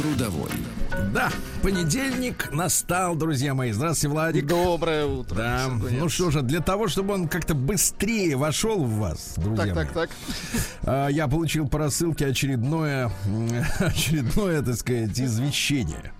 Трудовой. Да, понедельник настал, друзья мои. Здравствуйте, Владик. Доброе утро. Да, ну что же, для того, чтобы он как-то быстрее вошел в вас, друзья Так, так, мои, так. а, я получил по рассылке очередное, очередное, так сказать, извещение.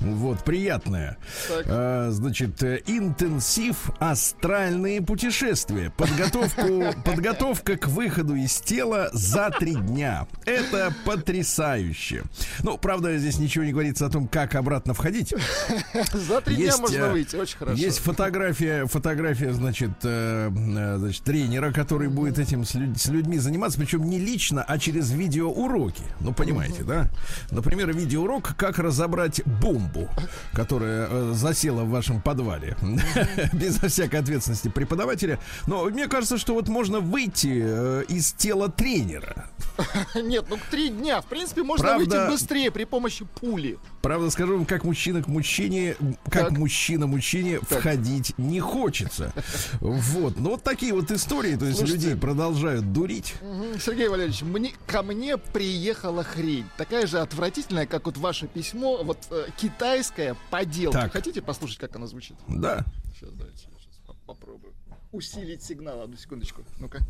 Вот, приятное. А, значит, э, интенсив астральные путешествия. Подготовку, подготовка к выходу из тела за три дня. Это потрясающе. Ну, правда, здесь ничего не говорится о том, как обратно входить. За три дня Есть, можно э, выйти, очень хорошо. Есть фотография, фотография, значит, э, значит, тренера, который будет этим с, люд- с людьми заниматься, причем не лично, а через видеоуроки. Ну, понимаете, да? Например, видеоурок, как разобрать бомбу, которая э, засела в вашем подвале. Безо всякой ответственности преподавателя. Но мне кажется, что вот можно выйти э, из тела тренера. Нет, ну три дня. В принципе, можно Правда- выйти быстрее при помощи пули. Правда, скажу вам, как мужчина к мужчине, как Так. мужчина мужчине входить не хочется. Вот. Ну, вот такие вот истории. То есть Слушайте. людей продолжают дурить. Сергей Валерьевич, мне, ко мне приехала хрень. Такая же отвратительная, как вот ваше письмо. Вот э, китайская поделка. Так. Хотите послушать, как она звучит? Да. Сейчас, давайте, я сейчас по- попробую. Усилить сигнал, одну секундочку. Ну-ка.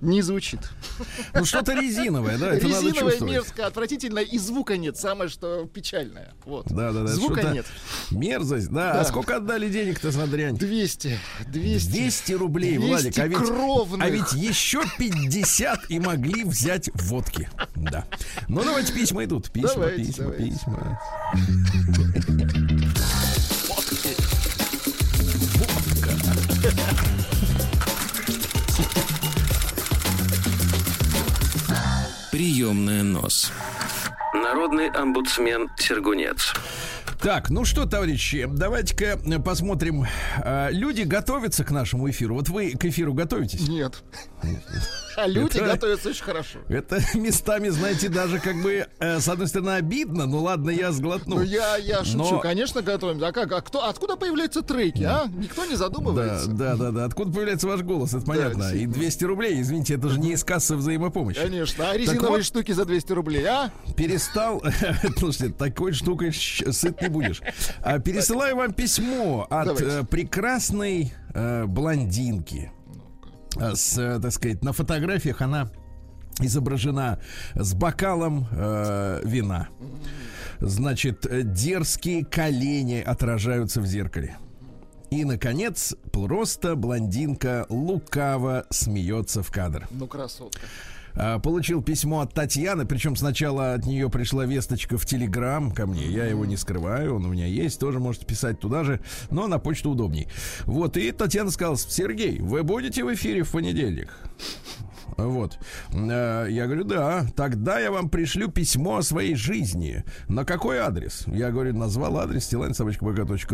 Не звучит. Ну, что-то резиновое, да, это чувствовать. мерзкая, отвратительная, и звука нет. Самое, что печальное. Вот. Да, да, да. Звука нет. Мерзость, да. Да. А сколько отдали денег-то за дрянь? 200. 200. 200 рублей, 200 Владик. А ведь, кровных. а ведь еще 50 и могли взять водки. Да. Ну, давайте письма идут. Письма, Давайте, письма, давайте. письма. Приемная нос. Народный омбудсмен Сергунец. Так, ну что, товарищи, давайте-ка посмотрим. А, Люди готовятся к нашему эфиру. Вот вы к эфиру готовитесь? Нет. А люди Это- готовятся очень хорошо. Это местами, знаете, даже как бы, э, с одной стороны, обидно, но ладно, я сглотну. Ну, я, я шучу, Но- конечно, готовим. А как? А кто, откуда появляются треки, а? Никто не Да, задумывается. да, да, да. Откуда появляется ваш голос? Это понятно. И действительно. 200 рублей, извините, это же не из кассы взаимопомощи. Конечно. А резиновые вот- штуки за 200 рублей, а? Перестал, слушайте, такой штукой сыт не будешь. А, пересылаю вам письмо от э, прекрасной э, блондинки. А, С, э, так сказать, на фотографиях она изображена с бокалом э, вина. Значит, дерзкие колени отражаются в зеркале. И, наконец, просто блондинка лукаво смеется в кадр. Ну, красотка. А, Получил письмо от Татьяны, причем сначала от нее пришла весточка в Телеграм ко мне. Я его не скрываю, он у меня есть, тоже можете писать туда же, но на почту удобней. Вот, и Татьяна сказала, Сергей, вы будете в эфире в понедельник? Вот. Э, Я говорю, да. Тогда я вам пришлю письмо о своей жизни. На какой адрес? Я говорю, назвал адрес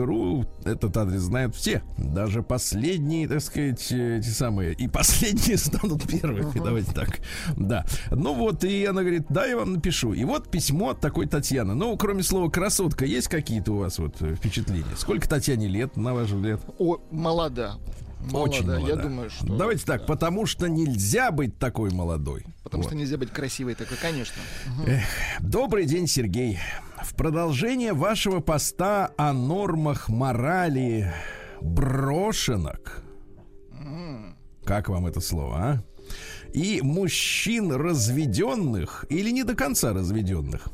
ру. Этот адрес знают все. Даже последние, так сказать, э, эти самые. И последние станут первыми. Давайте так. Да. Ну вот, и она говорит, да, я вам напишу. И вот письмо от такой Татьяны. Ну, кроме слова красотка, есть какие-то у вас вот впечатления? Сколько Татьяне лет, на ваш взгляд? О, молода. Очень Молода. Я думаю, что... Давайте так, потому что нельзя быть такой молодой. Потому Вот. что нельзя быть красивой такой, конечно. Добрый день, Сергей. В продолжение вашего поста о нормах морали брошенок. Как вам это слово, а? И мужчин разведенных или не до конца разведенных.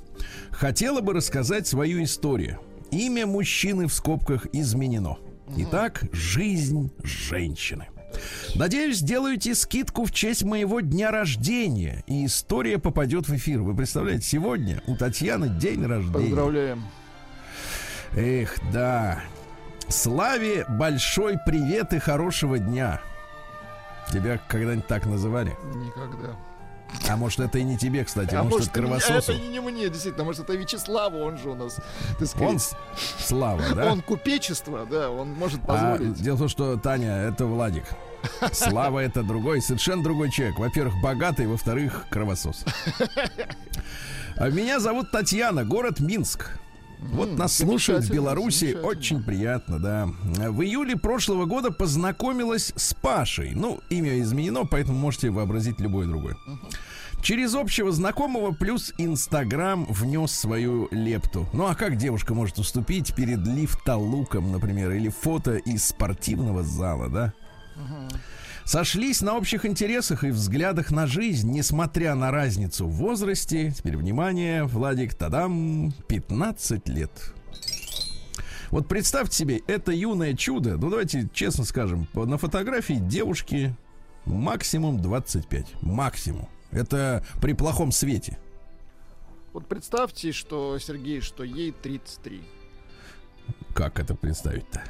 Хотела бы рассказать свою историю. Имя мужчины в скобках изменено. Итак, жизнь женщины. Надеюсь, сделаете скидку в честь моего дня рождения, и история попадет в эфир. Вы представляете, сегодня у Татьяны день рождения. Поздравляем. Эх, да. Славе большой привет и хорошего дня. Тебя когда-нибудь так называли? Никогда. А может, это и не тебе, кстати, А может, это кровососу. это не мне, действительно, может, это Вячеславу, он же у нас, так сказать, Он Слава, да? он купечество, да, он может А, позволить. дело в том, что Таня это Владик. Слава это другой, совершенно другой человек. Во-первых, богатый, во-вторых, кровосос. А Меня зовут Татьяна, город Минск. Вот нас слушают в Беларуси, очень приятно, да. В июле прошлого года познакомилась с Пашей. Ну, имя изменено, поэтому можете вообразить любое другое. Через общего знакомого плюс Инстаграм внес свою лепту. Ну а как девушка может уступить перед лифтолуком, например, или фото из спортивного зала, да? Сошлись на общих интересах и взглядах на жизнь, несмотря на разницу в возрасте. Теперь внимание, Владик, тадам, 15 лет. Вот представьте себе, это юное чудо, ну давайте честно скажем, на фотографии девушки максимум 25. Максимум. Это при плохом свете. Вот представьте, что, Сергей, что ей 33. Как это представить-то?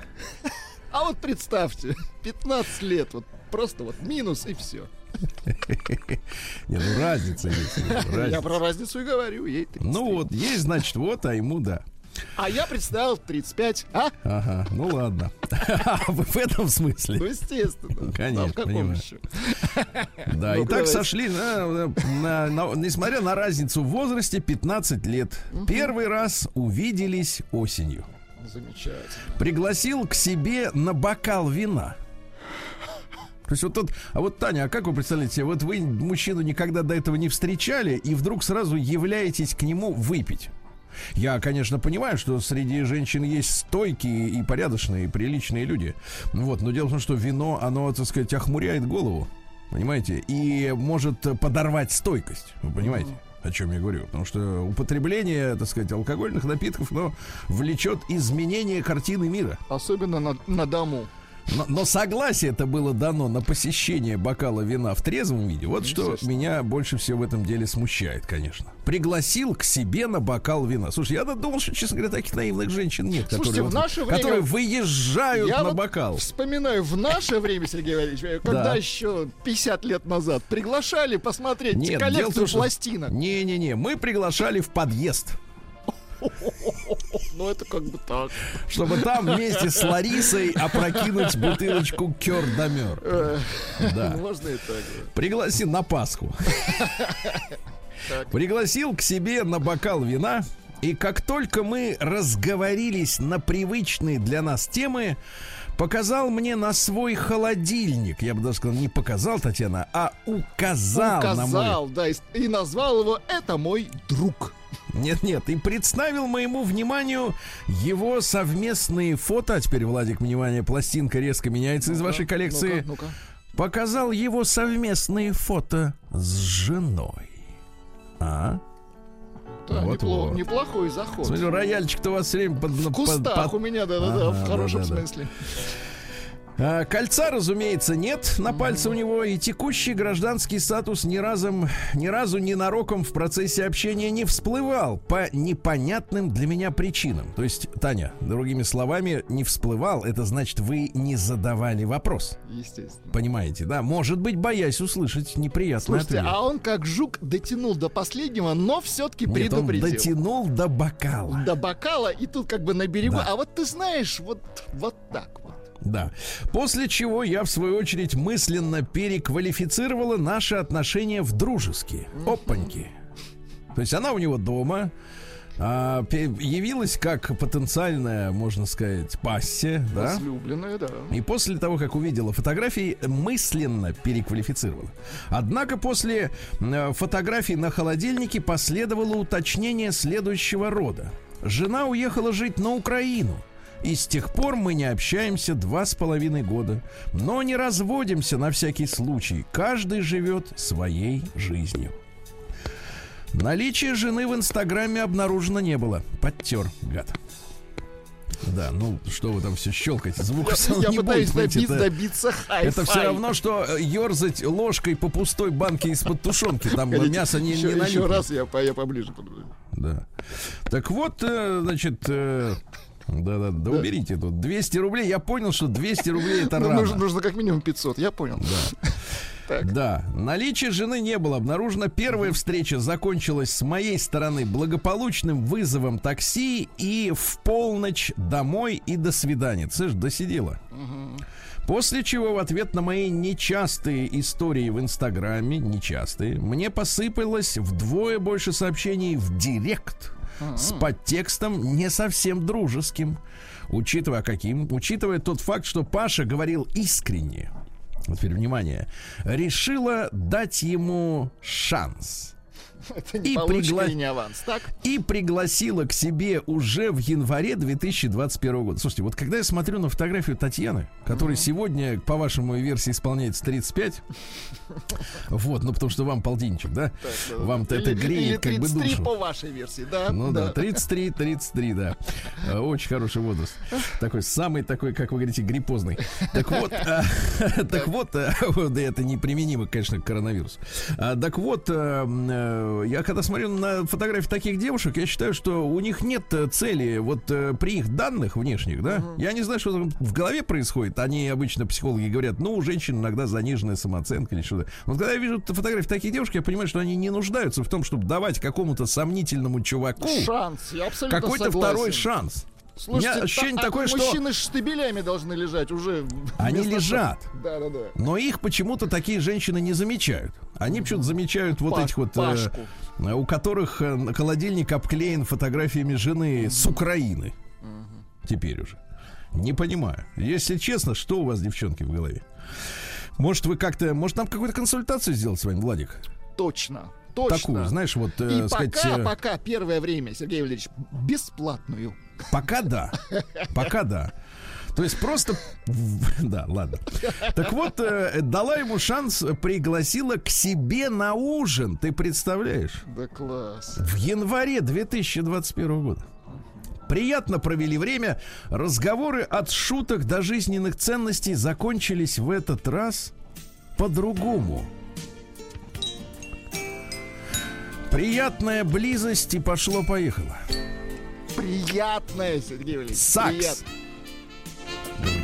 А вот представьте, 15 лет, вот просто вот минус и все. Не, ну разница есть. Я разница. про разницу и говорю, ей 33. Ну вот, есть, значит, вот, а ему да. А я представил 35, а? Ага, ну ладно. В этом смысле? Ну, естественно. Конечно, в каком понимаю. Да, и Ну-ка, так сошли, несмотря на разницу в возрасте 15 лет. Первый раз увиделись осенью. Замечательно. Пригласил к себе на бокал вина. То есть вот тут, а вот Таня, а как вы представляете, вот вы мужчину никогда до этого не встречали и вдруг сразу являетесь к нему выпить. Я, конечно, понимаю, что среди женщин есть стойкие и порядочные, и приличные люди. Вот, но дело в том, что вино, оно, так сказать, охмуряет голову. Понимаете? И может подорвать стойкость. Вы понимаете? О чем я говорю? Потому что употребление, так сказать, алкогольных напитков, но влечет изменение картины мира. Особенно на, на дому. Но, но согласие это было дано на посещение бокала вина в трезвом виде. Вот что меня больше всего в этом деле смущает, конечно. Пригласил к себе на бокал вина. Слушай, я думал, что, честно говоря, таких наивных женщин нет, Слушайте, которые, в наше время- которые выезжают Я на вот бокал. Вспоминаю, в наше время, Сергей Валерьевич, когда Да. еще 50 лет назад приглашали посмотреть Нет, дело коллекцию что- пластинок. Не-не-не, мы приглашали в подъезд, Ну, это как бы так. чтобы там вместе с Ларисой опрокинуть бутылочку Кёрдамер. Э, Да. Можно и так. Пригласил на Пасху. Пригласил к себе на бокал вина. И как только мы разговорились на привычные для нас темы, показал мне на свой холодильник. Я бы даже сказал, не показал, Татьяна, а указал, на мой... Указал, да, и, и назвал его «Это мой друг». Нет-нет, и представил моему вниманию его совместные фото. А теперь, Владик, внимание, пластинка резко меняется из вашей коллекции. Ну-ка, ну-ка. Показал его совместные фото с женой. А? Да, Вот непло- вот. неплохой заход. Смотрю, рояльчик-то у вас все время под, в под- кустах под- у меня, да-да-да, Ага, в хорошем да-да-да. смысле. А, Кольца, разумеется, нет на пальце у него, и текущий гражданский статус ни, разом, ни разу ненароком в процессе общения не всплывал по непонятным для меня причинам. То есть, Таня, другими словами, не всплывал, это значит, вы не задавали вопрос. Естественно. Понимаете, да? Может быть, боясь услышать неприятный Слушайте, ответ. а он как жук дотянул до последнего, но все-таки Нет, он предупредил. дотянул до бокала. До бокала, и тут как бы на берегу. Да. А вот ты знаешь, вот, вот так вот. Да. После чего я, в свою очередь, мысленно переквалифицировала наши отношения в дружеские. Опаньки. То есть она у него дома, а, явилась как потенциальная, можно сказать, пассия, да? Возлюбленная, да. И после того, как увидела фотографии, мысленно переквалифицировала. Однако после э, фотографий на холодильнике последовало уточнение следующего рода. Жена уехала жить на Украину. И с тех пор мы не общаемся два с половиной года. Но не разводимся на всякий случай. Каждый живет своей жизнью. Наличие жены в Инстаграме обнаружено не было. Подтер, гад. Да, ну что вы там все щелкаете? Звук Я, всё я не пытаюсь будет, добить- это- добиться хай это все равно, что э, ерзать ложкой по пустой банке из-под тушенки. Там мясо не, еще, не еще налипло. раз я, я поближе подойду. Да. Так вот, э, значит, э, да, да, да, уберите тут. 200 рублей. Я понял, что 200 рублей это Ну, рано. нужно, нужно как минимум 500, я понял. Да. Так. Да, наличия жены не было. Обнаружена первая встреча закончилась с моей стороны благополучным вызовом такси и в полночь домой и до свидания. Слышь, досидела. Угу. После чего в ответ на мои нечастые истории в Инстаграме, нечастые, мне посыпалось вдвое больше сообщений в Директ с подтекстом не совсем дружеским. Учитывая каким? Учитывая тот факт, что Паша говорил искренне. Вот теперь внимание. Решила дать ему шанс. Это не и, пригла... не аванс, так? и пригласила к себе уже в январе 2021 года. Слушайте, вот когда я смотрю на фотографию Татьяны, которой mm-hmm. сегодня, по вашему версии, исполняется 35, вот, ну потому что вам полтинничек, да? Вам-то это греет как бы душу. по вашей версии, да? Ну да, 33, 33, да. Э, очень хороший возраст. Такой самый такой, как вы говорите, гриппозный. Так вот, э, так вот, э, да это неприменимо, конечно, к коронавирусу. А, так вот, я когда смотрю на фотографии таких девушек, я считаю, что у них нет э, цели вот э, при их данных внешних, да. Угу. Я не знаю, что там в голове происходит. Они обычно психологи говорят, ну у женщин иногда заниженная самооценка или что-то. Вот когда я вижу фотографии таких девушек, я понимаю, что они не нуждаются в том, чтобы давать какому-то сомнительному чуваку шанс. Я абсолютно какой-то второй шанс. Слушайте, ощущение та, такое, что... Мужчины с штабелями должны лежать уже. Они лежат. Да, да, да. Но их почему-то такие женщины не замечают. Они почему-то замечают вот этих вот... Э, у которых э, холодильник обклеен фотографиями жены с Украины. Теперь уже. Не понимаю. Если честно, что у вас, девчонки, в голове? Может, вы как-то... Может, нам какую-то консультацию сделать с вами, Владик? Точно. Точно. Такую, знаешь, вот... Э, И сказать, пока, э... пока первое время, Сергей Валерьевич, бесплатную. Пока да. Пока да. То есть просто... Да, ладно. Так вот, э, дала ему шанс, пригласила к себе на ужин. Ты представляешь? Да класс. В январе 2021 года. Приятно провели время. Разговоры от шуток до жизненных ценностей закончились в этот раз по-другому. Приятная близость и пошло-поехало. Приятная, Сергей Валерьевич. Сакс. Прият...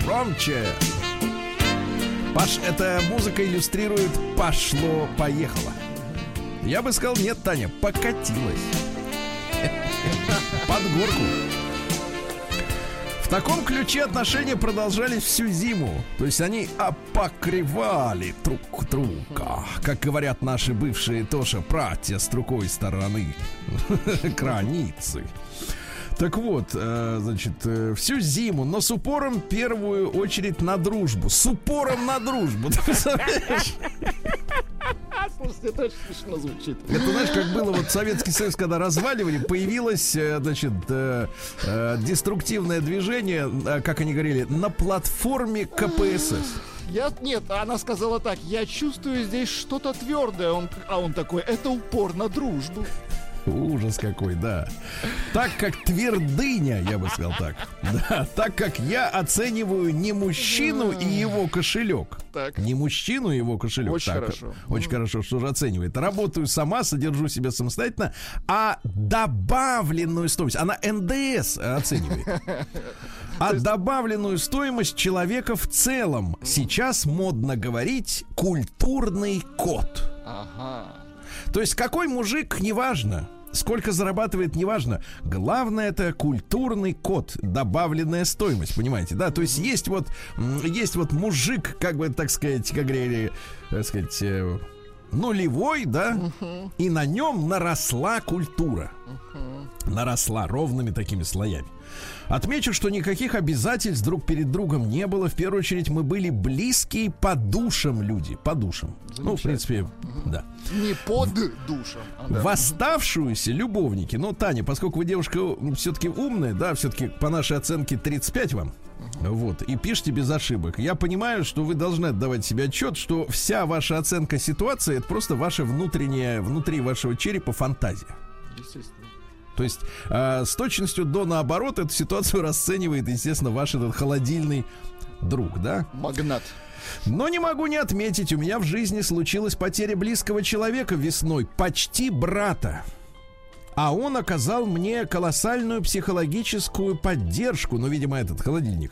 Громче. Паш, эта музыка иллюстрирует «пошло-поехало». Я бы сказал, нет, Таня, покатилась. Под горку. В таком ключе отношения продолжались всю зиму. То есть они опокрывали друг друга. Как говорят наши бывшие тоже братья с другой стороны границы. Так вот, э, значит, э, всю зиму, но с упором в первую очередь на дружбу. С упором на дружбу. Ты представляешь? Слушайте, это очень смешно звучит. Это знаешь, как было вот Советский Союз, когда разваливали, появилось, э, значит, э, э, деструктивное движение, как они говорили, на платформе КПСС. Я, нет, она сказала так, я чувствую здесь что-то твердое, он, а он такой, это упор на дружбу. Ужас какой, да. Так как твердыня, я бы сказал так. Да, так как я оцениваю не мужчину и его кошелек. Так. Не мужчину и его кошелек. Очень так, хорошо. Очень хорошо, что же оценивает. Работаю сама, содержу себя самостоятельно, а добавленную стоимость, она НДС оценивает. А добавленную стоимость человека в целом. Сейчас модно говорить культурный код. Ага. То есть какой мужик, неважно. Сколько зарабатывает, неважно. Главное это культурный код, добавленная стоимость, понимаете, да? То есть есть вот, есть вот мужик, как бы, так сказать, как говорили, так сказать, э, нулевой, да, и на нем наросла культура. Наросла ровными такими слоями. Отмечу, что никаких обязательств друг перед другом не было. В первую очередь мы были близкие по душам люди. По душам. Ну, в принципе, да. Не под душем. А, да. В оставшуюся любовники. Ну, Таня, поскольку вы девушка все-таки умная, да, все-таки по нашей оценке 35 вам. Вот, и пишите без ошибок. Я понимаю, что вы должны отдавать себе отчет, что вся ваша оценка ситуации это просто ваша внутренняя, внутри вашего черепа фантазия. Естественно. То есть э, с точностью до наоборот эту ситуацию расценивает, естественно, ваш этот холодильный друг, да? Магнат. Но не могу не отметить, у меня в жизни случилась потеря близкого человека весной, почти брата. А он оказал мне колоссальную психологическую поддержку, ну, видимо, этот холодильник.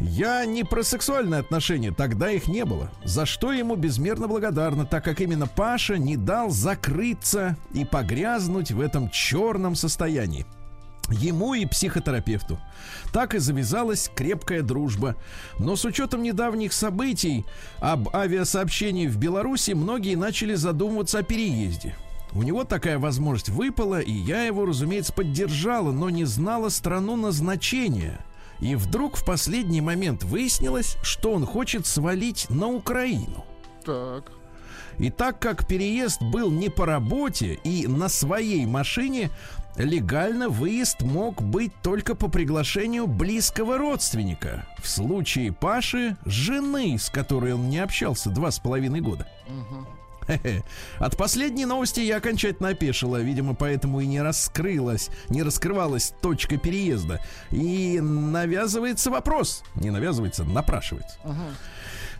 Я не про сексуальные отношения, тогда их не было. За что ему безмерно благодарна, так как именно Паша не дал закрыться и погрязнуть в этом черном состоянии. Ему и психотерапевту. Так и завязалась крепкая дружба. Но с учетом недавних событий об авиасообщении в Беларуси многие начали задумываться о переезде. У него такая возможность выпала, и я его, разумеется, поддержала, но не знала страну назначения. И вдруг в последний момент выяснилось, что он хочет свалить на Украину. Так. И так как переезд был не по работе и на своей машине, легально выезд мог быть только по приглашению близкого родственника. В случае Паши, жены, с которой он не общался два с половиной года. От последней новости я окончательно опешила, видимо, поэтому и не раскрылась, не раскрывалась точка переезда. И навязывается вопрос, не навязывается, напрашивается.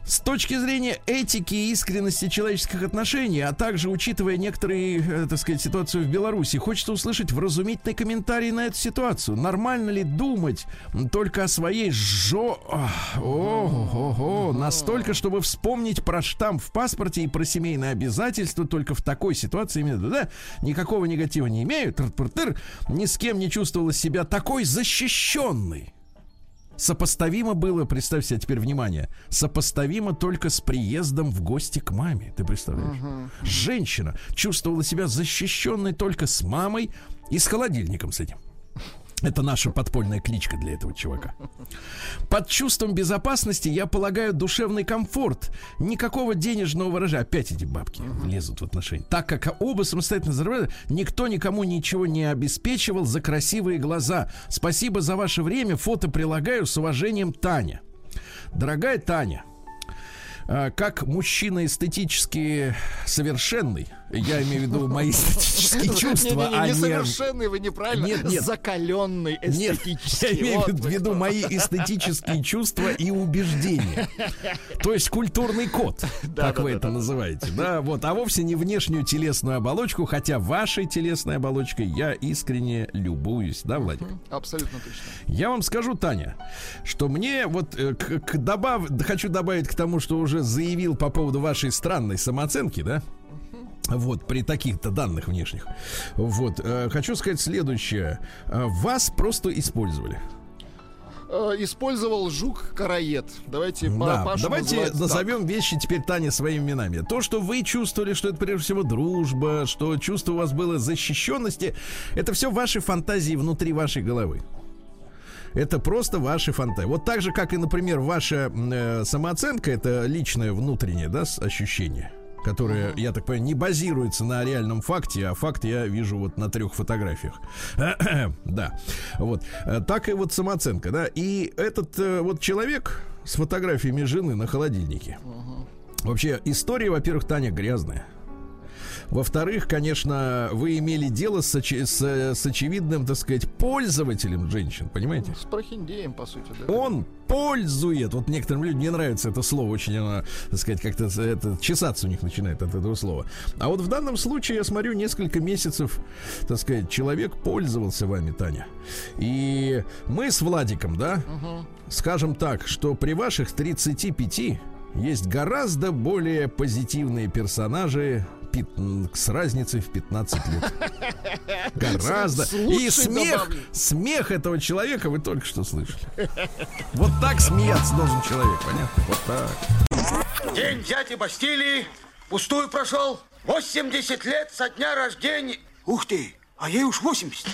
С точки зрения этики и искренности человеческих отношений, а также учитывая некоторые, э, так сказать, ситуацию в Беларуси, хочется услышать вразумительный комментарий на эту ситуацию. Нормально ли думать только о своей жо... Ого, настолько, чтобы вспомнить про штамп в паспорте и про семейные обязательства только в такой ситуации именно, да, никакого негатива не имею, ни с кем не чувствовала себя такой защищенной сопоставимо было, представь себе теперь внимание, сопоставимо только с приездом в гости к маме. Ты представляешь? Uh-huh. Женщина чувствовала себя защищенной только с мамой и с холодильником с этим. Это наша подпольная кличка для этого чувака. Под чувством безопасности я полагаю душевный комфорт. Никакого денежного выражения. Опять эти бабки влезут в отношения. Так как оба самостоятельно зарабатывают, никто никому ничего не обеспечивал за красивые глаза. Спасибо за ваше время. Фото прилагаю с уважением Таня. Дорогая Таня, а, как мужчина эстетически совершенный, я имею в виду мои эстетические чувства, а не... Несовершенный, вы неправильно, нет, нет. закаленный эстетически. Нет, я имею в виду мои эстетические чувства и убеждения. То есть культурный код, как вы это называете. Да, вот, а вовсе не внешнюю телесную оболочку, хотя вашей телесной оболочкой я искренне любуюсь, да, Владик? Абсолютно точно. Я вам скажу, Таня, что мне вот э, к, к добав... хочу добавить к тому, что уже заявил по поводу вашей странной самооценки, да? Вот, при таких-то данных внешних. Вот, э, хочу сказать следующее. Э, вас просто использовали э, использовал жук караед. Давайте да, Пашу давайте назовем так. вещи теперь Таня своими именами. То, что вы чувствовали, что это прежде всего дружба, что чувство у вас было защищенности, это все ваши фантазии внутри вашей головы. Это просто ваши фантазии. Вот так же, как и, например, ваша э, самооценка, это личное внутреннее, да, ощущение которая, я так понимаю, не базируется на реальном факте, а факт я вижу вот на трех фотографиях. да, вот. Э, так и вот самооценка, да. И этот э, вот человек с фотографиями жены на холодильнике. Вообще, история, во-первых, Таня грязная. Во-вторых, конечно, вы имели дело с, оч- с, с очевидным, так сказать, пользователем женщин, понимаете? С прохиндеем, по сути, да. Он пользует. Вот некоторым людям не нравится это слово, очень оно, так сказать, как-то это, чесаться у них начинает от этого слова. А вот в данном случае, я смотрю, несколько месяцев, так сказать, человек пользовался вами, Таня. И мы с Владиком, да, угу. скажем так, что при ваших 35 есть гораздо более позитивные персонажи, пит... с разницей в 15 лет. Гораздо. И смех, смех этого человека вы только что слышали. Вот так смеяться должен человек, понятно? Вот так. День дяди Бастилии пустую прошел. 80 лет со дня рождения. Ух ты, а ей уж 80.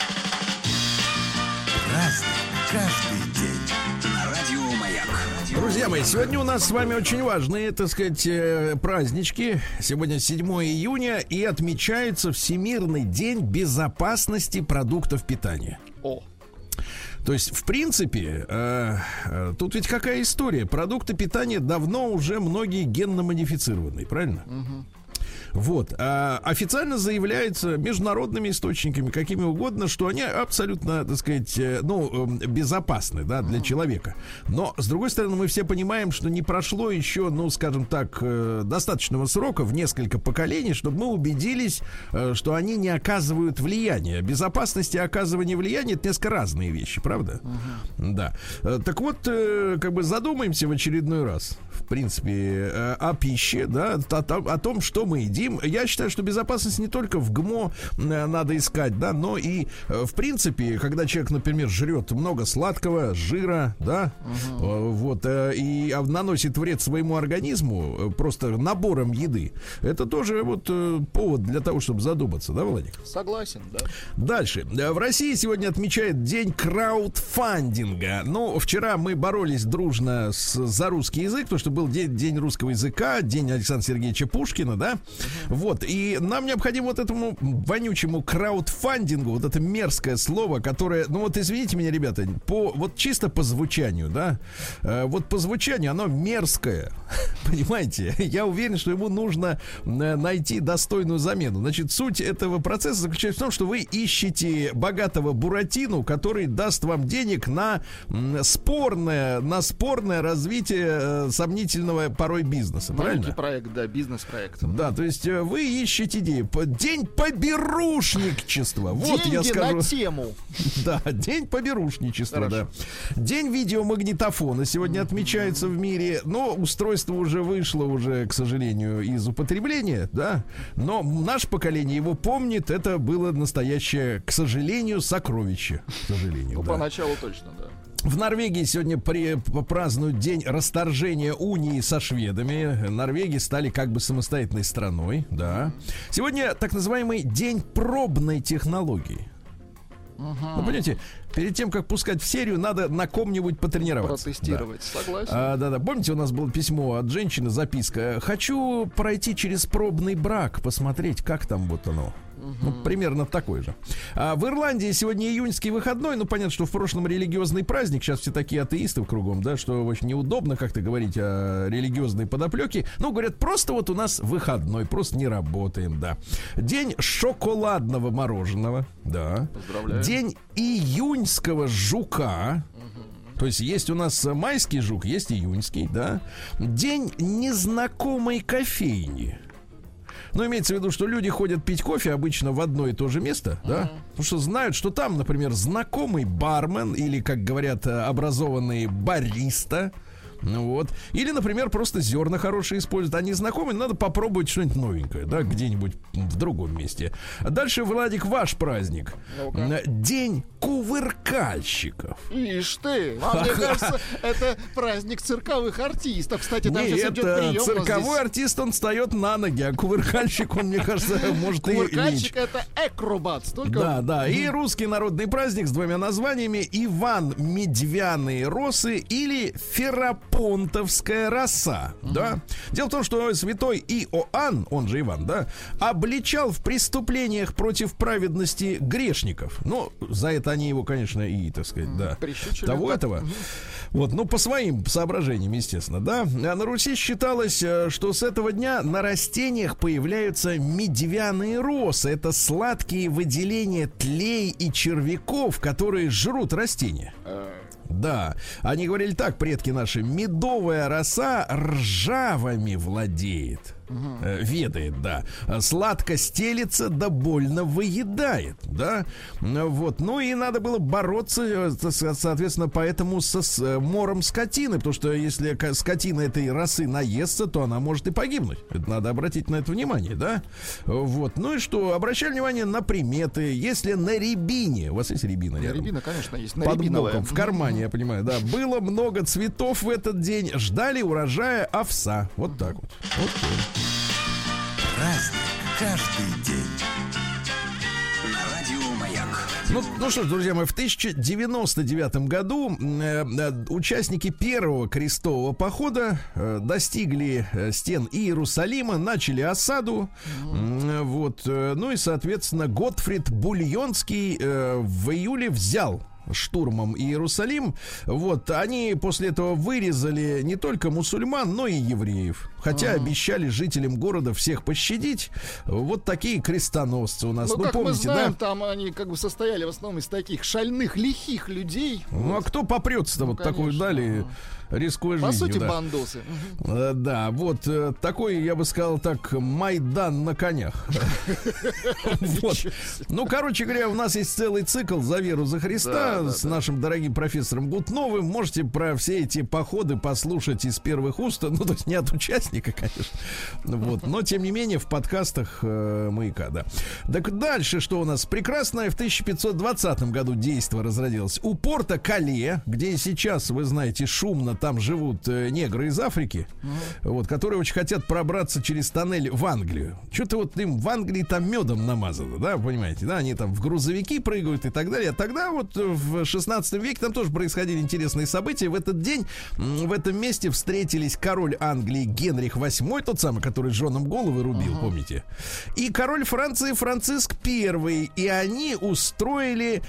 Друзья мои, сегодня у нас с вами очень важные, так сказать, э, празднички. Сегодня 7 июня и отмечается Всемирный день безопасности продуктов питания. О. То есть, в принципе, э, э, тут ведь какая история? Продукты питания давно уже многие генно модифицированные, правильно? Угу. Вот. А официально заявляется международными источниками, какими угодно, что они абсолютно, так сказать, э, ну, эм, безопасны, да, для человека. Но, с другой стороны, мы все понимаем, что не прошло еще, ну, скажем так, э, достаточного срока в несколько поколений, чтобы мы убедились, э, что они не оказывают влияния. Безопасность и оказывание влияния это несколько разные вещи, правда? Да. Так вот, как бы задумаемся в очередной раз, в принципе, о пище, да, о, о том, что мы едим. Я считаю, что безопасность не только в ГМО э, надо искать, да, но и э, в принципе, когда человек, например, жрет много сладкого, жира, да, угу. вот, и наносит вред своему организму просто набором еды, это тоже вот повод для того, чтобы задуматься, да, Владик? Согласен, да. Дальше. В России сегодня отмечает день краудфандинга. Ну, вчера мы боролись дружно с, за русский язык, потому что был день, день русского языка, день Александра Сергеевича Пушкина, да, вот, и нам необходимо вот этому вонючему краудфандингу, вот это мерзкое слово, которое, ну вот извините меня, ребята, по, вот чисто по звучанию, да, э, вот по звучанию оно мерзкое, понимаете? Я уверен, что ему нужно э, найти достойную замену. Значит, суть этого процесса заключается в том, что вы ищете богатого буратину, который даст вам денег на спорное, на спорное развитие э, сомнительного порой бизнеса, правильно? проект, да, бизнес-проект. Да, то есть э, вы ищете идеи. День поберушничества. Вот Деньги я скажу. на тему. Да, день поберушничества, да. День видеомагнитофона сегодня отмечается в мире. Но устройство уже вышло уже, к сожалению, из употребления, да. Но наше поколение его помнит. Это было настоящее, к сожалению, сокровище. К сожалению. Ну, да. поначалу точно, да. В Норвегии сегодня при, празднуют день расторжения унии со шведами. Норвегии стали как бы самостоятельной страной, да. Сегодня так называемый день пробной технологии. Uh-huh. Ну, понимаете, перед тем, как пускать в серию, надо на ком-нибудь потренироваться. Протестировать, да. согласен. А, да, да. Помните, у нас было письмо от женщины, записка. Хочу пройти через пробный брак, посмотреть, как там вот оно. Ну, примерно такой же. А в Ирландии сегодня июньский выходной. Ну, понятно, что в прошлом религиозный праздник. Сейчас все такие атеисты кругом, да, что очень неудобно как-то говорить о религиозной подоплеке. Ну, говорят, просто вот у нас выходной, просто не работаем, да. День шоколадного мороженого, да. Поздравляю. День июньского жука. То есть есть у нас майский жук, есть июньский, да. День незнакомой кофейни. Но имеется в виду, что люди ходят пить кофе обычно в одно и то же место, uh-huh. да? Потому что знают, что там, например, знакомый бармен или, как говорят, э, образованный бариста ну вот. Или, например, просто зерна хорошие используют. Они знакомы, надо попробовать что-нибудь новенькое, да, где-нибудь в другом месте. Дальше, Владик, ваш праздник. ну День кувыркальщиков. Ишь ты, а мне кажется, это праздник цирковых артистов. Кстати, там сейчас идет цирковой артист, он встает на ноги, а кувыркальщик, он, мне кажется, может и Кувыркальщик это акробат. Да, да. И русский народный праздник с двумя названиями. Иван Медвяные росы или Ферап понтовская роса, угу. да. Дело в том, что святой Иоанн, он же Иван, да, обличал в преступлениях против праведности грешников. Ну, за это они его, конечно, и, так сказать, да, того этого. Угу. Вот, ну, по своим соображениям, естественно, да. А на Руси считалось, э, что с этого дня на растениях появляются медвяные росы. Это сладкие выделения тлей и червяков, которые жрут растения. Да, они говорили так, предки наши, медовая роса ржавыми владеет угу. ведает, да. Сладко стелится, да больно выедает, да. Вот. Ну и надо было бороться, э, соответственно, поэтому со с э, мором скотины, потому что если скотина этой росы наестся, то она может и погибнуть. Это надо обратить на это внимание, да. Вот. Ну и что, обращали внимание на приметы. Если на рябине, у вас есть рябина рядом? Рябина, конечно, есть. На Под боком, в кармане, я понимаю, да. Было много цветов в этот день. Ждали урожая овса. Вот так вот. Вот. Праздник каждый день. Ну, ну что ж, друзья мои, в 1099 году э, э, участники первого крестового похода э, достигли э, стен Иерусалима, начали осаду. Mm-hmm. Вот, э, ну и, соответственно, Готфрид Бульонский э, в июле взял штурмом Иерусалим, вот, они после этого вырезали не только мусульман, но и евреев. Хотя обещали жителям города всех пощадить. Вот такие крестоносцы у нас. Ну, Ну, как мы помните, знаем, да? там они как бы состояли в основном из таких шальных, лихих людей. Ну, а кто попрется-то Ну, вот такой конечно, дали, рискуя По жизнью? сути, да. бандосы. Э, Да, вот э, такой, я бы сказал так, Майдан на конях. Вот. Ну, короче говоря, у нас есть целый цикл «За веру, за Христа» с нашим дорогим профессором Гутновым. Можете про все эти походы послушать из первых уст. Ну, то есть не от участника, конечно. Вот. Но, тем не менее, в подкастах э, «Маяка», да. Так дальше, что у нас? Прекрасное в 1520 году действо разродилось. У порта Кале, где сейчас, вы знаете, шумно там живут э, негры из Африки, вот, которые очень хотят пробраться через тоннель в Англию. Что-то вот им в Англии там медом намазано, да, понимаете, да, они там в грузовики прыгают и так далее. А тогда вот э, в 16 веке там тоже происходили интересные события. В этот день в этом месте встретились король Англии Генрих VIII, тот самый, который Джоном головы рубил, помните? И король Франции Франциск I. И они устроили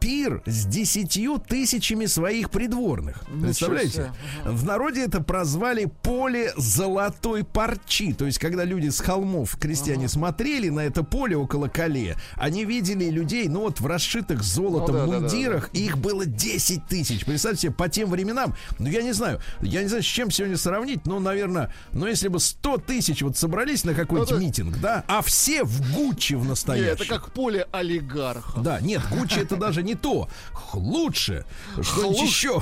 пир с десятью тысячами своих придворных. Представляете? Себе. В народе это прозвали поле золотой парчи. То есть, когда люди с холмов, крестьяне, смотрели на это поле около Кале, они видели людей, ну вот в расшитых золотом Ну да, да, да, мундирах, их было 10 тысяч. Представьте себе, по тем временам, ну я не знаю, я не знаю, с чем сегодня сравнить, ну, наверное, ну если бы 100 тысяч вот собрались на какой-нибудь Ну, да. митинг, да, а все в Гуччи в настоящем. это как поле олигарха. Да, нет, Гуччи это даже не то. Лучше. Что-нибудь Хлуш- еще.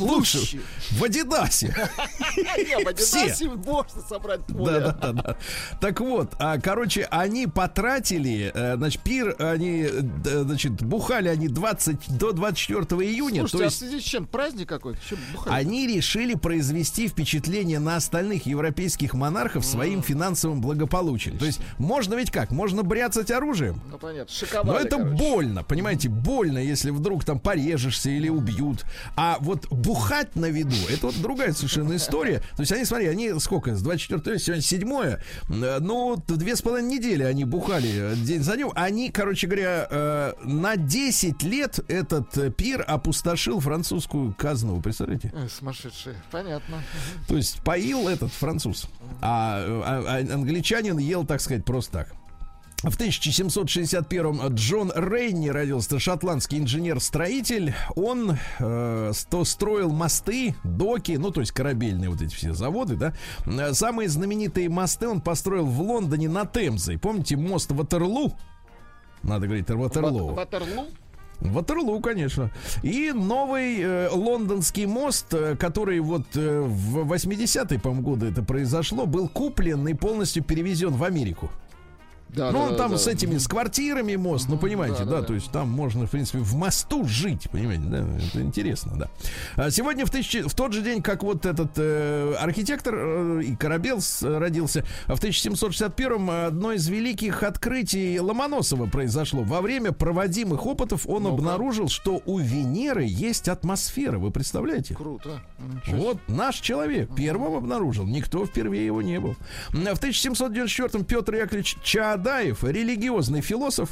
Лучше. В Адидасе. Не, в. Адидасе можно собрать Да, поле. да, да, да. Так вот, а, короче, они потратили, э, значит, пир, они, э, значит, бухали они 20 до 24 июня. Слушайте, то а в есть связи с чем? Праздник какой-то? Чем бухать? они решили произвести впечатление на остальных европейских монархов своим финансовым благополучием. То есть можно ведь как? Можно бряцать оружием. Ну, понятно, Но шиковали, это короче. больно, понимаете, больно, если вдруг там порежешься или убьют. А вот бухать на виду, это вот другая совершенно история. То есть они, смотри, они сколько, с 24 сегодня 7 ну, две с половиной недели они бухали э, день за днем. Они, короче говоря, э, на 10 лет этот э, пир опустошил французскую казну, вы представляете? Сумасшедшие, понятно. То есть поил этот француз, а, а- а англичанин ел, так сказать, просто так. В 1761-м Джон Рейни родился, шотландский инженер-строитель. Он э, сто- строил мосты, доки, ну, то есть корабельные вот эти все заводы, да. Самые знаменитые мосты он построил в Лондоне на Темзе. Помните мост Ватерлу? Надо говорить Ватерлоу. Ват- Ватерлу? Ватерлу, конечно. И новый э, лондонский мост, э, который вот э, в 80-е, по-моему, годы это произошло, был куплен и полностью перевезен в Америку. Да, ну, да, да, там да. с этими, с квартирами мост, ну, понимаете, да, да, да, да. то есть там можно, в принципе, в мосту жить, понимаете, да, это интересно, да. А сегодня в, тысячи, в тот же день, как вот этот э, архитектор э, и Корабел родился, в 1761-м одно из великих открытий Ломоносова произошло. Во время проводимых опытов он Ну-ка. обнаружил, что у Венеры есть атмосфера, вы представляете? Круто. Вот наш человек первым обнаружил. Никто впервые его не был. В 1794-м Петр Яковлевич Чаадаев, религиозный философ,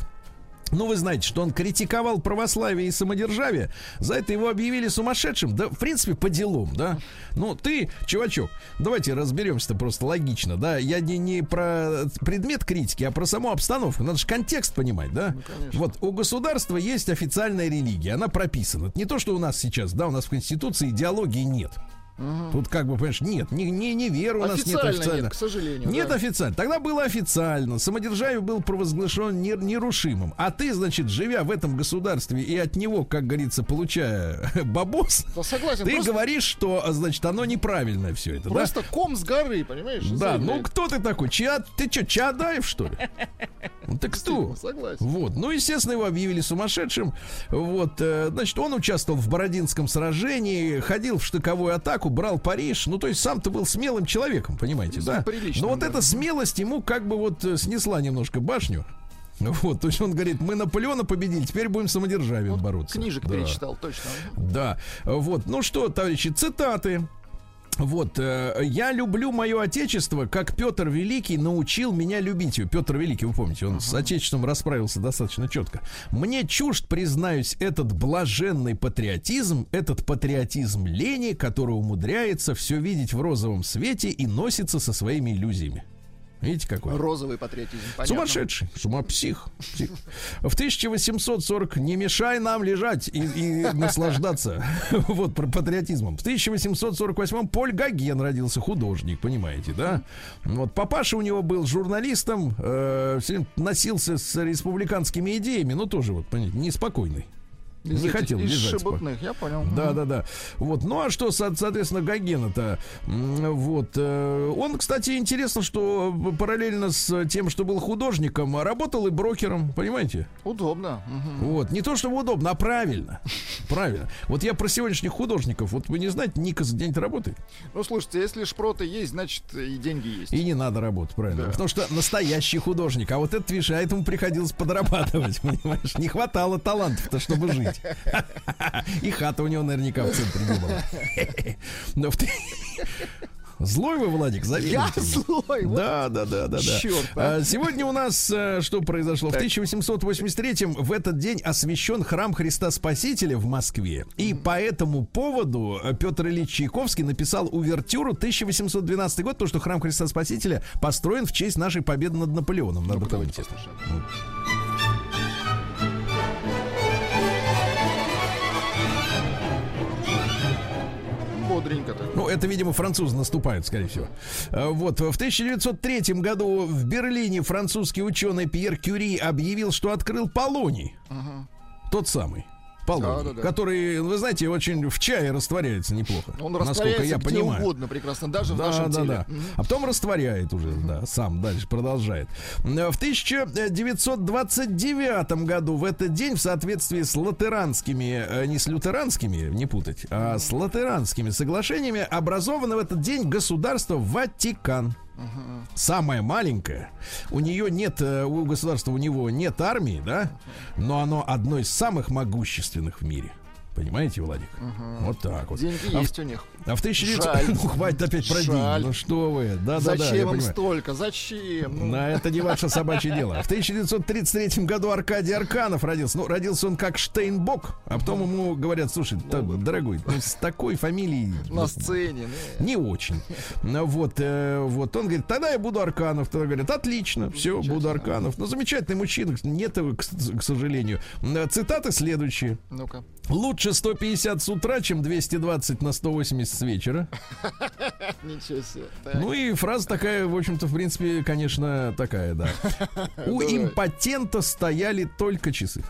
ну, вы знаете, что он критиковал православие и самодержавие. За это его объявили сумасшедшим. Да, в принципе, по делам, да. Ну, ты, чувачок, давайте разберемся-то просто логично, да. Я не, не про предмет критики, а про саму обстановку. Надо же контекст понимать, да. конечно. вот у государства есть официальная религия, она прописана. Это не то, что у нас сейчас, да, у нас в Конституции идеологии нет. Тут как бы, понимаешь, нет, не, не, не веры у нас нет Официально нет, к сожалению. Нет да. официально. Тогда было официально. Самодержавие был провозглашен нер- нерушимым. А ты, значит, живя в этом государстве и от него, как говорится, получая бабос, Да, согласен. ты просто, говоришь, что, значит, оно неправильное все это, просто ком с горы, понимаешь? да? Да, ну заявляет. кто ты такой? Ча... Ты что, Чадаев, что ли? Ну, Ты кто? Согласен. Вот, ну, естественно, его объявили сумасшедшим. Вот, э, значит, он участвовал в Бородинском сражении, ходил в штыковую атаку, брал Париж. Ну, то есть сам-то был смелым человеком, понимаете, да? приличным, Но вот да. эта смелость ему как бы вот э, снесла немножко башню. Вот, то есть он говорит, мы Наполеона победили, теперь будем самодержавием бороться. Книжек Да. перечитал, точно. Да, вот. Ну что, товарищи, цитаты. Вот, э, я люблю мое отечество, как Петр Великий научил меня любить его. Петр Великий, вы помните, он с отечеством расправился достаточно четко. Мне чужд, признаюсь, этот блаженный патриотизм, этот патриотизм лени, который умудряется все видеть в розовом свете и носится со своими иллюзиями. Видите, какой? Розовый патриотизм. понятно. Сумасшедший, сумапсих. псих. В 1840 не мешай нам лежать и, и наслаждаться вот про патриотизмом. В 1848 Поль Гоген родился, художник, понимаете, да? Вот папаша у него был журналистом, э, носился с республиканскими идеями, но тоже вот, понимаете, неспокойный. Из не этих- хотел из лежать шебутных, я понял. да, да, да. Вот. Ну а что, со- соответственно, Гогена-то? Вот. э, Он, кстати, интересно, что параллельно с тем, что был художником, работал и брокером, понимаете? Удобно. Вот. Не то, чтобы удобно, а правильно. Правильно. Вот я про сегодняшних художников. Вот вы не знаете, Никас где-нибудь работает? Ну, слушайте, если шпроты есть, значит и деньги есть. И не надо работать, правильно. Да. Потому что настоящий художник. А вот этот, видишь, а этому приходилось подрабатывать, понимаешь? Не хватало талантов-то, чтобы жить. И хата у него наверняка в центре не была. Злой вы, Владик, Я завидуете. злой. вот. Да, да, да, да, да. Чёрт, а. А, Сегодня у нас э, что произошло? В 1883 в этот день освящен храм Христа Спасителя в Москве. И по этому поводу э, Петр Ильич Чайковский написал увертюру 1812 год, то, что храм Христа Спасителя построен в честь нашей победы над Наполеоном. Надо давайте помнить. послушаем. Бодренько так. Ну, это, видимо, французы наступают, скорее всего. А, Вот, в 1903 году в Берлине французский ученый Пьер Кюри объявил, что открыл полоний. Тот самый. Полоний, Да-да-да. который, вы знаете, очень в чае растворяется неплохо. Он насколько я где понимаю. угодно прекрасно, даже в Да, нашем да, теле. да. А потом растворяет уже, да, сам дальше продолжает. Э, В 1929 году в этот день в соответствии с латеранскими, э, не с лютеранскими, не путать, а с латеранскими соглашениями образовано в этот день государство Ватикан. Самое маленькое. У нее нет, э, у государства у него нет армии, да, но оно одно из самых могущественных в мире. Понимаете, Владик? Вот так вот. Деньги А в- есть у них. а в 1900... Жаль. Ну, хватит опять про деньги. Ну что вы? Да, да, да, я Зачем им понимаю. столько? Зачем? Ну, Да, это не ваше собачье дело. В 1933 году Аркадий Арканов родился. Ну, родился он как Штейнбок, а потом ему говорят, слушай, та- дорогой, ну, с такой фамилией... на ну, сцене. ну. не очень. Ну, Вот, э, вот. Он говорит, тогда я буду Арканов. Тогда говорят, отлично, все, буду Арканов. Ну, замечательный мужчина, нет его, к, к сожалению. Цитаты следующие. Ну-ка. Лучше 150 с утра, чем 220 на 180 с вечера. Ничего себе. Ну и фраза такая, в общем-то, в принципе, конечно, такая, да. У импотента стояли только часы.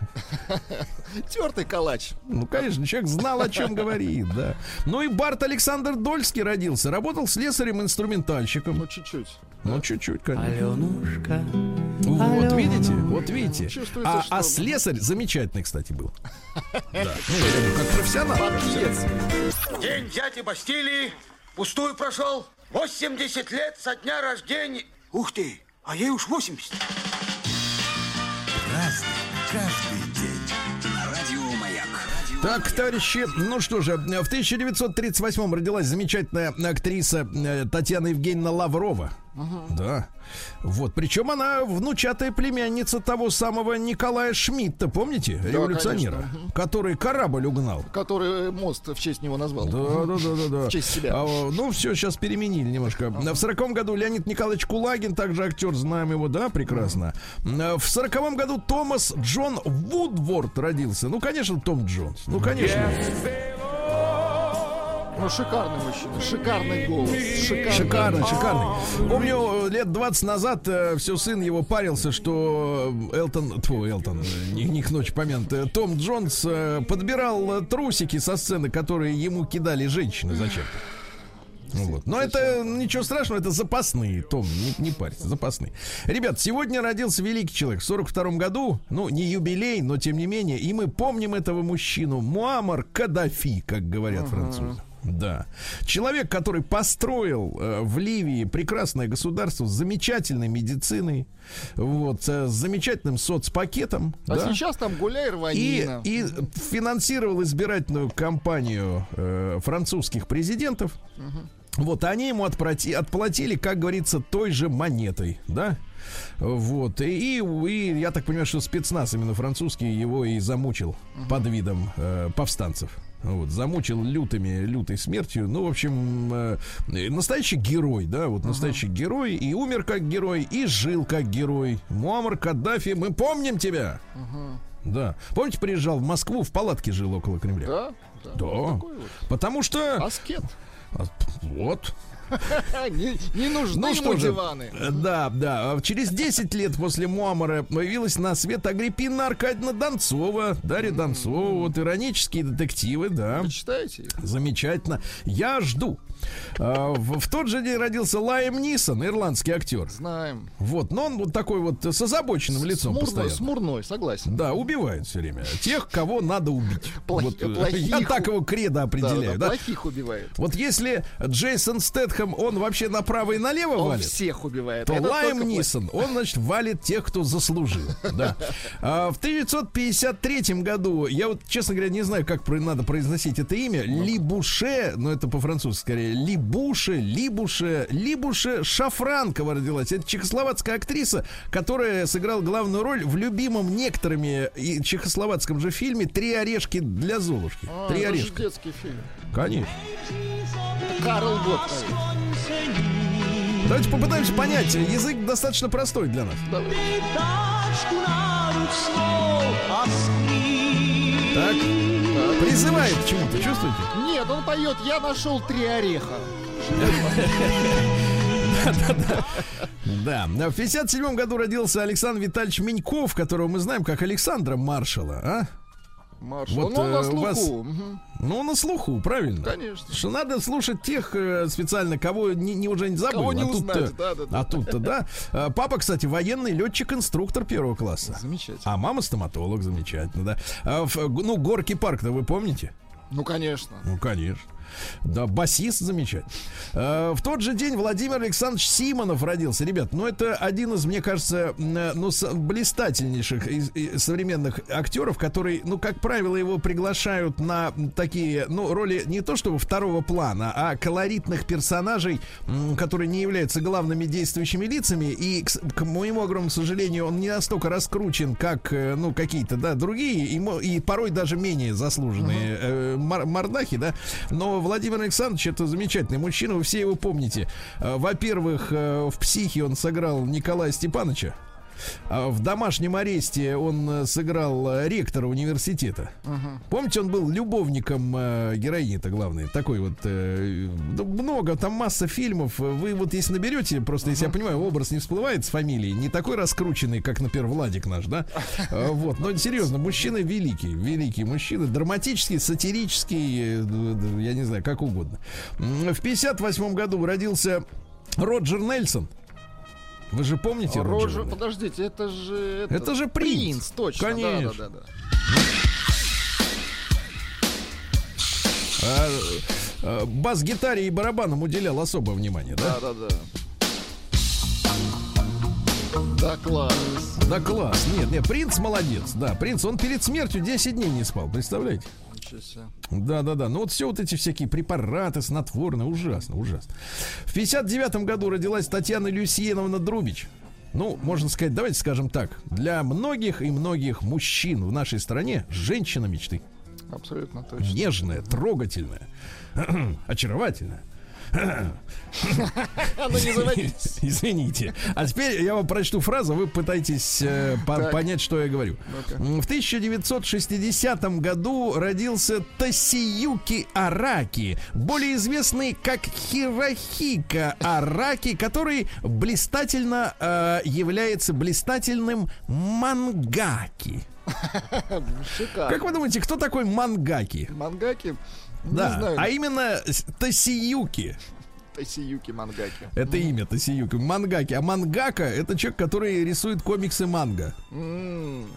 Тертый калач. Ну, конечно, человек знал, о чем говорит, да. Ну и Барт Александр Дольский родился. Работал слесарем-инструментальщиком. Ну, чуть-чуть. Ну, чуть-чуть, конечно. Аленушка. Вот видите, вот видите. А, что- а слесарь замечательный, кстати, был. Да, ну, я думаю, как профессионал. День дяди Бастилии пустую прошел. 80 лет со дня рождения. Ух ты, а ей уж 80. Разный, каждый день. Радио Маяк. Так, товарищи, ну что же, в 1938 родилась замечательная актриса э, Татьяна Евгеньевна Лаврова. Да. Вот. Причем она внучатая племянница того самого Николая Шмидта, помните? Революционера, конечно. который корабль угнал. Который мост в честь него назвал. Да, да, да, да, да. В честь себя. А, ну, все, сейчас переменили немножко. В сороковом году Леонид Николаевич Кулагин, также актер, знаем его, да, прекрасно. А, В сороковом году Томас Джон Вудворд родился. Ну, конечно, Том Джонс. Ну, конечно. Ну, шикарный мужчина. Шикарный голос. Шикарный. Шикарный, шикарный. Помню, лет 20 назад э, все сын его парился, что э, Элтон, тьфу, Элтон, э, не, не к ночи помянут, э, Том Джонс э, подбирал э, трусики со сцены, которые ему кидали женщины зачем-то. Ну Вот. Но это ничего страшного, это запасные, Том, не, не парься, запасные. Ребят, сегодня родился великий человек в 42 году, ну, не юбилей, но тем не менее, и мы помним этого мужчину, Муаммар Каддафи, как говорят французы. Да. Человек, который построил э, в Ливии прекрасное государство с замечательной медициной, вот, э, с замечательным соцпакетом. А да. сейчас там гуляй И, рванина. и финансировал избирательную кампанию э, французских президентов. Вот, они ему отплати, отплатили, как говорится, той же монетой, да? Вот. И, и я так понимаю, что спецназ именно французский его и замучил под видом э, повстанцев. Вот, замучил лютыми, лютой смертью. Ну, в общем, э, настоящий герой, да, вот настоящий герой. И умер как герой, и жил как герой. Муаммар Каддафи, мы помним тебя. Да. Помните, приезжал в Москву, в палатке жил около Кремля? Да? Да. Да. Такой вот. Потому что... Аскет. А, Вот. Не, не нужны Ну что же, диваны. да, да. Через 10 лет после Муамара появилась на свет Агриппина Аркадьевна Донцова. Дарья Донцова. Вот иронические детективы, да. Вы читаете их? Замечательно. Я жду. А, В, в тот же день родился Лайм Нисон, ирландский актер. Знаем. Вот, но он вот такой вот с озабоченным лицом Смурной, постоянно. смурной, согласен. Да, убивает все время. Тех, кого надо убить. Плохи- Вот, э, плохих я так его кредо Да, определяю. да, да. плохих убивает. Вот если Джейсон Стэтхэм, он вообще направо и налево Он валит, всех убивает. то Это Лайм Нисон, он, значит, валит тех, кто заслужил. Да. А, в 1953 году, я вот, честно говоря, не знаю, как надо произносить это имя, Либуше, но это по-французски скорее, Либуше, Либуше, Либуше Шафранкова родилась. Это чехословацкая актриса, которая сыграла главную роль в любимом некоторыми и чехословацком же фильме «Три орешки для Золушки». А, «Три это же орешка». детский фильм. Конечно. Карл Гот. Давайте попытаемся понять. Язык достаточно простой для нас. Так. Призывает к чему-то, чувствуете? Нет, он поет «Я нашел три ореха». Да. В 57 году родился Александр Витальевич Меньков, которого мы знаем как Александра Маршала, а? Маршал. Вот, ну, он на э, у вас- слуху. Мгм. Ну, на слуху, правильно? Конечно. Что надо слушать тех э, специально, кого не, не- уже не забыл. Кого не а тут-то- узнать, да-да-да. А тут-то, да. А, Папа, кстати, военный летчик-инструктор первого класса. Замечательно. А мама стоматолог, замечательно, да. А, ну, Горки парк-то вы помните? Ну, конечно. Ну, конечно. Да, басист замечательный. Э, В тот же день Владимир Александрович Симонов родился. Ребят, ну это один из, мне кажется, э, ну, блистательнейших из- из современных актеров, который, ну, как правило, его приглашают на такие, ну, роли не то чтобы второго плана, а колоритных персонажей, которые не являются главными действующими лицами. И, к, к моему огромному сожалению, он не настолько раскручен, как, э, ну, какие-то, да, другие, и, и порой даже менее заслуженные э, мор- мордахи, да. Но Владимир Александрович это замечательный мужчина, вы все его помните. Э, Во-первых, э, в «Психе» он сыграл Николая Степановича. А В домашнем аресте он э, сыграл э, ректора университета. Помните, он был любовником э, героини-то главной. Такой вот да много, там масса фильмов. Вы вот если наберете, просто если я понимаю, образ не всплывает с фамилией, не такой раскрученный, как, например, Владик наш, да? Э, Вот, но серьезно, мужчина великий, великий мужчина, драматический, сатирический, я не знаю, как угодно. В 58 году родился Роджер Нельсон. Вы же помните? Роджер, Нельсона? подождите, это же... Это же принц. точно. Конечно. Да, да, да. А, а, бас-гитаре и барабанам уделял особое внимание, да? Да, да, да. Да, класс. Да класс. Нет, нет, принц молодец. Да, принц, он перед смертью 10 дней не спал, представляете? Да, да, да. Ну вот все вот эти всякие препараты снотворные, ужасно, ужасно. В 59 году родилась Татьяна Люсьеновна Друбич. Ну, можно сказать, давайте скажем так. Для многих и многих мужчин в нашей стране женщина мечты. Абсолютно точно. Нежная, трогательная, очаровательная. Ну не заводитесь. Извините. А теперь я вам прочту фразу, вы пытаетесь э, по- понять, что я говорю. Ну-ка. В 1960 году родился Тосиюки Араки, более известный как Хирохика Араки, который блистательно э, является блистательным мангаки. Шикарно. Как вы думаете, кто такой мангаки? Мангаки? Да, а именно Тосиюки. Тосиюки Мангаки. Это имя Тосиюки. Мангаки. А мангака это человек, который рисует комиксы манга.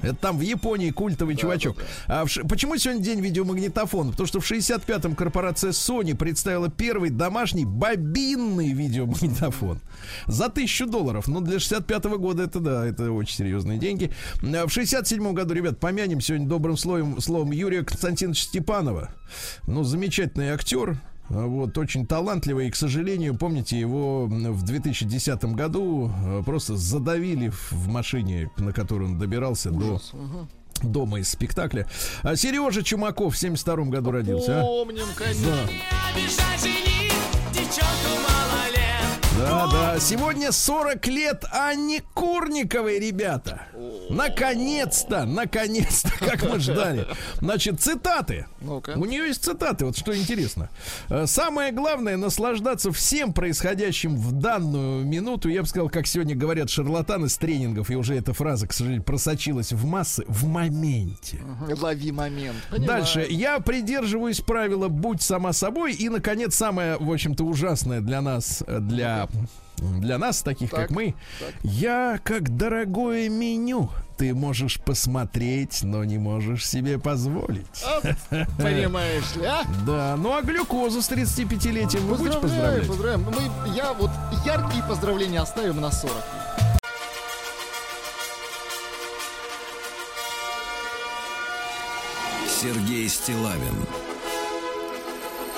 Это там в Японии культовый чувачок. А в Почему сегодня день видеомагнитофона? Потому что в 65-м корпорация Sony представила первый домашний бобинный видеомагнитофон. За тысячу долларов. Ну, для 65-го года это, да, это очень серьезные деньги. А В 67-м году, ребят, помянем сегодня добрым словом, словом Юрия Константиновича Степанова. Ну, замечательный актер. А Вот, очень талантливый, и, к сожалению, помните, его в 2010 году э, просто задавили в машине, на которой он добирался до дома из спектакля. А Сережа Чумаков в 72 году родился. а? Помним, конечно. Да. Да, да. Сегодня 40 лет Анне Курниковой, ребята. Наконец-то, наконец-то, как мы ждали. Значит, цитаты. Ну-ка. У нее есть цитаты, вот что интересно. Э, Самое главное наслаждаться всем происходящим в данную минуту. Я бы сказал, как сегодня говорят шарлатаны с тренингов, и уже эта фраза, к сожалению, просочилась в массы в моменте. Лови момент. Понимаю. Дальше. Я придерживаюсь правила «будь сама собой». И, наконец, самое, в общем-то, ужасное для нас, э, для, для нас, таких Так, как мы. так. Я как дорогое меню. Ты можешь посмотреть, но не можешь себе позволить. А, Понимаешь ли, а? Да, ну а глюкозу с 35-летием вы будете поздравлять? поздравляем. Мы, я вот яркие поздравления оставим на 40. Сергей Стилавин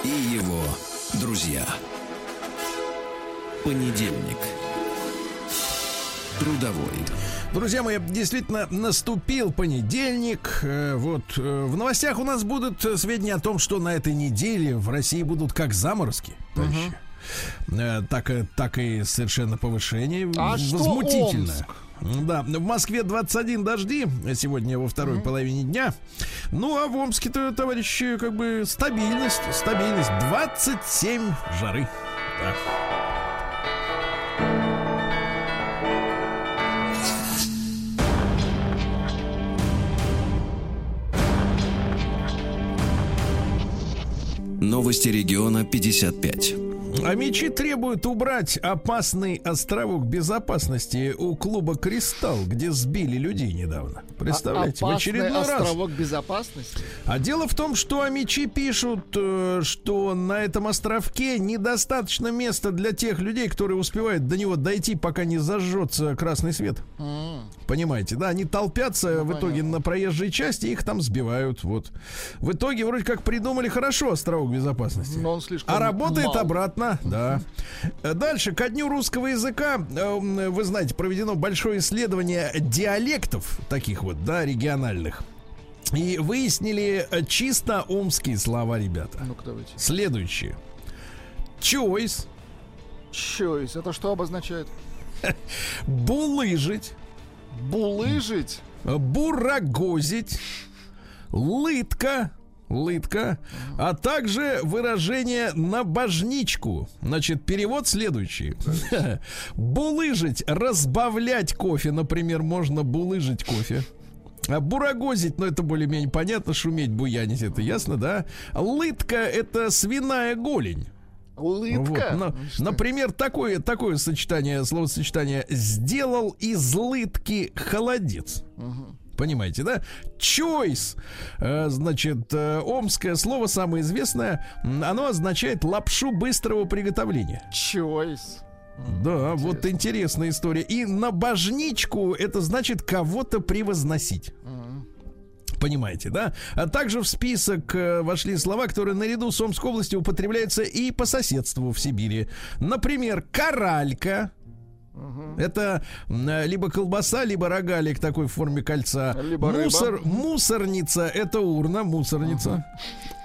и его друзья. Понедельник. Трудовой. Друзья мои, действительно наступил понедельник. Э, Вот э, в новостях у нас будут э, сведения о том, что на этой неделе в России будут как заморозки, товарищи, так, и- так и совершенно повышение А что возмутительное. Омск? Да, в Москве 21 дожди сегодня во второй половине дня. Ну, а в Омске-то, товарищи, как бы стабильность, стабильность. 27 жары. Да. Новости региона 55. А мечи требуют убрать опасный островок безопасности у клуба «Кристалл», где сбили людей недавно. Представляете, в Опасный очередной раз. островок безопасности. А дело в том, что амичи пишут, э, что на этом островке недостаточно места для тех людей, которые успевают до него дойти, пока не зажжется красный свет. М, Понимаете, да, они толпятся в итоге на проезжей части, их там сбивают. Вот. В итоге вроде как придумали хорошо островок безопасности. Но он слишком А работает мал. обратно, да. Э, Дальше, ко дню русского языка, э, м, вы знаете, проведено большое исследование диалектов, таких вот, да, региональных. И выяснили э, чисто омские слова, ребята. Ну-ка, давайте. Следующие. Choice, Choice. Это что обозначает? булыжить, Булыжить? бурагозить, лытка, лытка, а также выражение на божничку. Значит, перевод следующий. Булыжить, разбавлять кофе, например, можно булыжить кофе. А бурагозить, ну это более-менее понятно, шуметь, буянить, это ясно, да? Лытка это свиная голень. Улыбка? Вот, на- Ну например, такое, такое сочетание, словосочетание «сделал из лытки холодец». Понимаете, да? Choice, э, значит, э, омское слово самое известное, оно означает лапшу быстрого приготовления. Choice. Да, вот интересная история. И на божничку это значит кого-то превозносить. Понимаете, да? А также в список э, вошли слова, которые наряду с Омской областью употребляются и по соседству в Сибири. Например, каралька. Это э, либо колбаса, либо рогалик такой в форме кольца. Либо рыба. Мусор, мусорница это урна, мусорница.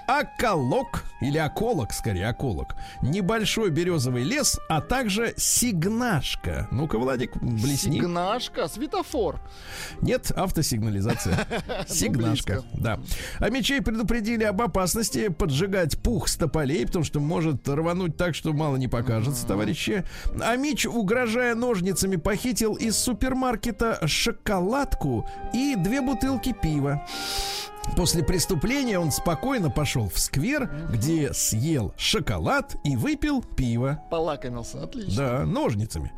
Околок или околок, скорее околок. Небольшой березовый лес, а также сигнашка. Ну-ка, Владик, блесни. Сигнашка, светофор. Нет, автосигнализация. Сигнашка, близко. да. А мечей предупредили об опасности поджигать пух с тополей, потому что может рвануть так, что мало не покажется, товарищи. А Мич, угрожая ножницами, похитил из супермаркета шоколадку и две бутылки пива. После преступления он спокойно пошел в сквер, где съел шоколад и выпил пиво. Полакомился, отлично. Да, ножницами.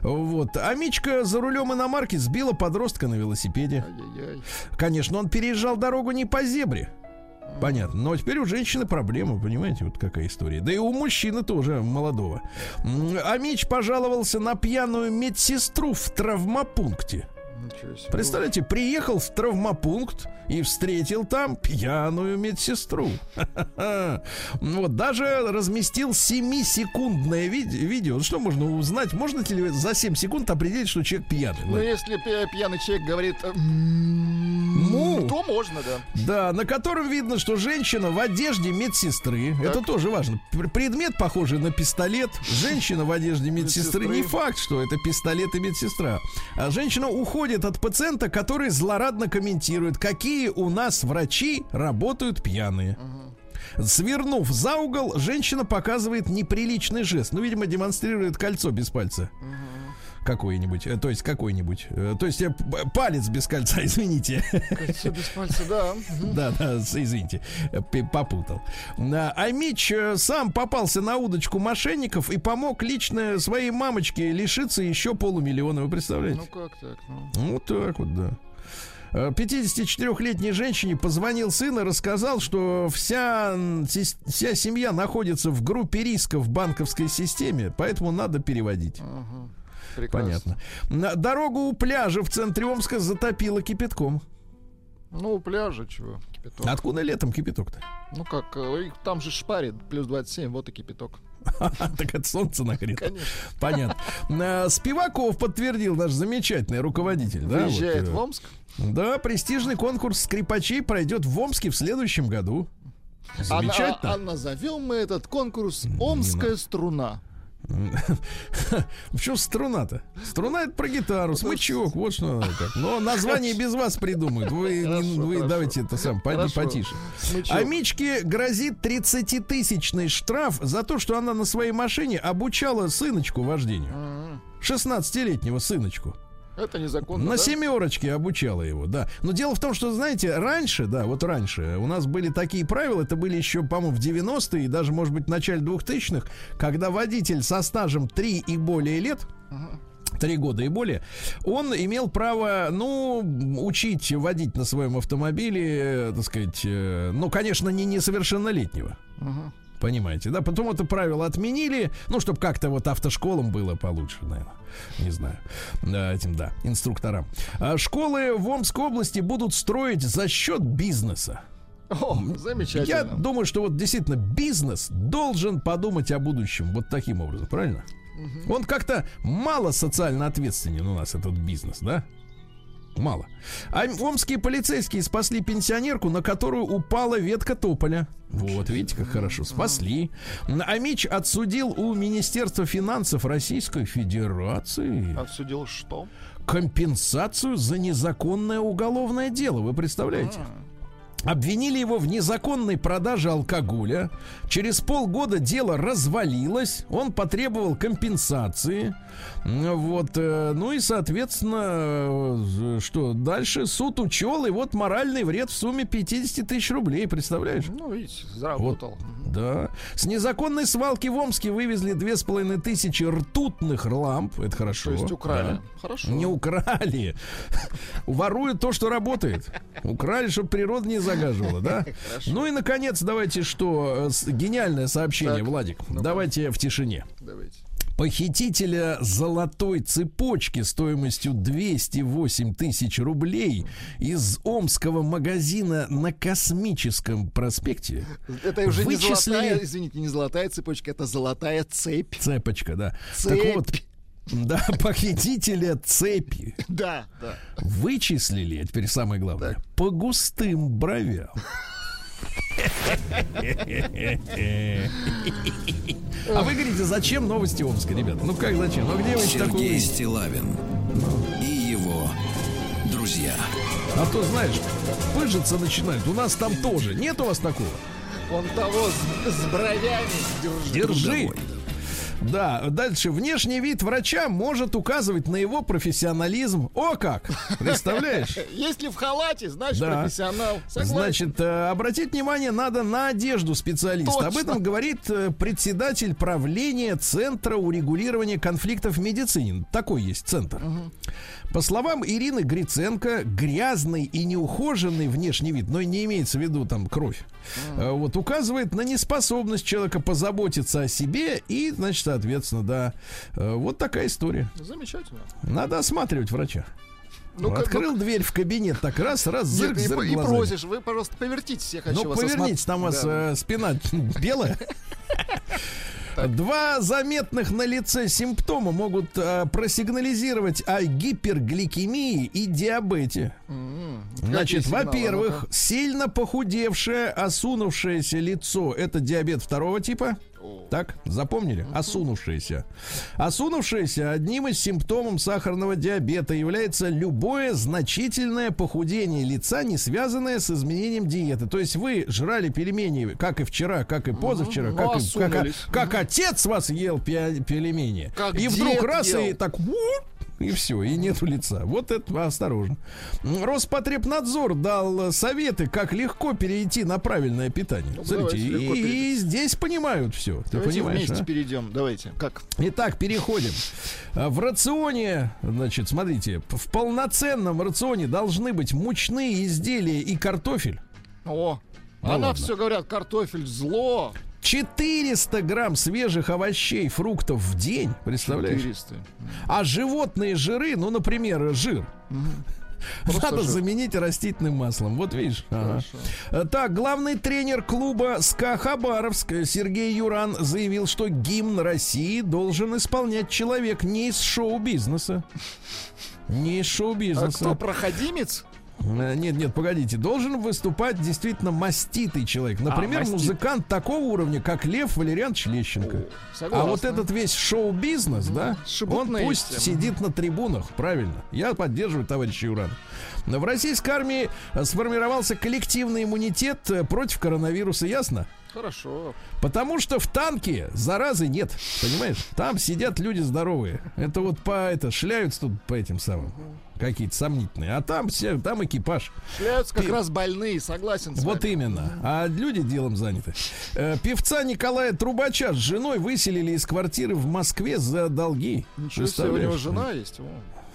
Вот. А Мичка за рулем иномарки сбила подростка на велосипеде. Ай-яй-яй. Конечно, он переезжал дорогу не по зебре. Понятно. Но теперь у женщины проблема, понимаете, вот какая история. Да и у мужчины тоже молодого. М, А Мич пожаловался на пьяную медсестру в травмопункте. Представляете, приехал в травмопункт и встретил там пьяную медсестру. Вот, даже разместил 7-секундное ви- видео. Что можно узнать? Можно ли за 7 секунд определить, что человек пьяный? Ну, если пьяный человек говорит Му. то можно, да. Да, на котором видно, что женщина в одежде медсестры. Это тоже важно. Пр- Предмет похожий на пистолет. Женщина в одежде медсестры. Не Медсестры. факт, что это пистолет и медсестра. А женщина уходит от пациента, который злорадно комментирует, какие у нас врачи работают пьяные. Свернув за угол, женщина показывает неприличный жест. Ну, видимо, демонстрирует кольцо без пальца. Какое-нибудь. Э, То есть какой-нибудь. э, То есть палец без кольца, извините. Кольцо без пальца, да. Да, да, извините, э, попутал. А а Мич сам попался на удочку мошенников и помог лично своей мамочке лишиться еще полумиллиона. Вы представляете? Ну как так? ну? Вот так вот, да. Э, 54-летней женщине позвонил сын и рассказал, что вся, вся семья находится в группе риска в банковской системе, поэтому надо переводить. Ага. Прекрасно. Понятно. Дорогу у пляжа в центре Омска затопило кипятком. Ну, у пляжа чего? Кипяток. Откуда летом кипяток-то? Ну как, э, там же шпарит, плюс 27, вот и кипяток. Так от солнца нагрето. Понятно. Спиваков подтвердил наш замечательный руководитель. вот, э, в Омск. Да, престижный конкурс скрипачей пройдет в Омске в следующем году. А, Замечательно. а- а назовем мы этот конкурс «Омская струна». В чем струна-то? Струна это про гитару, смычок, вот что надо. Но название без вас придумают. Вы, Хорошо, вы хорошо. давайте это сам, Хорошо. потише. Смычок. А Мичке грозит 30-тысячный штраф за то, что она на своей машине обучала сыночку вождению. Мгм. 16-летнего сыночку. Это незаконно, На да? семерочке обучала его, да. Но дело в том, что, знаете, раньше, да, вот раньше у нас были такие правила, это были еще, по-моему, в 90-е и даже, может быть, в начале 2000-х, когда водитель со стажем 3 и более лет, Три года и более, он имел право, ну, учить водить на своем автомобиле, э, так сказать, э, ну, конечно, не несовершеннолетнего. Мгм. Понимаете, да? Потом это правило отменили, ну, чтобы как-то вот автошколам было получше, наверное. Не знаю. Этим, да, инструкторам. А школы в Омской области будут строить за счет бизнеса. О, Я замечательно. думаю, что вот действительно бизнес должен подумать о будущем вот таким образом, правильно? Он как-то мало социально ответственен у нас, этот бизнес, да? Мало. А омские полицейские спасли пенсионерку, на которую упала ветка тополя. Вот, видите, как хорошо. Спасли. А Мич отсудил у Министерства финансов Российской Федерации Отсудил что? компенсацию за незаконное уголовное дело. Вы представляете? Обвинили его в незаконной продаже алкоголя. Через полгода дело развалилось. Он потребовал компенсации. Вот, э, ну и, соответственно, э, что дальше суд учел, и вот моральный вред в сумме 50 тысяч рублей, представляешь? Ну, видите, заработал. Мгм. Да. С незаконной свалки в Омске вывезли две с половиной тысячи ртутных ламп. Это хорошо. То есть украли. Да. Хорошо. Не украли. Воруют то, что работает. Украли, чтобы природа не загаживала, да? Ну и, наконец, давайте что? э, Гениальное сообщение, Так, Владик. ну-ка. Давайте в тишине. Давайте. Похитителя золотой цепочки стоимостью 208 тысяч рублей из омского магазина на Космическом проспекте. Это уже не Вычислили- золотая, извините, не золотая цепочка, это золотая цепь. Цепочка, да. Цепь. Так вот, да, похитителя цепи Да, да. вычислили, а теперь самое главное, Так. по густым бровям. А вы говорите, зачем новости Омска, ребята? Ну как зачем? Ну где вы Сергей увидите? Стилавин и его друзья. А то, знаешь, пыжиться начинают. У нас там тоже. Нет у вас такого? Он того с, с бровями держит. Держи. Да, дальше. Внешний вид врача может указывать на его профессионализм. О как! Представляешь? Если в халате, значит Да. профессионал. Согласен. Значит, э, обратить внимание надо на одежду специалиста. Точно. Об этом говорит э, председатель правления Центра урегулирования конфликтов в медицине. Такой есть центр. По словам Ирины Гриценко, грязный и неухоженный внешний вид, но не имеется в виду там кровь, э, вот указывает на неспособность человека позаботиться о себе и, значит, соответственно, да, э, вот такая история. Замечательно. Надо осматривать врача. Ну-ка, Открыл дверь в кабинет, так раз, раз, Нет, зырк, и, зырк и глазами. просишь, вы, пожалуйста, повертитесь, я хочу Ну, вас поверните, осмотреть. там у вас Да. э, спина белая. Два заметных на лице симптома могут э, просигнализировать о гипергликемии и диабете. М, Значит, во-первых, Ну-ка. сильно похудевшее, осунувшееся лицо – это диабет второго типа. Так, запомнили? Осунувшееся. Осунувшееся одним из симптомов сахарного диабета является любое значительное похудение лица, не связанное с изменением диеты. То есть вы жрали пельмени, как и вчера, как и позавчера, ну, как, и- как, как отец вас ел пе- пельмени. Как и вдруг раз ел. и так и все, и нету лица. Вот это осторожно. Роспотребнадзор дал советы, как легко перейти на правильное питание. Ну, Смотрите, давайте и, и здесь понимают все. Ты Давайте понимаешь? вместе а? перейдем. Давайте. Как? Итак, переходим. А, В рационе, значит, смотрите, в полноценном рационе должны быть мучные изделия и картофель. О, Ну она ладно. все говорят, картофель зло. 400 грамм свежих овощей, фруктов в день, представляешь? 400. А животные жиры, ну, например, жир, Просто надо жир. заменить растительным маслом. Вот видишь. Ага. Э, Так, главный тренер клуба СКА Хабаровск Сергей Юран заявил, что гимн России должен исполнять человек не из шоу-бизнеса. Не из А шоу-бизнеса. кто, проходимец? Э, Нет, нет, погодите. Должен выступать действительно маститый человек. Например, мастит. музыкант такого уровня, как Лев Валерьянович Лещенко. А Согласна. вот этот весь шоу-бизнес, да, он пусть все. сидит на трибунах, правильно. Я поддерживаю товарища Юрана. В российской армии э, сформировался коллективный иммунитет э, против коронавируса, ясно? Хорошо. Потому что в танке заразы нет, понимаешь? Там сидят люди здоровые. Это вот по это шляются тут по этим самым какие-то сомнительные. А там все, там экипаж. Шляются как Пи- раз больные, согласен с Вот вами. именно. А люди делом заняты. Э, Певца Николая Трубача с женой выселили из квартиры в Москве за долги. Ничего себе, у него жена есть. О.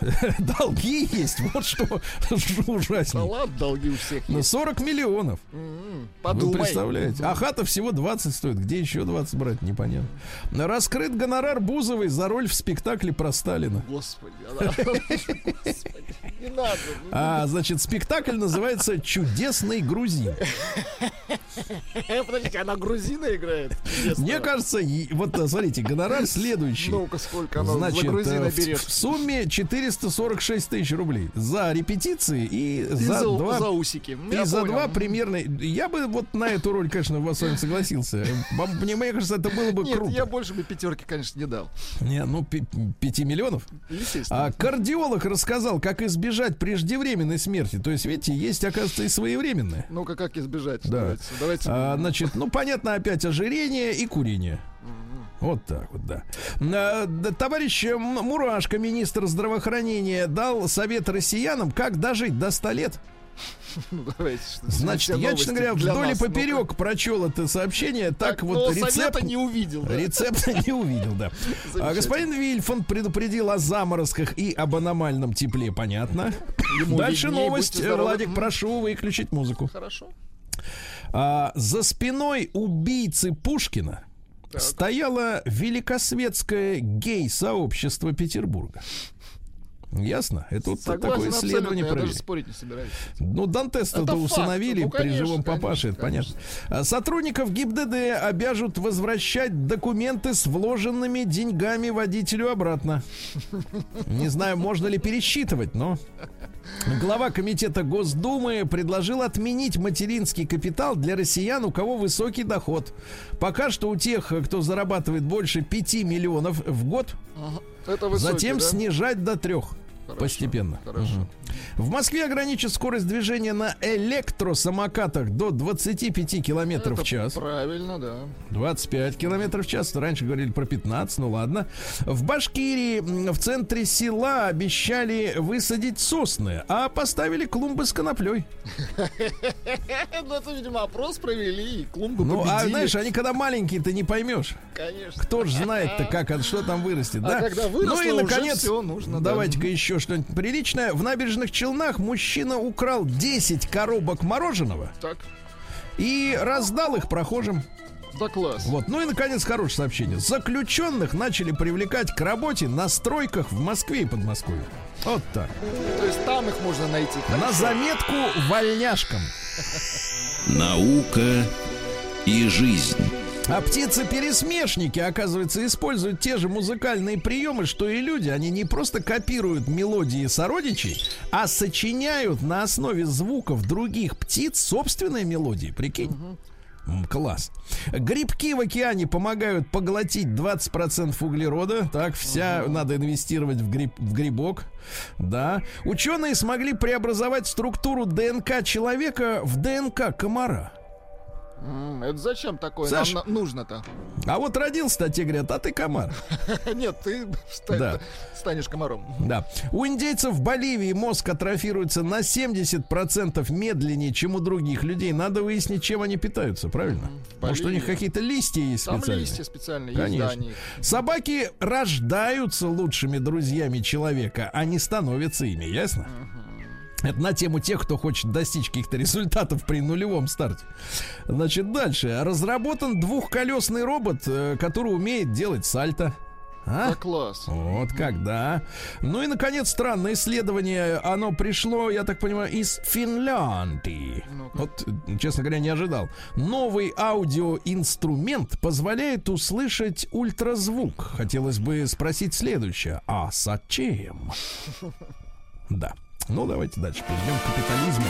Долги есть, вот что Да ужаснее. ладно, долги у всех На есть. 40 миллионов. М, Вы Подумай. представляете? А хата всего 20 стоит. Где еще 20 брать, непонятно. Раскрыт гонорар Бузовой за роль в спектакле про Сталина. Господи, не надо. ну, А, значит, спектакль называется «Чудесный грузин». Подождите, она грузина играет? Мне кажется, вот э, смотрите, гонорар следующий. Ну-ка, сколько она Значит, э, грузина в, берет? в сумме 446 тысяч рублей за репетиции и, И за, за, два за усики. и Я за понял. два примерно. Я бы вот на эту роль, конечно, с вами согласился. Мне, мне кажется, это было бы Нет, круто. я больше бы пятерки, конечно, не дал. Не, ну, пи- пяти миллионов. Естественно. А кардиолог рассказал, как избежать преждевременной смерти. То есть, видите, есть, оказывается, и своевременные. Ну-ка, как избежать? Да. Давайте. давайте. А, значит, ну, понятно, опять ожирение и курение. Вот так вот, да. А, Товарищ М- Мурашко, министр здравоохранения, дал совет россиянам, как дожить до 100 лет. Ну, давайте, Значит, я, честно говоря, вдоль и нас. Поперек прочел это сообщение. Так, Так, вот рецепт... не увидел. да? Рецепта не увидел, да. А господин Вильфон предупредил о заморозках и об аномальном тепле, понятно. Ему Дальше виднее, новость. Владик, прошу выключить музыку. Хорошо. А, за спиной убийцы Пушкина стояло великосветское гей-сообщество Петербурга. Ясно? Это вот Согласен такое исследование я даже спорить не собираюсь. Ну, Дантеста-то усыновили. Ну, при конечно, живом конечно, папаше, это понятно. А Сотрудников ГИБДД обяжут возвращать документы с вложенными деньгами водителю обратно. Не знаю, можно ли пересчитывать, но... Глава комитета Госдумы предложил отменить материнский капитал для россиян, у кого высокий доход. Пока что у тех, кто зарабатывает больше 5 миллионов в год, Ага. Это высокий, затем да? снижать до трех. Хорошо, Постепенно. хорошо. Мгм. В Москве ограничат скорость движения на электросамокатах до 25 километров в час. Правильно, да. 25 километров в час. Раньше говорили про 15, ну ладно. В Башкирии в центре села обещали высадить сосны, а поставили клумбы с коноплей. Ну, это, видимо, опрос провели, и клумбы Ну, а знаешь, они когда маленькие, ты не поймешь. Конечно. Кто ж знает-то, как, что там вырастет, А да? когда выросло, ну и, наконец, нужно, давайте-ка еще что-нибудь приличное. В набережных Челнах мужчина украл 10 коробок мороженого Так, и раздал их прохожим. Да класс. Вот. Ну и, наконец, хорошее сообщение. Заключенных начали привлекать к работе на стройках в Москве и Подмосковье. Вот так. То есть там их можно найти. На Хорошо. заметку вольняшкам. Наука и жизнь. А птицы-пересмешники, оказывается, используют те же музыкальные приемы, что и люди. Они не просто копируют мелодии сородичей, а сочиняют на основе звуков других птиц собственные мелодии. Прикинь. Класс. Грибки в океане помогают поглотить 20% углерода. Так, вся надо инвестировать в, гриб, в грибок. Да. Ученые смогли преобразовать структуру ДНК человека в ДНК комара. Это зачем такое Саш. нам на- нужно-то? А вот родился-то, тебе говорят, а ты комар. Нет, ты станешь комаром. Да. У индейцев в Боливии мозг атрофируется на 70% медленнее, чем у других людей. Надо выяснить, чем они питаются, правильно? Может, у них какие-то листья есть Там специальные? листья специальные Конечно. Собаки рождаются лучшими друзьями человека, а не становятся ими, ясно? Это на тему тех, кто хочет достичь каких-то результатов при нулевом старте. Значит, дальше. Разработан двухколесный робот, э, который умеет делать сальто. А? Да класс. Вот как, да. Ну и, наконец, странное исследование. Оно пришло, я так понимаю, из Финляндии. Ну-ка. Вот, честно говоря, не ожидал. Новый аудиоинструмент позволяет услышать ультразвук. Хотелось бы спросить следующее. А зачем? Да. Ну, давайте дальше перейдем к капитализму.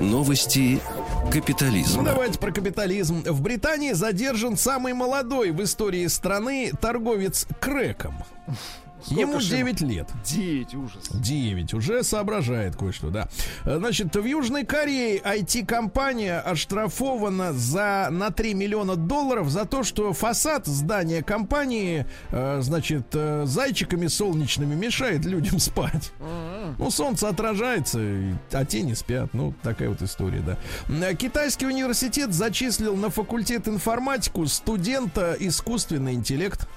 Новости Ну, капитализма. давайте про капитализм. В Британии задержан самый молодой в истории страны торговец крэком. Сколько Ему ж ему? 9 лет. Девять, ужас. 9. Уже соображает кое-что, да. Э, Значит, в Южной Корее IT-компания оштрафована за, на 3 миллиона долларов за то, что фасад здания компании, э, значит, э, зайчиками солнечными мешает людям спать. Ну, солнце отражается, а тени спят. Ну, такая вот история, да. Китайский университет зачислил на факультет информатику студента искусственный интеллект.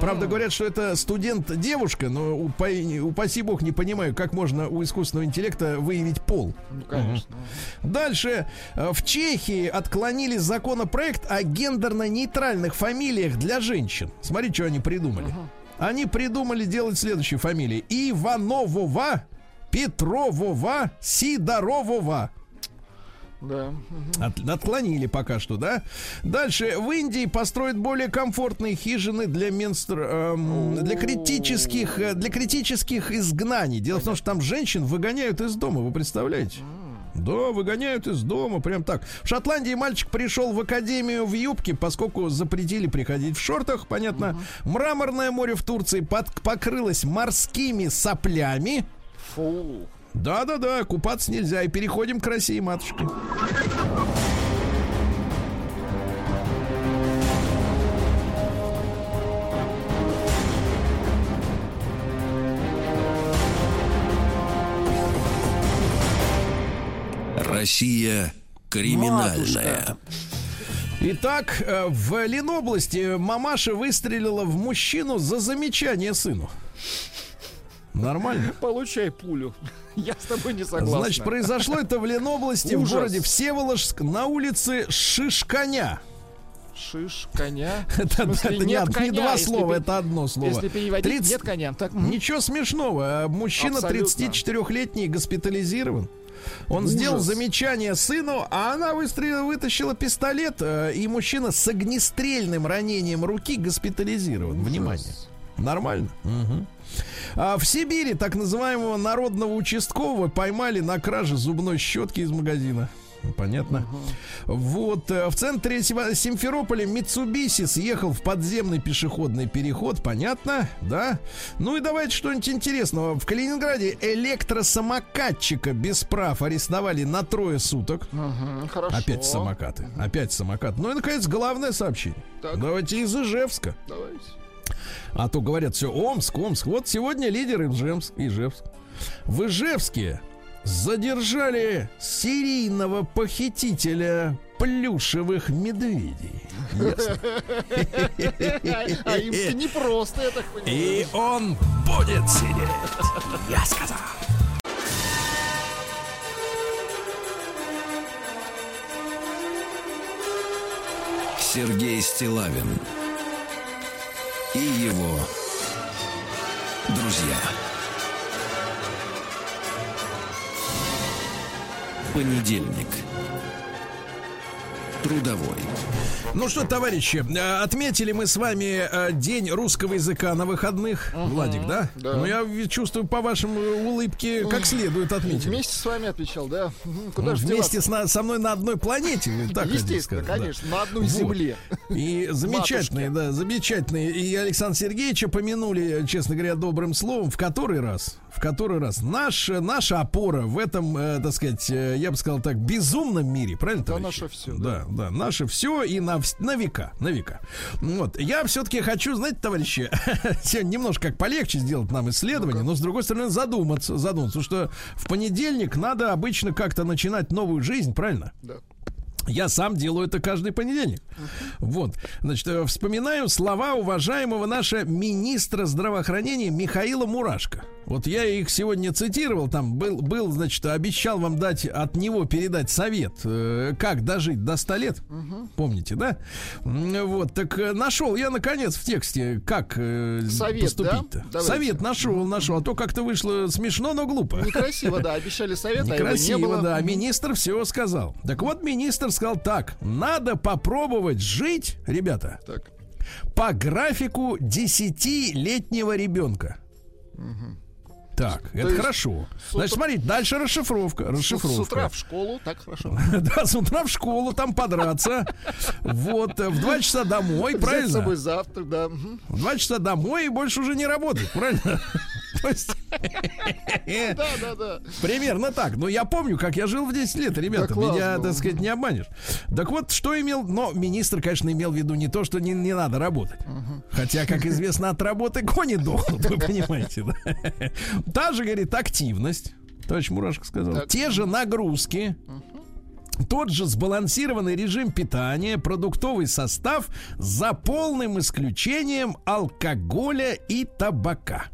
Правда, говорят, что это студент-девушка, но упа- упаси бог, не понимаю, как можно у искусственного интеллекта выявить пол. Ну, конечно. Дальше. Э, В Чехии отклонили законопроект о гендерно-нейтральных фамилиях для женщин. Смотри, что они придумали. Они придумали делать следующие фамилии. Ивановова, Петровова, Сидоровова. Да. От- отклонили пока что, да? Дальше. В Индии построят более комфортные хижины для менстр... эм, для критических... э, для критических изгнаний. Дело в том, что там женщин выгоняют из дома, вы представляете? Да, выгоняют из дома, прям так. В Шотландии мальчик пришел в академию в юбке, поскольку запретили приходить в шортах, понятно. Мраморное море в Турции под- покрылось морскими соплями. Фу. Да-да-да, купаться нельзя. И переходим к России, матушки. Россия криминальная. Итак, э, в Ленобласти мамаша выстрелила в мужчину за замечание сыну. Нормально. Получай пулю. Я с тобой не согласен. Значит, произошло это в Ленобласти, в Ужас. городе Всеволожск, на улице Шишканя. Шиш, коня. Это, смысле, это не, нет од- не коня, два слова, пе- это одно слово. Если переводить, 30 нет коня. Так. Ничего смешного. А Мужчина Абсолютно. 34-летний госпитализирован. Он Ужас. сделал замечание сыну, а она выстрелила, вытащила пистолет, э, и мужчина с огнестрельным ранением руки госпитализирован. Внимание. Нормально? Мгм. А в Сибири так называемого народного участкового поймали на краже зубной щетки из магазина. Ну, Понятно. Вот э, в центре Симферополя Митсубиси съехал в подземный пешеходный переход. Понятно, да? Ну и давайте что-нибудь интересного. В Калининграде электросамокатчика без прав арестовали на трое суток. Мгм, Хорошо. Опять самокаты. Опять самокат. Ну и, наконец, главное сообщение. Так. Давайте из Ижевска. Давайте. А то говорят все Омск, Омск. Вот сегодня лидер Ижевск. Ижевск. В Ижевске задержали серийного похитителя плюшевых медведей. А им-то непросто, я так понимаю. И он будет сидеть. Я сказал. Сергей Стилавин и его друзья. Понедельник. Трудовой. Ну что, товарищи, э, отметили мы с вами э, День русского языка на выходных. Владик, да? да. Ну, я чувствую по вашим э, улыбке, как следует отметили. Вместе с вами отвечал, да. Ну, Куда же вместе с на- со мной на одной планете, так Естественно, сказать, да. конечно, на одной Вот. земле. И замечательные, да, замечательные. И Александр Сергеевича помянули, честно говоря, добрым словом. В который раз? В который раз? Наш, наша опора в этом, э, так сказать, э, я бы сказал так, безумном мире, правильно, Да, товарищи? наше всё, Да, да, наше все и на, на века, на века. Вот. Я все-таки хочу, знаете, товарищи, сегодня немножко как полегче сделать нам исследование, но, с другой стороны, задуматься, задуматься, что в понедельник надо обычно как-то начинать новую жизнь, правильно? Да. Я сам делаю это каждый понедельник. Вот. Значит, э, вспоминаю слова уважаемого нашего министра здравоохранения Михаила Мурашко. Вот я их сегодня цитировал, там был, был, значит, обещал вам дать от него передать совет, э, как дожить до 100 лет. Помните, да? Вот, так э, нашел я, наконец, в тексте, как э, Совет, поступить-то. да? Совет нашел, нашел, а то как-то вышло смешно, но глупо. Некрасиво, да, обещали совет, а его не Некрасиво, было. да. А министр все сказал. Так вот, министр сказал так: надо попробовать жить, ребята, Так. по графику десятилетнего ребенка. Так, это есть хорошо. Значит, смотрите, дальше расшифровка. Расшифровка. с утра в школу, так хорошо. Да, с утра в школу, там подраться. Вот, э, в два часа домой, Взять с правильно? собой завтрак, да. В два часа домой и больше уже не работать, правильно? То есть... Да, да, да. Примерно так. Но я помню, как я жил в 10 лет, ребята. Меня, так сказать, не обманешь. Так вот, что имел... Но министр, конечно, имел в виду не то, что не, не надо работать. Хотя, как известно, от работы кони дохнут, вы понимаете, да? Та же, говорит, активность. Товарищ Мурашко сказал. Так. Те же нагрузки. Тот же сбалансированный режим питания, продуктовый состав за полным исключением алкоголя и табака.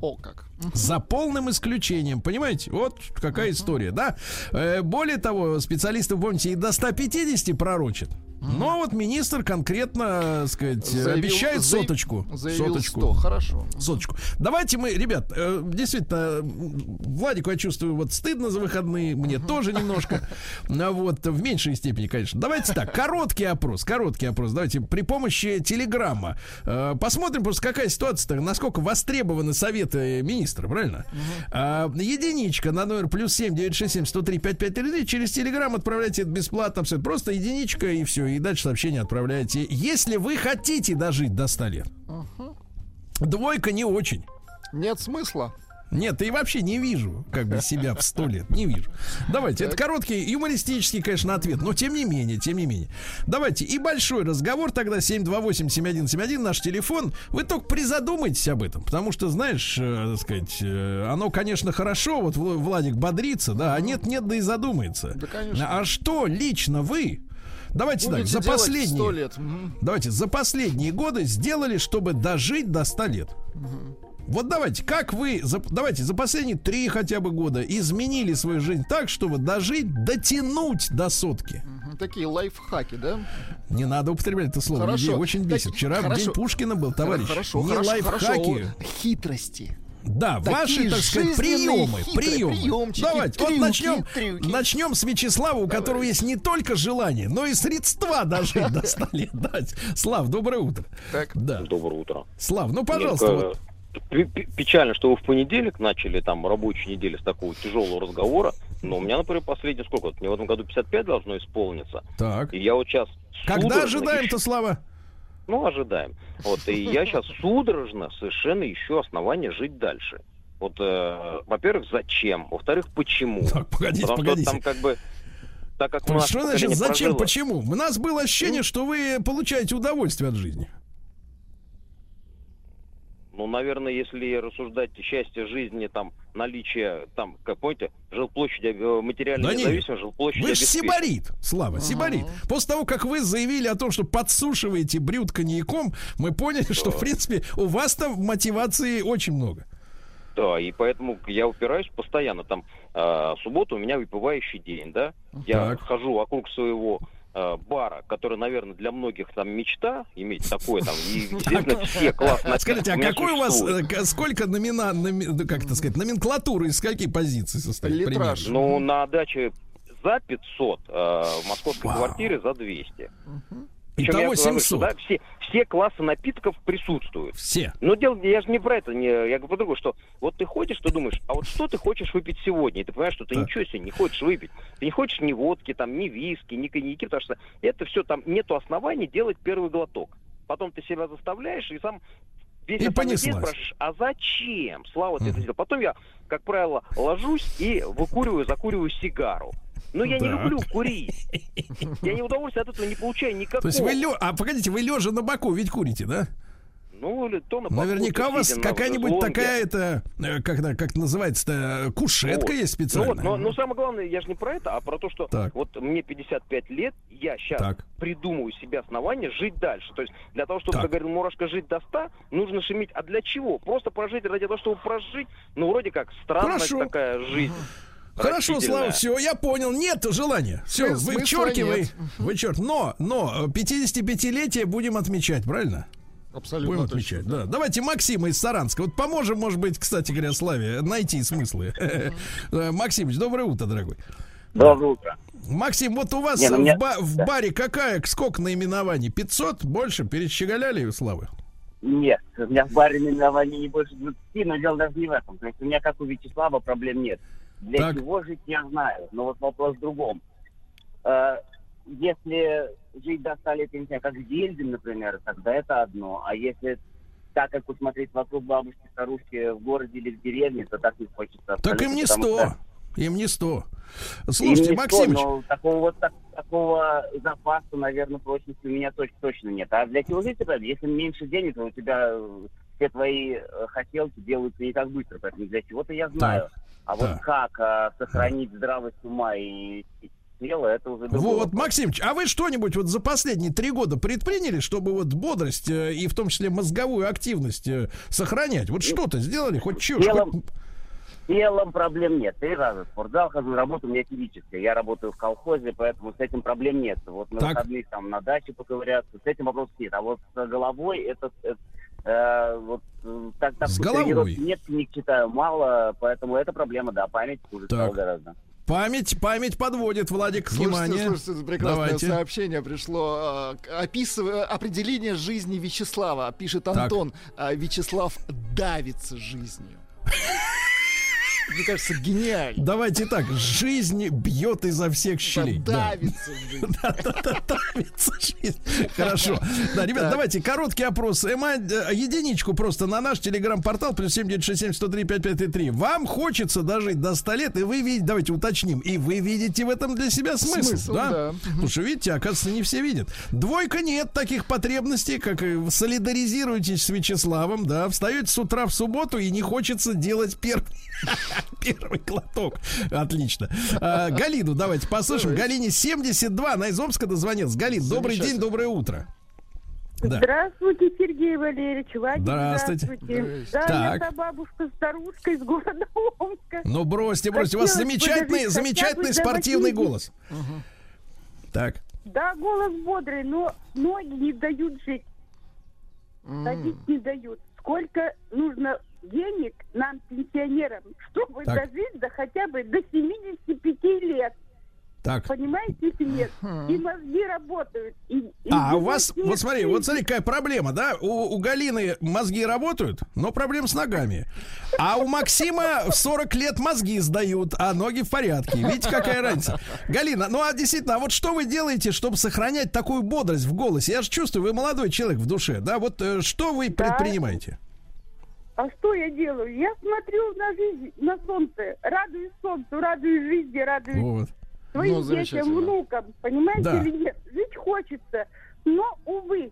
О, как. За полным исключением, понимаете? Вот какая история, да? Э, более того, специалисты, помните, и до 150 пророчат. Но вот министр конкретно, э, сказать, Заявил- обещает заяв- соточку. Заявил соточку. 100, хорошо. Соточку. Давайте мы, ребят, э, действительно, Владику я чувствую вот стыдно за выходные, мне тоже немножко. А вот в меньшей степени, конечно. Давайте так, короткий опрос, короткий опрос. Давайте при помощи телеграмма э, посмотрим просто какая ситуация-то, насколько востребованы советы министра, правильно? А, единичка на номер плюс семь девять шесть семь сто три пять пять три через телеграм отправляйте это бесплатно, просто единичка и все, и дальше сообщение отправляете. Если вы хотите дожить до 100 лет, двойка не очень. Нет смысла. Нет, и вообще не вижу, как бы себя в сто лет, не вижу. Давайте, это короткий, юмористический, конечно, ответ, но тем не менее, тем не менее. Давайте, и большой разговор тогда 728-7171, наш телефон. Вы только призадумайтесь об этом, потому что, знаешь, э, так сказать, э, оно, конечно, хорошо, вот Вла- Владик бодрится, да, а нет-нет, да и задумается. Да, конечно. А что лично вы, давайте так, Будете за делать последние... 100 лет. Давайте, за последние годы сделали, чтобы дожить до 100 лет. Вот давайте, как вы, за, давайте, за последние три хотя бы года изменили свою жизнь так, чтобы дожить, дотянуть до сотки. Такие лайфхаки, да? Не надо употреблять это слово. Хорошо. Людей очень Так, бесит. Вчера хорошо. день Пушкина был, товарищ. Хорошо, не хорошо, лайфхаки. хорошо. Хитрости. Да, Такие ваши, так сказать, приемы, хитрые приемы. приемчики, Давайте, вот трюки, начнем, трюки. начнем с Вячеслава, у которого есть не только желание, но и средства дожить до 100 лет. Давайте. Слав, доброе утро. Так. Да, Доброе утро. Слав, ну, пожалуйста, Немного вот пе- пе- Печально, что вы в понедельник начали там рабочую неделю с такого тяжелого разговора. Но у меня, например, последнее сколько? Вот Мне в этом году 55 должно исполниться. так. И я вот сейчас... Когда ожидаем-то, ищу- Слава? Ну, ожидаем. Вот, и я сейчас судорожно совершенно ищу основания жить дальше. Вот, э, во-первых, зачем? Во-вторых, почему? Так, погодите, Потому погодите. что там как бы... Так как у нас Что значит зачем, прожило- почему? У нас было ощущение, что вы получаете удовольствие от жизни. Ну, наверное, если рассуждать счастье жизни, там, наличие, там, как помните, жилплощади, э, материальная Да нет. независимость, жилплощадь Вы же сибарит, Слава, сибарит. После того, как вы заявили о том, что подсушиваете брюд коньяком, мы поняли, что, в принципе, у вас там мотивации очень много. Да, и поэтому я упираюсь постоянно. Там, э, суббота у меня выпивающий день, да? Я Так. хожу вокруг своего э, бара, который, наверное, для многих там мечта иметь такое там, и, естественно, все классно. Скажите, а какой у вас, э, сколько номина, номи- ну, как это сказать, номенклатуры из каких позиций состоит? Литраж. Ну, на даче за 500, э, в московской квартире за 200. Причем Итого я говорю, что, 700. да, все, все классы напитков присутствуют. Все. Но дело, я же не про это, не, я говорю про другое, что вот ты ходишь, ты думаешь, а вот что ты хочешь выпить сегодня? И ты понимаешь, что ты Так. ничего себе не хочешь выпить. Ты не хочешь ни водки, там, ни виски, ни коньяки, потому что это все, там нету оснований делать первый глоток. Потом ты себя заставляешь и сам весь И понеслась. спрашиваешь, а зачем? Слава ты это Мгм. сделал. Потом я, как правило, ложусь и выкуриваю, закуриваю сигару. Но я не Так. люблю курить. Я не удовольствия от этого не получаю никакого. То есть вы лё... А погодите, вы лежа на боку ведь курите, да? Ну, или то на боку, Наверняка у вас какая-нибудь такая это, э, как, как называется-то, кушетка Вот. есть Ну, специальная. вот, но, но самое главное, я же не про это, а про то, что Так. вот мне 55 лет, я сейчас Так. придумаю себе основания жить дальше. То есть для того, чтобы, Так. как говорил Мурашка, жить до 100, нужно шуметь. А для чего? Просто прожить ради того, чтобы прожить? Ну, вроде как странная такая жизнь. Хорошо. Слава, все, я понял. Нет желания. Все, Смысла вычеркивай. нет. Вычерк. Но, но 55-летие будем отмечать, правильно? Абсолютно Будем точно, отмечать, да. Давайте Максима из Саранска. Вот поможем, может быть, кстати говоря, Славе найти смыслы. Э, Максимыч, доброе утро, дорогой. Доброе утро. Максим, вот у вас Не, ну в, мне- ба- в да. баре какая, сколько наименований? 500? Больше? Перещеголяли у Славы? Нет, у меня в баре наименований не больше 20, но дело даже не в этом. То есть у меня, как у Вячеслава, проблем нет. Для Так. чего жить, я знаю. Но вот вопрос в другом. Э, Если жить до 100 лет, я не знаю, как Зельдин, например, тогда это одно. А если так, как посмотреть вокруг бабушки, старушки в городе или в деревне, то так не хочется. Так им не 100. что- Им не 100. Им Слушайте, не Максимыч, 100, но такого вот так- такого запаса, наверное, прочности у меня точ- точно нет. А для чего жить, если меньше денег, то у тебя все твои э, хотелки делаются не так быстро, поэтому для чего-то я знаю. А вот Так. как а, сохранить здравость ума и тела, это уже другой Вот, вопрос. Максимыч, а вы что-нибудь вот за последние три года предприняли, чтобы вот бодрость э, и в том числе мозговую активность э, сохранять? Вот что-то сделали, хоть чушь? Делом- хоть- телом проблем нет. Три раза в спортзал хожу, работа у меня физическая. Я работаю в колхозе, поэтому с этим проблем нет. Вот на Так. выходных там на даче поковыряться, с этим вопросов нет. А вот с головой это... это, э, вот э, так, так С головой? нет, книг читаю мало, поэтому это проблема, да, память хуже Так. стала гораздо. Память, память подводит, Владик, Слушайте, внимание. слушайте, прекрасное Давайте. сообщение пришло. э, Описывая определение жизни Вячеслава, пишет Так. Антон. а, Вячеслав давится жизнью. Мне кажется, гениально. Давайте так, жизнь бьет изо всех щелей. Да. Давится жизнь. Да-да-да, давится жизнь. Хорошо. Да, ребят, давайте короткий опрос. Э, единичку просто на наш телеграм-портал плюс 7967 Вам хочется дожить до 100 лет, и вы видите, давайте уточним, и вы видите в этом для себя смысл, Смысл, да? да. Потому что, видите, оказывается, не все видят. Двойка нет таких потребностей, как и вы солидаризируетесь с Вячеславом, да, встаете с утра в субботу и не хочется делать первый, первый глоток. Отлично. А, Галину давайте послушаем. Галине 72, она из Омска дозвонилась. Галин, добрый день, доброе утро. Да. Здравствуйте, Сергей Валерьевич. Владик, Здравствуйте. здравствуйте. Да, Так. я бабушка старушка из города Омска. Ну, бросьте, бросьте. У вас Хотелось замечательный, замечательный спортивный 80. голос. Так. Да, голос бодрый, но ноги не дают жить. Ходить не дают. Сколько нужно денег нам, пенсионерам, чтобы Так. дожить до хотя бы до 75 лет. Так. Понимаете нет? И мозги работают. и- и А, у вас, вот смотри, вот смотри, какая проблема, да? У, у Галины мозги работают, но проблем с ногами. А у Максима в 40 лет мозги сдают, а ноги в порядке. Видите, какая разница? Галина, ну а действительно, а вот что вы делаете, чтобы сохранять такую бодрость в голосе? Я же чувствую, вы молодой человек в душе, да? Вот э, что вы Да. предпринимаете? А что я делаю? Я смотрю на жизнь, на солнце, радуюсь солнцу, радуюсь жизни, радуюсь Вот. своим Ну, детям, внукам. Понимаете Да. или нет? Жить хочется. Но, увы,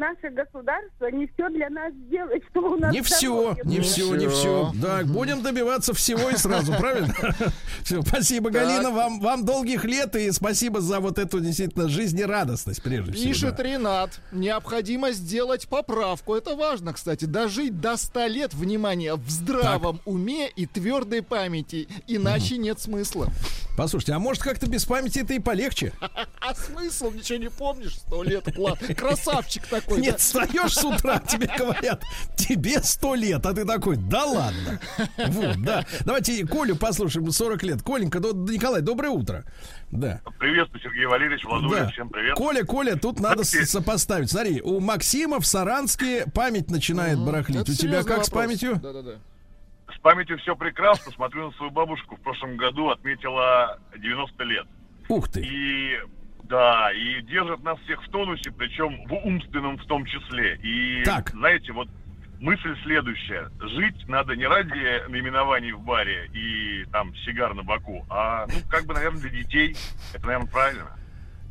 наше государство не все для нас делает, чтобы у нас Не все, не все, не все. Да, будем добиваться всего и сразу, правильно? Все, спасибо, Галина, вам, вам долгих лет и спасибо за вот эту действительно жизнерадостность, прежде всего. Пишет. Ренат, необходимо сделать поправку. Это важно, кстати. Дожить до 100 лет, внимание, в здравом уме и твердой памяти. Иначе нет смысла. Послушайте, а может как-то без памяти это и полегче? А смысл? Ничего не помнишь? Сто лет, класс. Красавчик такой. Нет, да? встаешь с утра, тебе говорят, тебе сто лет, а ты такой, да ладно. Вот, да. Давайте Колю послушаем, 40 лет. Коленька, до- Николай, доброе утро. Да. Приветствую, Сергей Валерьевич, Владуля, Да. всем привет. Коля, Коля, тут надо сопоставить. Смотри, у Максима в Саранске память начинает барахлить. Это у тебя как с памятью? Да-да-да. С памятью все прекрасно. Смотрю на свою бабушку. В прошлом году отметила 90 лет. Ух ты. И да, и держит нас всех в тонусе, причем в умственном в том числе. И Так. знаете, вот мысль следующая. Жить надо не ради наименований в баре и там сигар на боку, а ну как бы, наверное, для детей. Это, наверное, правильно.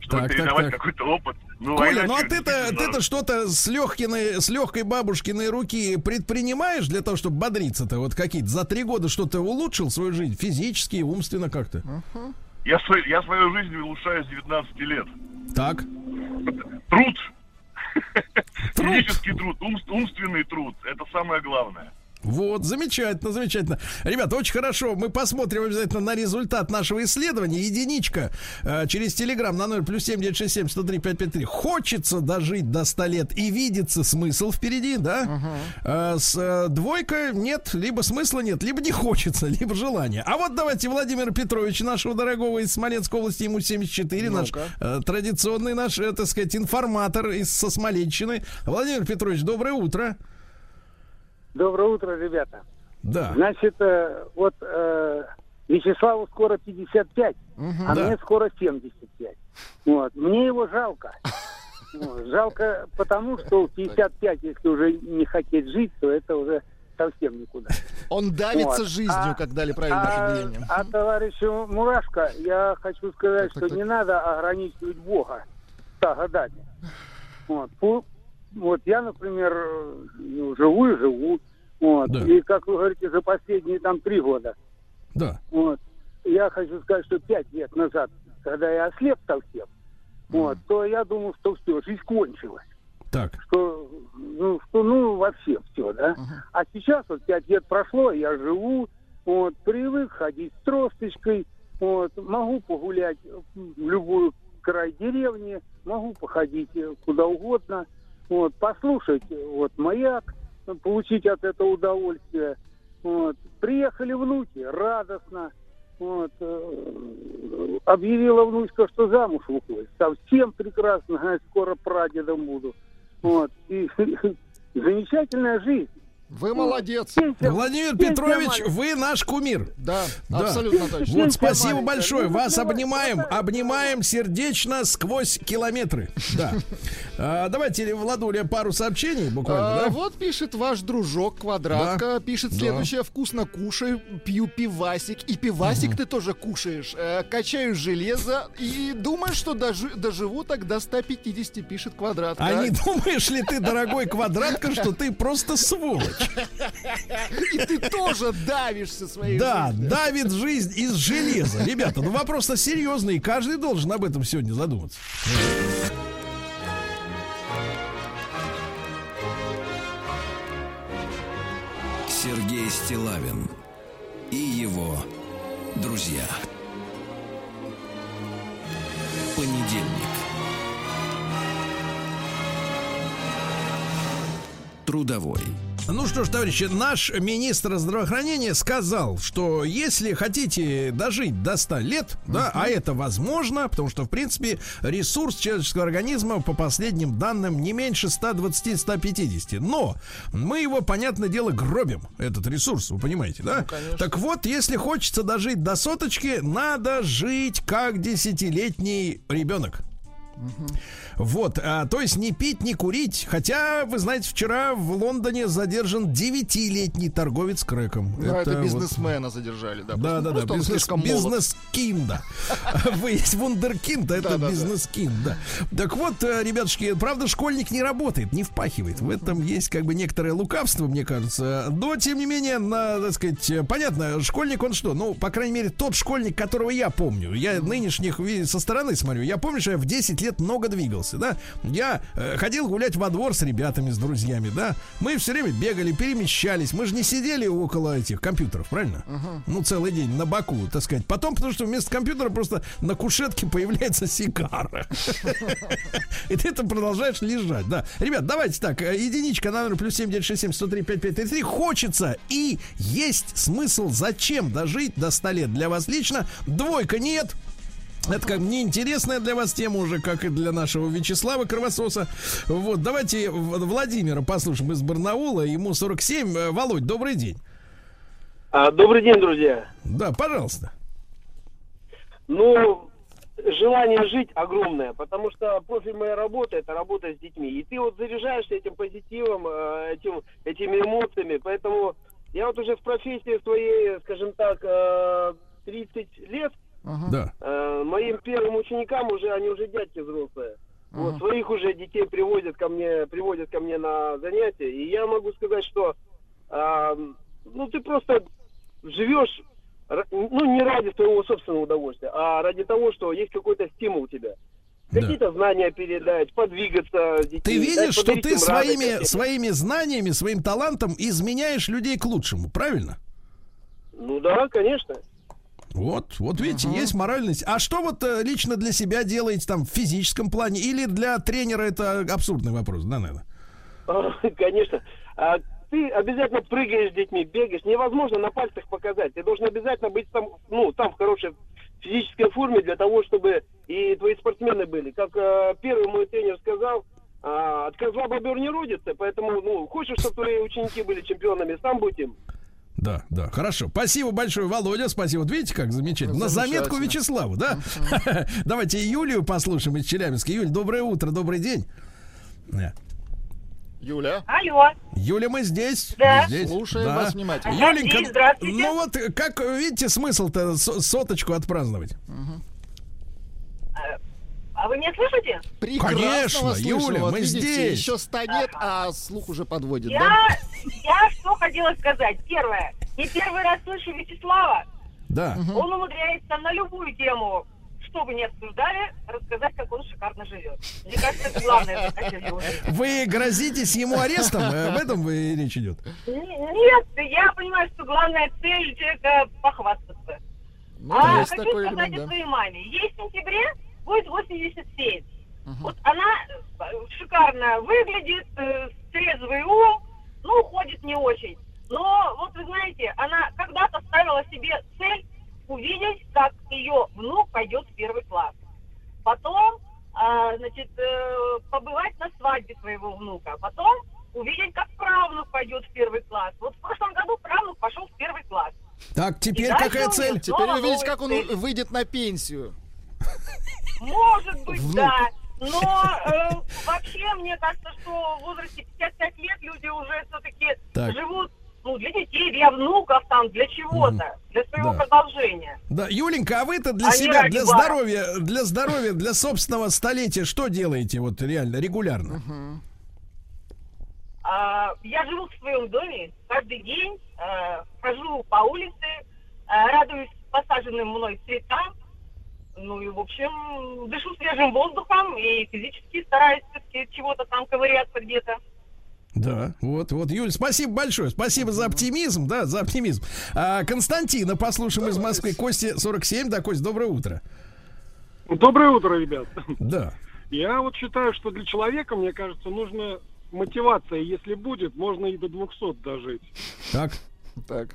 Чтобы Так, так, передавать так. какой-то опыт. Ну, а Коля, ну а ты-то, ты-то что-то с легкиной, с легкой бабушкиной руки предпринимаешь для того, чтобы бодриться-то? Вот какие-то за три года что-то улучшил свою жизнь физически, умственно как-то? Я, свой- я свою жизнь улучшаю с 19 лет. Так. Труд. Труд. Физический труд, умс- умственный труд. Это самое главное. Вот, замечательно, замечательно. Ребята, очень хорошо. Мы посмотрим обязательно на результат нашего исследования. Единичка э, через Телеграм на 0 плюс 7 967 103 553. Хочется дожить до 100 лет и видится смысл впереди, да? Э, с э, двойка нет, либо смысла нет, либо не хочется, либо желание. А вот давайте Владимира Петровича, нашего дорогого из Смоленской области, ему 74, наш Ну-ка. э, традиционный наш, э, так сказать, информатор из со Смоленщины. Владимир Петрович, доброе утро. Доброе утро, ребята. Да. Значит, э, вот э, Вячеславу скоро 55, а Да. мне скоро 75. Вот. Мне его жалко. Вот. Жалко потому, что в 55, если уже не хотеть жить, то это уже совсем никуда. Он давится Вот. жизнью, А- как дали правильное А, определение. а товарищу Мурашко, я хочу сказать, Так, так, что так. не надо ограничивать Бога 100 годами. Вот, Пу- вот я, например, э, ну, живу и живу. Вот, Да. И, как вы говорите, за последние там три года. Да. Вот. Я хочу сказать, что пять лет назад, когда я ослеп совсем, вот, то я думал, что все, жизнь кончилась. Так. Что, ну, что, ну, вообще все, да. А сейчас вот пять лет прошло, я живу, вот, привык ходить с тросточкой, вот, могу погулять в любую край деревни, могу походить э, куда угодно, вот, послушать э, вот маяк, получить от этого удовольствие. Вот. Приехали внуки, радостно. Вот. э, Объявила внучка, что замуж выходит. Совсем прекрасно, говорит, скоро прадедом буду. Вот. И замечательная жизнь. Вы молодец. Пенсия- Владимир Петрович, вы наш кумир. Да, Да. абсолютно точно. Вот спасибо большое. Ну, Вас давай, обнимаем, обнимаем сердечно сквозь километры. Да. А, давайте, Владуля, пару сообщений буквально, А, да? Вот пишет ваш дружок Квадратка, пишет Да. следующее: вкусно кушаю, пью пивасик, и пивасик ты тоже кушаешь, Э, качаю железо и думаю, что дожи- доживу так до 150, пишет Квадратка. А не думаешь ли ты, дорогой квадратка, что ты просто сволочь? И ты тоже давишься своей Да, жизнью. давит жизнь из железа. Ребята, ну вопрос-то серьезный, и каждый должен об этом сегодня задуматься. Сергей Стилавин и его друзья. Понедельник. Трудовой. Ну что ж, товарищи, наш министр здравоохранения сказал, что если хотите дожить до 100 лет, да, а это возможно, потому что, в принципе, ресурс человеческого организма, по последним данным, не меньше 120-150. Но мы его, понятное дело, гробим, этот ресурс, вы понимаете, да? так вот, если хочется дожить до соточки, надо жить как десятилетний ребенок. Вот, а, то есть не пить, не курить. Хотя, вы знаете, вчера в Лондоне задержан девятилетний торговец крэком. Ну, это, вот- бизнесмена задержали, да. да, да, да, бизнес, слишком молод. бизнес-кин, да. Вы есть вундеркинд, а это Да-да-да. бизнес-кин, да. Так вот, э, ребятушки, правда, школьник не работает, не впахивает. В этом есть как бы некоторое лукавство, мне кажется. Но, тем не менее, на, так сказать, э, понятно, школьник он что? Ну, по крайней мере, тот школьник, которого я помню. Я нынешних со стороны смотрю. Я помню, что я в 10 лет где-то много двигался, да. Я э, ходил гулять во двор с ребятами, с друзьями, да. Мы все время бегали, перемещались. Мы же не сидели около этих компьютеров, правильно? Ну, целый день на боку, так сказать. Потом, потому что вместо компьютера просто на кушетке появляется сигара. И ты там продолжаешь лежать, да. Ребят, давайте так, э, единичка на номер плюс 7967 103 5533. Хочется и есть смысл, зачем дожить до 100 лет для вас лично. Двойка нет, это как мне интересная для вас тема уже, как и для нашего Вячеслава Кровососа. Вот, давайте Владимира послушаем из Барнаула. Ему 47. Э, Володь, добрый день. А, добрый день, друзья. Да, пожалуйста. Ну, желание жить огромное, потому что профиль моей работы это работа с детьми. И ты вот заряжаешься этим позитивом, э, этим, этими эмоциями. Поэтому я вот уже в профессии своей, скажем так, э, 30 лет, Да. э, моим первым ученикам уже, они уже дядьки взрослые. Вот, своих уже детей приводят ко мне, приводят ко мне на занятия. И я могу сказать, что а, ну ты просто живешь, ну не ради своего собственного удовольствия, а ради того, что есть какой-то стимул у тебя. Какие-то знания передать, подвигаться детьми. Ты видишь, что ты радость своими, своими знаниями, своим талантом изменяешь людей к лучшему, правильно? Ну да, конечно. Вот, вот видите, есть моральность. А что вот э, лично для себя делаете там в физическом плане? Или для тренера это абсурдный вопрос, да, наверное? А, Конечно. А ты обязательно прыгаешь с детьми, бегаешь. Невозможно на пальцах показать. Ты должен обязательно быть там, ну, там в хорошей физической форме для того, чтобы и твои спортсмены были. Как э, первый мой тренер сказал, а, от козла бобер не родится, поэтому, ну, хочешь, чтобы твои ученики были чемпионами, сам будь им. Да, да, хорошо. Спасибо большое, Володя. Спасибо. Вот видите, как замечательно. На заметку. Вячеславу, да? Давайте Юлию послушаем из Челябинска. Юль, доброе утро, добрый день. Юля, Алло. Юля, мы здесь. Да. Мы здесь. слушаем Да. вас внимательно. Юленька, Здесь, здравствуйте. ну вот как видите смысл-то со- соточку отпраздновать? А вы меня слышите? Прекрасно Конечно, вас. Юля, Вот мы видите, здесь. Еще станет, а слух уже подводит. Я, да? я что хотела сказать. Первое. Не первый раз слышу Вячеслава. Да. Он умудряется на любую тему, что бы ни обсуждали, рассказать, как он шикарно живет. Мне кажется, это главное. Вы грозитесь ему арестом? Э, Об этом вы речь идет? Нет, я понимаю, что главная цель человека похвастаться. Ну, а хочу такой сказать элемент, о своей маме. Ей в сентябре будет 87. Вот она э, шикарно выглядит, э, трезвый ум, ну, ходит не очень. Но, вот вы знаете, она когда-то ставила себе цель увидеть, как ее внук пойдет в первый класс. Потом, а, значит, э, побывать на свадьбе своего внука. Потом увидеть, как правнук пойдет в первый класс. Вот в прошлом году правнук пошел в первый класс. Так, теперь И какая цель? Теперь увидеть, как он цели. выйдет на пенсию. Может быть, Внук. да. Но э, вообще, мне кажется, что в возрасте 55 лет люди уже все-таки Так. живут ну, для детей, для внуков, там, для чего-то, для своего Да. продолжения. Да, Юленька, а вы-то для А себя, для бара. здоровья, для здоровья, для собственного столетия что делаете вот реально, регулярно? А, я живу в своем доме каждый день, э, хожу по улице, э, радуюсь посаженным мной цветам, ну и, в общем, дышу свежим воздухом и физически стараюсь все-таки чего-то там ковыряться где-то. Да, вот, вот, Юль, спасибо большое, спасибо за оптимизм, да, за оптимизм. А, Константина послушаем из Москвы, Кости 47, да, Кость, доброе утро. Доброе утро, ребят. Да. Я вот считаю, что для человека, мне кажется, нужна мотивация. Если будет, можно и до 200 дожить. Так. Так.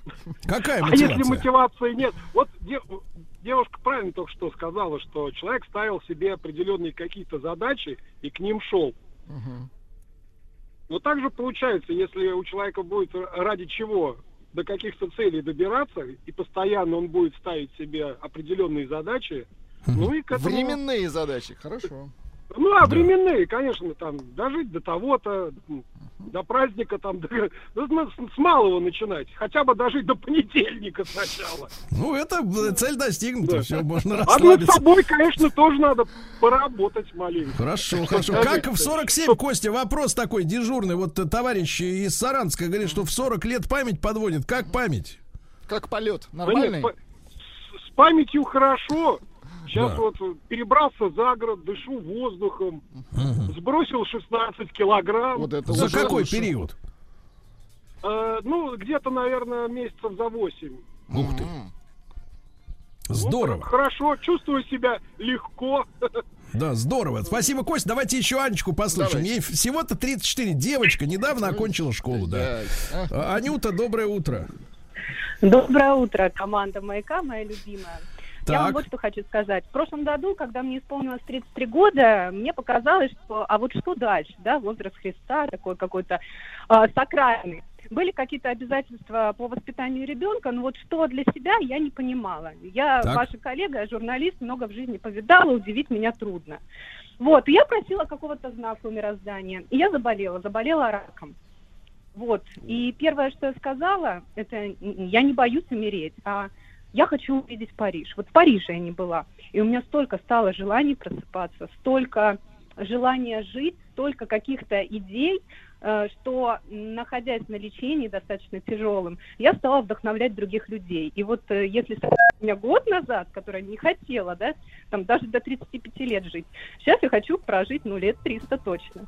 Какая А мотивация? если мотивации нет? Вот де- девушка правильно только что сказала, что человек ставил себе определенные какие-то задачи и к ним шел. Но также получается, если у человека будет ради чего до каких-то целей добираться, и постоянно он будет ставить себе определенные задачи, ну и к этому... Временные задачи, хорошо. Ну, а временные, конечно, там, дожить до того-то, до праздника, там, до- ну, с, с малого начинать. Хотя бы дожить до понедельника сначала. Ну, это э, цель достигнута, все, можно А над расслабиться. собой, конечно, тоже надо поработать маленько. Хорошо, хорошо. Как в 47, Костя, вопрос такой дежурный. Вот э, товарищ из Саранска говорит, что в 40 лет память подводит. Как память? Как полет? Да нет, Нормальный? па- с, с памятью хорошо, Сейчас Да. вот перебрался за город, дышу воздухом, сбросил 16 килограмм. Вот это За какой лучше. период? Э, ну, где-то, наверное, месяцев за 8. Ух ты. Здорово. Хорошо, чувствую себя легко. Да, здорово. Спасибо, Кость. Давайте еще Анечку послушаем. Ей всего-то 34. Девочка недавно окончила школу, да. А, Анюта, доброе утро. Доброе утро, команда «Маяка», моя любимая. Я вам Так. вот что хочу сказать. В прошлом году, когда мне исполнилось 33 года, мне показалось, что а вот что дальше, да, возраст Христа, такой какой-то а, сакральный. Были какие-то обязательства по воспитанию ребенка, но вот что для себя я не понимала. Я Так. ваша коллега, журналист, много в жизни повидала, удивить меня трудно. Вот, и я просила какого-то знака у мироздания, и я заболела, заболела раком. Вот. И первое, что я сказала, это я не боюсь умереть, а я хочу увидеть Париж. Вот в Париже я не была. И у меня столько стало желаний просыпаться, столько желания жить, столько каких-то идей, что, м, находясь на лечении достаточно тяжелым, я стала вдохновлять других людей. И вот э, если сравнить меня год назад, которая не хотела, да, там даже до 35 лет жить, сейчас я хочу прожить, ну, лет 300 точно.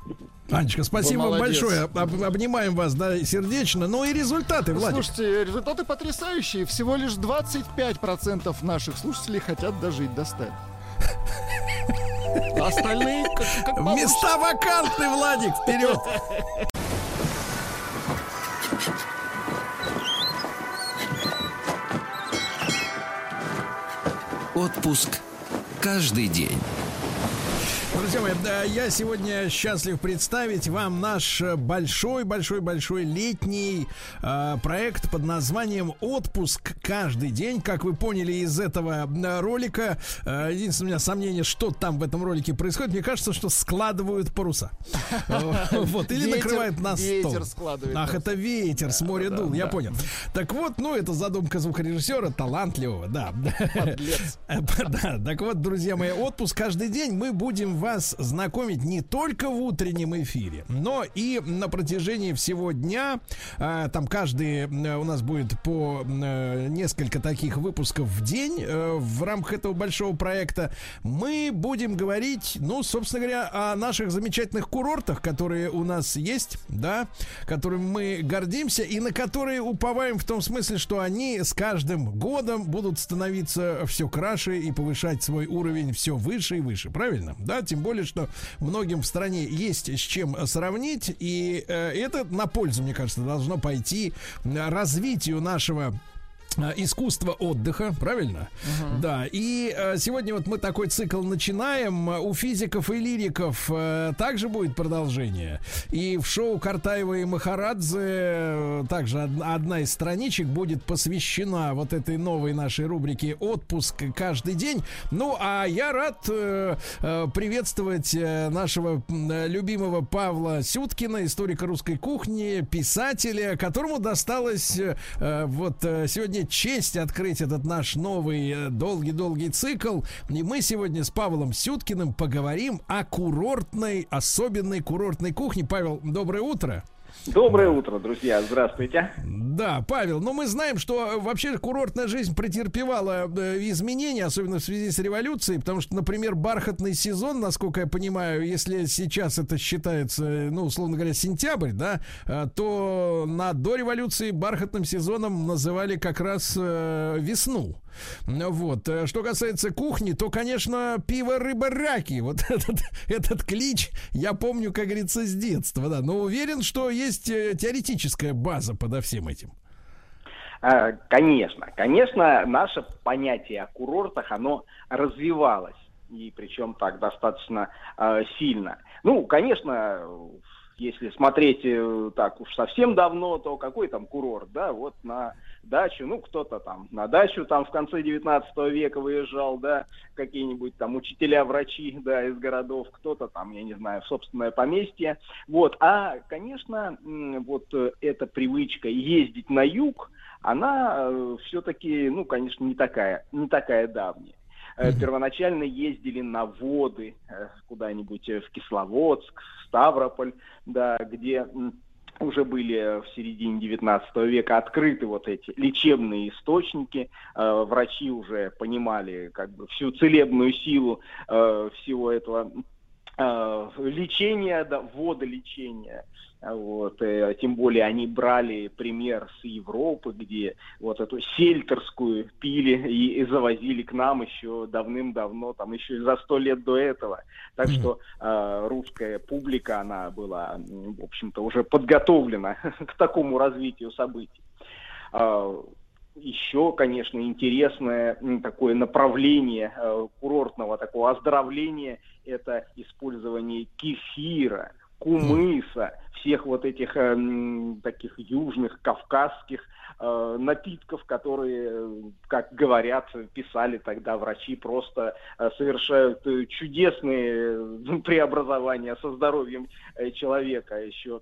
Анечка, спасибо вам большое. Об- обнимаем вас, да, сердечно. Ну и результаты, Владик. Слушайте, результаты потрясающие. Всего лишь 25% наших слушателей хотят дожить до 100. А Остальные как, как Места вакантны, Владик, вперед! Отпуск каждый день. Друзья мои, да, я сегодня счастлив представить вам наш большой-большой-большой летний э, проект под названием «Отпуск каждый день». Как вы поняли из этого э, ролика, э, единственное у меня сомнение, что там в этом ролике происходит. Мне кажется, что складывают паруса. Вот, или накрывают на стол. ветер складывает Ах, это ветер с моря дул, я понял. Так вот, ну, это задумка звукорежиссера, талантливого, да. Да, так вот, друзья мои, отпуск каждый день мы будем вас знакомить не только в утреннем эфире, но и на протяжении всего дня. А, Там каждый э, у нас будет по э, несколько таких выпусков в день э, в рамках этого большого проекта. Мы будем говорить, ну, собственно говоря, о наших замечательных курортах, которые у нас есть, да, которыми мы гордимся и на которые уповаем в том смысле, что они с каждым годом будут становиться все краше и повышать свой уровень все выше и выше, правильно? Да, тем более, что многим в стране есть с чем сравнить, и э, это на пользу, мне кажется, должно пойти э, развитию нашего искусство отдыха, правильно? Да, и э, сегодня вот мы такой цикл начинаем. У физиков и лириков э, также будет продолжение. И в шоу Картаева и Махарадзе э, также од- одна из страничек будет посвящена вот этой новой нашей рубрике «Отпуск каждый день». Ну, а я рад э, э, приветствовать э, нашего э, любимого Павла Сюткина, историка русской кухни, писателя, которому досталось э, э, вот э, сегодня честь открыть этот наш новый э, долгий-долгий цикл. И мы сегодня с Павлом Сюткиным поговорим о курортной, особенной курортной кухне. Павел, доброе утро. Доброе утро, друзья. Здравствуйте. Да, Павел, но мы знаем, что э, вообще курортная жизнь претерпевала э, изменения, особенно в связи с революцией, потому что, например, бархатный сезон, насколько я понимаю, если сейчас это считается, э, ну, условно говоря, сентябрь, да, то на до революции бархатным сезоном называли как раз весну. Ну Вот. Что касается кухни, то, конечно, пиво, рыба, раки. Вот этот, этот клич я помню, как говорится, с детства, да. Но уверен, что есть э, теоретическая база подо всем этим. А, Конечно, конечно, наше понятие о курортах, оно развивалось, и причем так достаточно э, сильно. Ну, конечно, если смотреть э, так уж совсем давно, то какой там курорт, да, вот на дачу, ну, кто-то там на дачу там в конце 19 века выезжал, да, какие-нибудь там учителя, врачи, да, из городов, кто-то там, я не знаю, в собственное поместье, вот, а, конечно, вот э, эта привычка ездить на юг, она все-таки, ну, конечно, не такая, не такая давняя. Э, Первоначально ездили на воды э, куда-нибудь э, в Кисловодск, Ставрополь, да, где уже были в середине 19 века открыты вот эти лечебные источники. Э, врачи уже понимали как бы всю целебную силу э, всего этого э, лечения, да, водолечения. Вот, э, тем более они брали пример с Европы, где вот эту сельтерскую пили и, и завозили к нам еще давным-давно, там еще за сто лет до этого. Так что э, русская публика, она была, в общем-то, уже подготовлена к такому развитию событий. Э, еще, конечно, интересное такое направление э, курортного такого оздоровления – это использование кефира, кумыса, всех вот этих э, таких южных, кавказских э, напитков, которые, как говорят, писали тогда врачи, просто э, совершают э, чудесные э, преобразования со здоровьем э, человека. Еще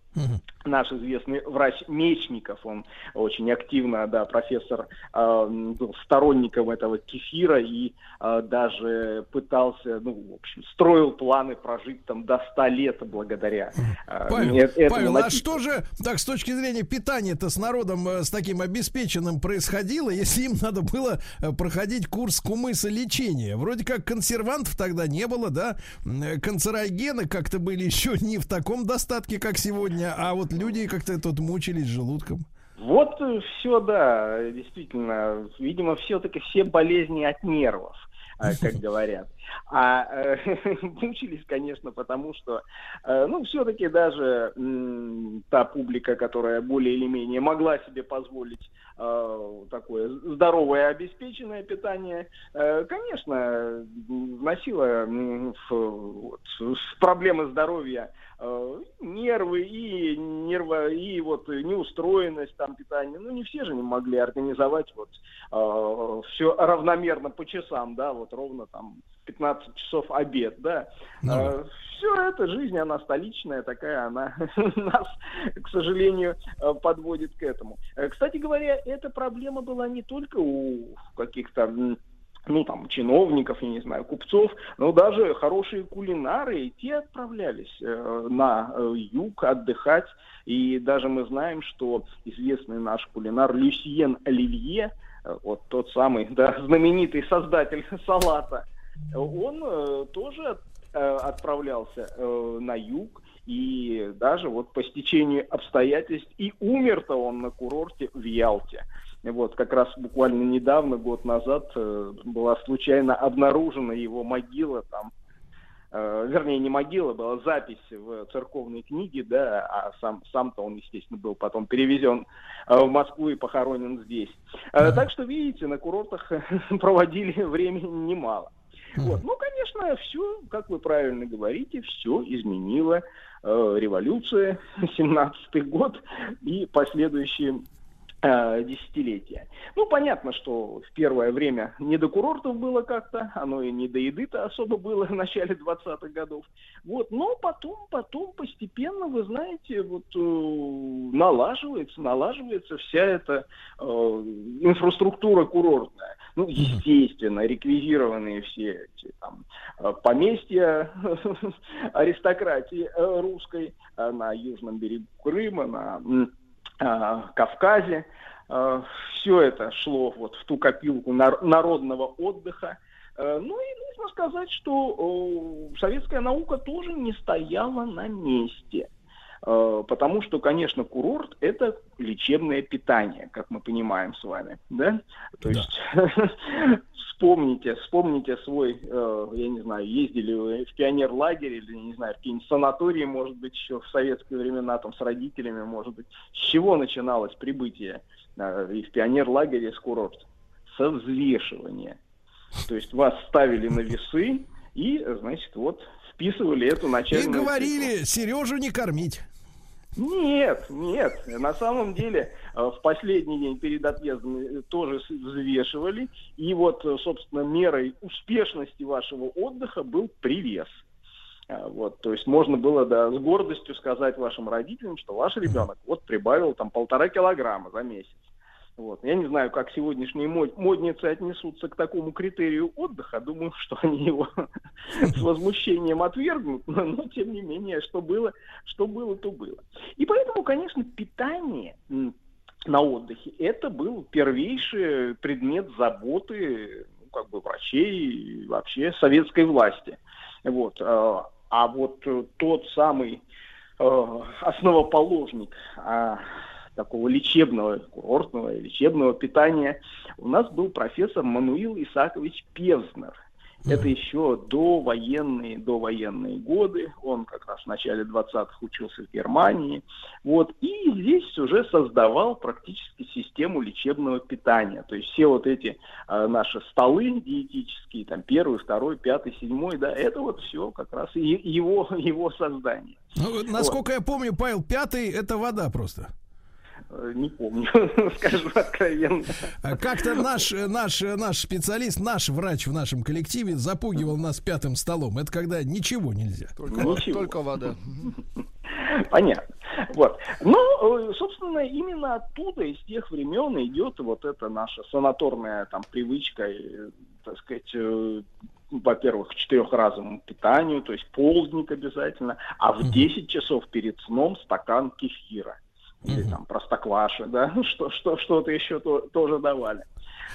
наш известный врач Мечников, он очень активно, да, профессор, э, был сторонником этого кефира и э, даже пытался, ну, в общем, строил планы прожить там до 100 лет благодаря э, Павел, этому Павел, а что же, так, с точки зрения питания-то с народом э, с таким обеспеченным происходило, если им надо было э, проходить курс кумыса лечения? Вроде как консервантов тогда не было, да? Э, Канцерогены как-то были еще не в таком достатке, как сегодня, а вот люди как-то тут мучились желудком. Вот все, да, действительно, видимо, все-таки все болезни от нервов, как говорят. А э, мучились, конечно, потому что, э, ну, все-таки даже м, та публика, которая более или менее могла себе позволить э, такое здоровое обеспеченное питание, э, конечно, вносила м, в, вот, в проблемы здоровья э, нервы и нерво и вот неустроенность там питания. Ну не все же не могли организовать вот все равномерно по часам, да, вот ровно там 15 часов обед, да. все это жизнь, она столичная такая, она нас, к сожалению, э, подводит к этому. Э, Кстати говоря, эта проблема была не только у каких-то ну, там, чиновников, я не знаю, купцов, но даже хорошие кулинары, и те отправлялись э, на э, юг отдыхать. И даже мы знаем, что известный наш кулинар Люсьен Оливье, э, вот тот самый, да, знаменитый создатель салата, он э, тоже э, отправлялся э, на юг, и даже вот по стечению обстоятельств, и умер-то он на курорте в Ялте. Вот, как раз буквально недавно, год назад, была случайно обнаружена его могила там, вернее, не могила, была запись в церковной книге, да, а сам, сам-то он, естественно, был потом перевезен в Москву и похоронен здесь. Так что, видите, на курортах проводили времени немало. Вот. Ну, конечно, все, как вы правильно говорите, все изменило э, революция, 17-й год и последующие десятилетия. Ну, понятно, что в первое время не до курортов было как-то, оно и не до еды-то особо было в начале 20-х годов. Вот, но потом, потом постепенно, вы знаете, вот э, налаживается, налаживается вся эта э, инфраструктура курортная. Ну, естественно, реквизированные все эти там э, поместья аристократии э, русской э, на южном берегу Крыма, на э, Кавказе. Все это шло вот в ту копилку нар- народного отдыха. Э, Ну и нужно сказать, что э, советская наука тоже не стояла на месте. Э, Потому что, конечно, курорт – это лечебное питание, как мы понимаем с вами, да? То есть вспомните, вспомните свой, э, я не знаю, ездили вы в пионер-лагерь или, не знаю, в какие-нибудь санатории, может быть, еще в советские времена, там, с родителями, может быть. С чего начиналось прибытие э, и в пионер-лагере, и с курорта? Со взвешивания. То есть вас ставили на весы и, значит, вот вписывали эту И начальную говорили, Сережу не кормить. Нет, нет. На самом деле э, в последний день перед отъездом э, тоже взвешивали. И вот, э, собственно, мерой успешности вашего отдыха был привес. А, Вот, то есть можно было да, с гордостью сказать вашим родителям, что ваш ребенок вот прибавил там полтора килограмма за месяц. Вот. Я не знаю, как сегодняшние мод- модницы отнесутся к такому критерию отдыха. Думаю, что они его с возмущением отвергнут, но, тем не менее, что было, что было, то было. И поэтому, конечно, питание на отдыхе это был первейший предмет заботы ну, как бы врачей и вообще советской власти. Вот. э, А вот тот самый э, основоположник а, такого лечебного, курортного лечебного питания у нас был профессор Мануил Исакович Певзнер. Это еще до военные, до военные годы. Он как раз в начале 20-х учился в Германии. Вот. И здесь уже создавал практически систему лечебного питания. То есть все вот эти э, наши столы диетические, там первый, второй, пятый, седьмой, да, это вот все как раз и его, его создание. Ну, вот, насколько я помню, Павел, пятый это вода просто. Э, Не помню, скажу откровенно. А Как-то наш, э, наш, э, наш специалист, наш врач в нашем коллективе запугивал нас пятым столом. Это когда ничего нельзя. Только, Ничего. только вода. Понятно. Вот. Ну, э, собственно, именно оттуда, из тех времен идет вот эта наша санаторная там привычка, э, так сказать, э, во-первых, к четырехразовому питанию, то есть полдник обязательно, а в 10 часов перед сном стакан кефира. Или там простокваши, да, что, что, что-то еще то- тоже давали.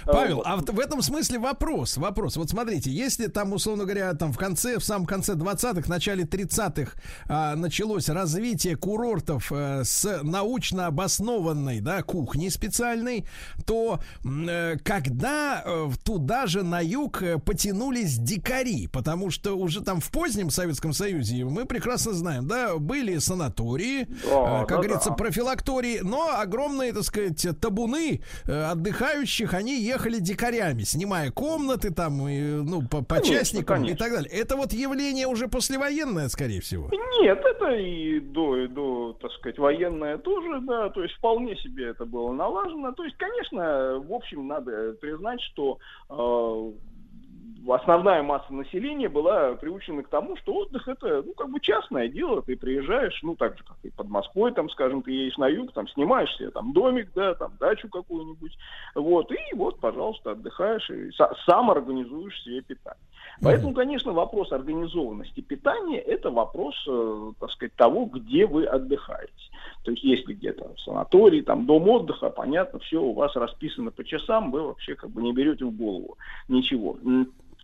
Павел, Вот. а в этом смысле вопрос, вопрос. Вот смотрите, если там, условно говоря, там в конце, в самом конце 20-х, начале 30-х а, началось развитие курортов э, с научно обоснованной, да, кухней специальной, то э, когда э, туда же на юг потянулись дикари, потому что уже там в позднем Советском Союзе, мы прекрасно знаем, да, были санатории, Да, э, как да, говорится, да. профилактории, но огромные, так сказать, табуны отдыхающих, они ехали дикарями, снимая комнаты там, и, ну, по, по Конечно, частникам и конечно. так далее. Это вот явление уже послевоенное, скорее всего. Нет, это и до, и до, так сказать, военное тоже, да, то есть вполне себе это было налажено. То есть, конечно, в общем, надо признать, что э, основная масса населения была приучена к тому, что отдых это, ну, как бы частное дело, ты приезжаешь, ну, так же, как и под Москвой, там, скажем, ты едешь на юг, там, снимаешь себе там домик, да, там, дачу какую-нибудь, вот, и вот, пожалуйста, отдыхаешь и са- сам организуешь себе питание. Поэтому, конечно, вопрос организованности питания – это вопрос, э, так сказать, того, где вы отдыхаете. То есть, если где-то в санатории, там, дом отдыха, понятно, все у вас расписано по часам, вы вообще как бы не берете в голову ничего.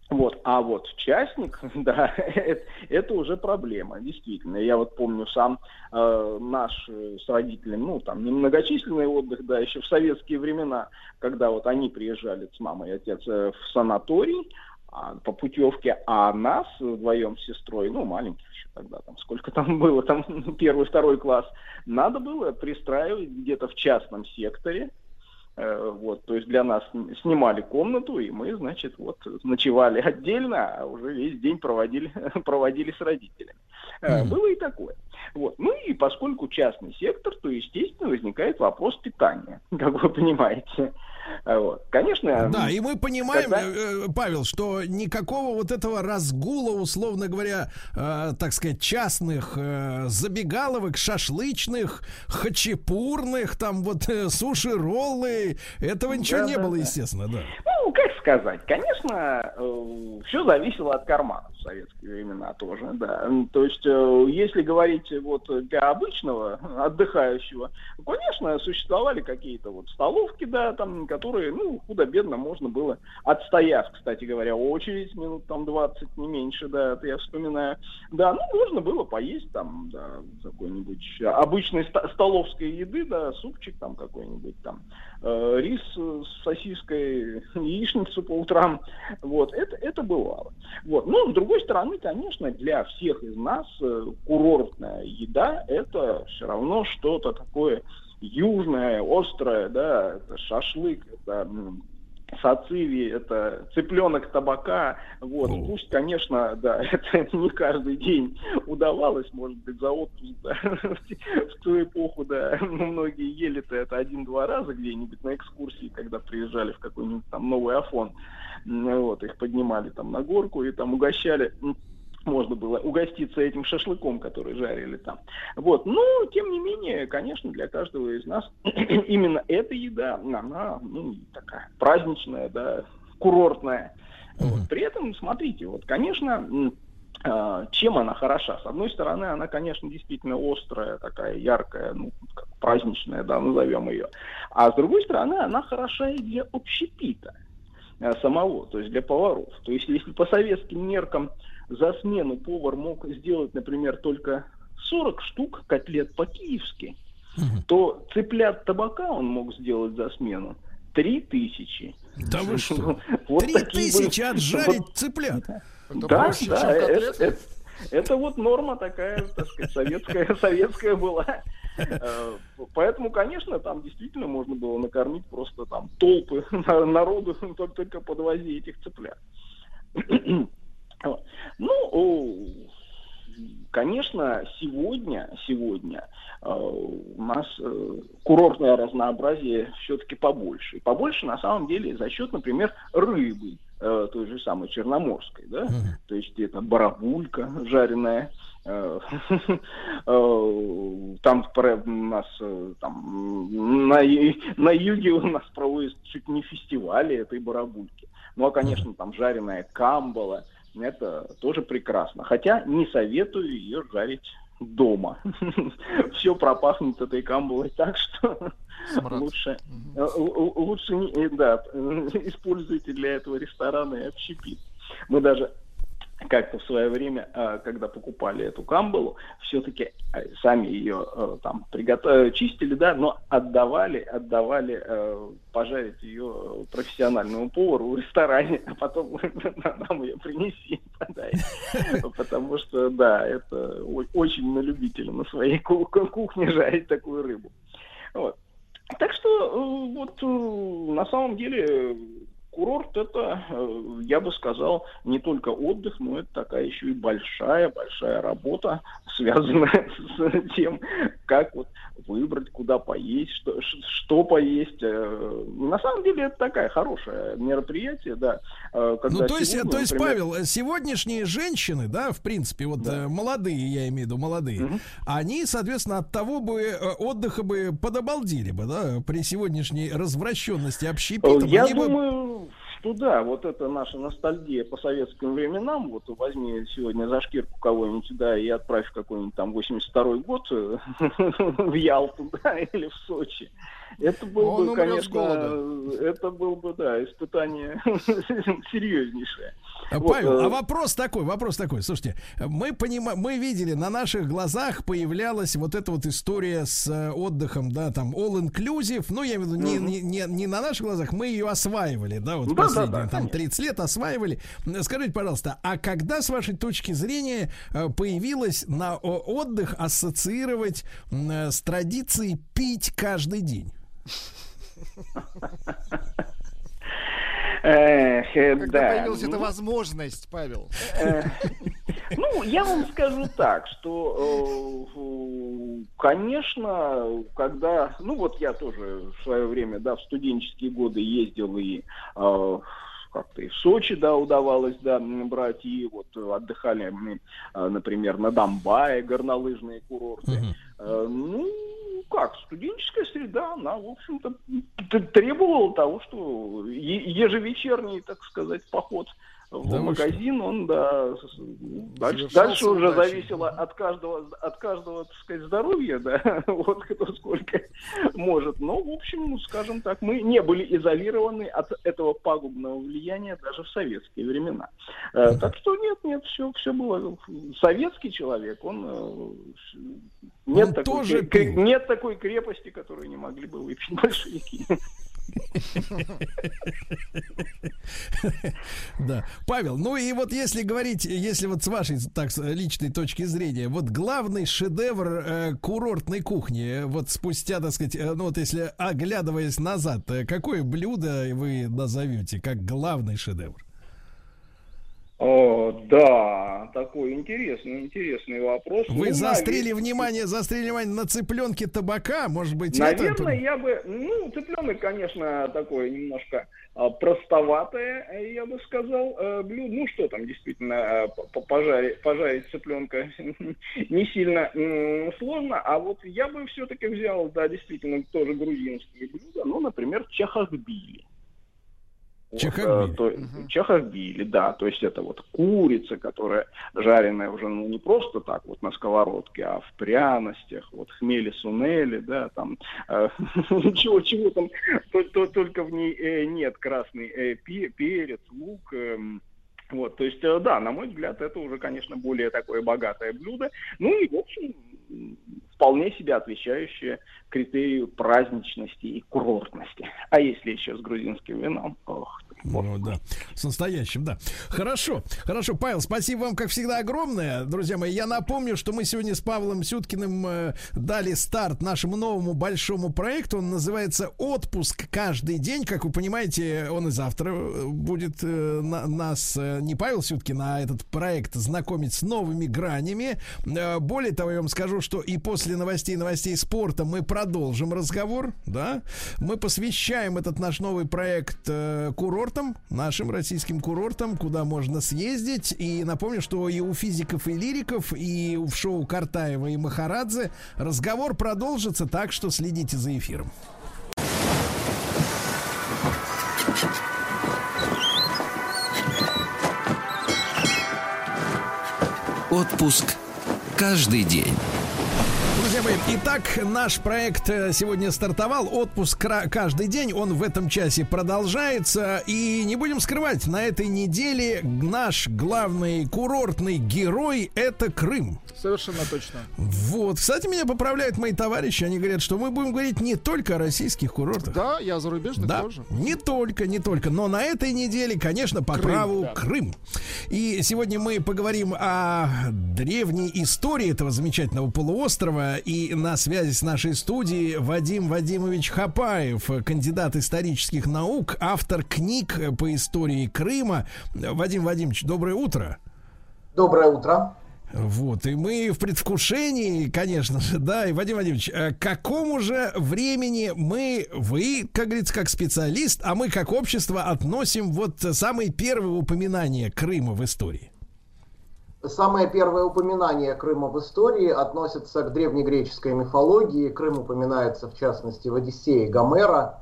Вот, а вот частник, да, это, уже проблема, действительно. Я вот помню сам э, наш э, с родителями, ну, там, немногочисленный отдых, да, еще в советские времена, когда вот они приезжали с мамой и отец э, в санаторий, а, по путевке, а нас вдвоем с сестрой, ну, маленьких еще тогда, там, сколько там было, там, первый, второй класс, надо было пристраивать где-то в частном секторе, Вот, то есть для нас сн- снимали комнату, и мы, значит, вот ночевали отдельно, а уже весь день проводили, проводили с родителями. Э, Было и такое. Вот. Ну и поскольку частный сектор, то, естественно, возникает вопрос питания, как вы понимаете. Э, Вот. Конечно, Да, и мы понимаем, когда- э, э, Павел, что никакого вот этого разгула, условно говоря, э, так сказать, частных э, забегаловок, шашлычных, хачапурных, там вот э, суши-роллы, этого ничего Да, не да, было, да. естественно, да. Ну, как сказать, конечно, все зависело от кармана в советские времена тоже, да. То есть, э, если говорить вот для обычного отдыхающего, конечно, существовали какие-то вот столовки, да, там, которые, ну, худо-бедно можно было, отстояв, кстати говоря, очередь минут там 20, не меньше, да, это я вспоминаю, да, ну, можно было поесть там, да, какой-нибудь обычной ста- столовской еды, да, супчик там какой-нибудь там, э, рис с сосиской, яичницу по утрам. Вот, это, это бывало. Вот. Но, с другой стороны, конечно, для всех из нас э, курортная еда – это все равно что-то такое южное, острое, да, это шашлык, это сациви, это цыпленок табака. Вот. Пусть, конечно, да, это не каждый день удавалось, может быть, за отпуск, да, в ту эпоху, да, ну, многие ели-то это один-два раза где-нибудь на экскурсии, когда приезжали в какой-нибудь там новый Афон. Вот, их поднимали там на горку и там угощали. Можно было угоститься этим шашлыком, который жарили там. Вот. Но, тем не менее, конечно, для каждого из нас именно эта еда, она ну, такая праздничная, да, курортная. Вот. При этом, смотрите, вот, конечно, а, чем она хороша? С одной стороны, она, конечно, действительно острая, такая яркая, ну, как праздничная, да, назовем ее. А с другой стороны, она хороша и для общепита э, самого, то есть для поваров. То есть если по советским меркам за смену повар мог сделать, например, только 40 штук котлет по-киевски, то цыплят табака он мог сделать за смену 3000. Да вы что? Вот Три тысячи были- отжарить цыплят. да, больше, да, чем это, это- это вот норма такая, так сказать, советская, советская была. Э, Поэтому, конечно, там действительно можно было накормить просто там толпы на- народу только, только подвози этих цыплят. Ну, конечно, сегодня, сегодня э, у нас э, курортное разнообразие все-таки побольше. Побольше, на самом деле, за счет, например, рыбы, э, той же самой черноморской, да, то есть это барабулька жареная, э, там у нас там на, на юге у нас проводят чуть не фестивали этой барабульки. Ну, а, конечно, там жареная камбала, это тоже прекрасно. Хотя не советую ее жарить дома. Все пропахнет этой камбалой так, что лучше, э, лучше э, да, используйте для этого рестораны и общепит. Мы даже как-то в свое время, э, когда покупали эту камбалу, все-таки сами ее э, там приготовили, чистили, да, но отдавали, отдавали э, пожарить ее профессиональному повару в ресторане, а потом нам ее принеси, подай. Потому что, да, это очень на любителя на своей ку- кухне жарить такую рыбу. Вот. Так что э, вот э, на самом деле курорт это, э, я бы сказал, не только отдых, но это такая еще и большая-большая работа, связанная с тем, как вот выбрать, куда поесть, что, что поесть. Э, На самом деле это такая хорошее мероприятие, да. э, когда Ну, то есть, сегодня, то есть, например, Павел, сегодняшние женщины, да, в принципе, вот э, молодые, я имею в виду молодые, они, соответственно, от того бы отдыха бы подобалдели бы, да, при сегодняшней развращенности общепитом. Э, Я они бы- думаю, что да, вот это наша ностальгия по советским временам. Вот возьми сегодня за шкирку кого-нибудь, да, и отправь в какой-нибудь там 82-й год э, в Ялту, да, или в Сочи. Это был Он бы, конечно, это был бы, да, испытание серьезнейшее. А, Вот, Павел, э, а вопрос такой, вопрос такой. Слушайте, мы понимаем, мы видели на наших глазах появлялась вот эта вот история с э, отдыхом, да, там all inclusive. Ну, я имею в виду не, не, не, не на наших глазах, мы ее осваивали, да, вот Да, да, последние да, там 30 лет осваивали. Скажите, пожалуйста, а когда с вашей точки зрения э, появилось на отдых ассоциировать с традицией пить каждый день? Э, Когда да, появилась эта ну, возможность, Павел? Ну, я вам скажу так, что, э, конечно, когда, ну вот я тоже в свое время, да, в студенческие годы ездил и э, как-то и в Сочи, да, удавалось, да, брать, и вот отдыхали мы, э, например, на Донбае, горнолыжные курорты. Э, Ну, как, студенческая среда, она, в общем-то, требовала того, что ежевечерний, так сказать, поход в Да магазин, он, да, дальше, дальше уже удачей. зависело от каждого, от каждого, так сказать, здоровья, да, вот кто сколько может. Но, в общем, скажем так, мы не были изолированы от этого пагубного влияния даже в советские времена. Э, Так что нет, нет, все, все было. Советский человек, он э, нет, Он такой, тоже кре- пил. нет такой крепости, которую не могли бы выпить большевики. Да. Павел, ну и вот если говорить, если вот с вашей так личной точки зрения, вот главный шедевр э, курортной кухни, вот спустя, так сказать, э, ну вот если оглядываясь назад, э, какое блюдо вы назовете как главный шедевр? О, да, такой интересный, интересный вопрос. Вы Ну, заострили наве- внимание, заострили внимание на цыпленке табака, может быть, Наверное, это... я бы, ну, цыпленок, конечно, такое немножко а, простоватое, э, я бы сказал, э, блюдо. Ну, что там, действительно, э, по- по- пожарить, пожарить цыпленка не сильно сложно, а вот я бы все-таки взял, да, действительно, тоже грузинские блюда, ну, например, чахахбили. Вот, Чахахбили. э, чахахбили, да, то есть это вот курица, которая жареная уже ну, не просто так вот на сковородке, а в пряностях, вот хмели сунели, да, там э, чего чего там то- то- только в ней э, нет красный э, пе- перец, лук. эм, вот, то есть, э, да, на мой взгляд, это уже, конечно, более такое богатое блюдо. Ну и, в общем, вполне себе отвечающее критерию праздничности и курортности. А если еще с грузинским вином, ох, Ну да, с настоящим, да. Хорошо, хорошо, Павел, спасибо вам, как всегда, огромное. Друзья мои, я напомню, что мы сегодня с Павлом Сюткиным э, дали старт нашему новому большому проекту. Он называется «Отпуск каждый день». Как вы понимаете, он и завтра э, будет э, на- нас, э, не Павел Сюткин, а этот проект знакомить с новыми гранями. Э, более того, я вам скажу, что и после новостей, новостей спорта мы продолжим разговор, да. Мы посвящаем этот наш новый проект э, курортам, нашим российским курортам, куда можно съездить. И напомню, что и у физиков и лириков, и в шоу Картаева и Махарадзе разговор продолжится, так что следите за эфиром. Отпуск каждый день. Друзья мои, итак, наш проект э, сегодня стартовал. Отпуск каждый день. Он в этом часе продолжается. И не будем скрывать, на этой неделе наш главный курортный герой это Крым. Совершенно точно. Вот. Кстати, меня поправляют мои товарищи. Они говорят, что мы будем говорить не только о российских курортах. Да, я зарубежных Да, тоже. не только, не только. Но на этой неделе, конечно, по Крым, праву да. Крым. И сегодня мы поговорим о древней истории этого замечательного полуострова. И на связи с нашей студией Вадим Вадимович Хапаев, кандидат исторических наук, автор книг по истории Крыма. Вадим Вадимович, доброе утро. Доброе утро. Вот, и мы в предвкушении, конечно же, да, и Вадим Вадимович, э, к какому же времени мы, вы, как говорится, как специалист, а мы как общество относим вот самые первые упоминания Крыма в истории? Самое первое упоминание Крыма в истории относится к древнегреческой мифологии. Крым упоминается, в частности, в Одиссее Гомера,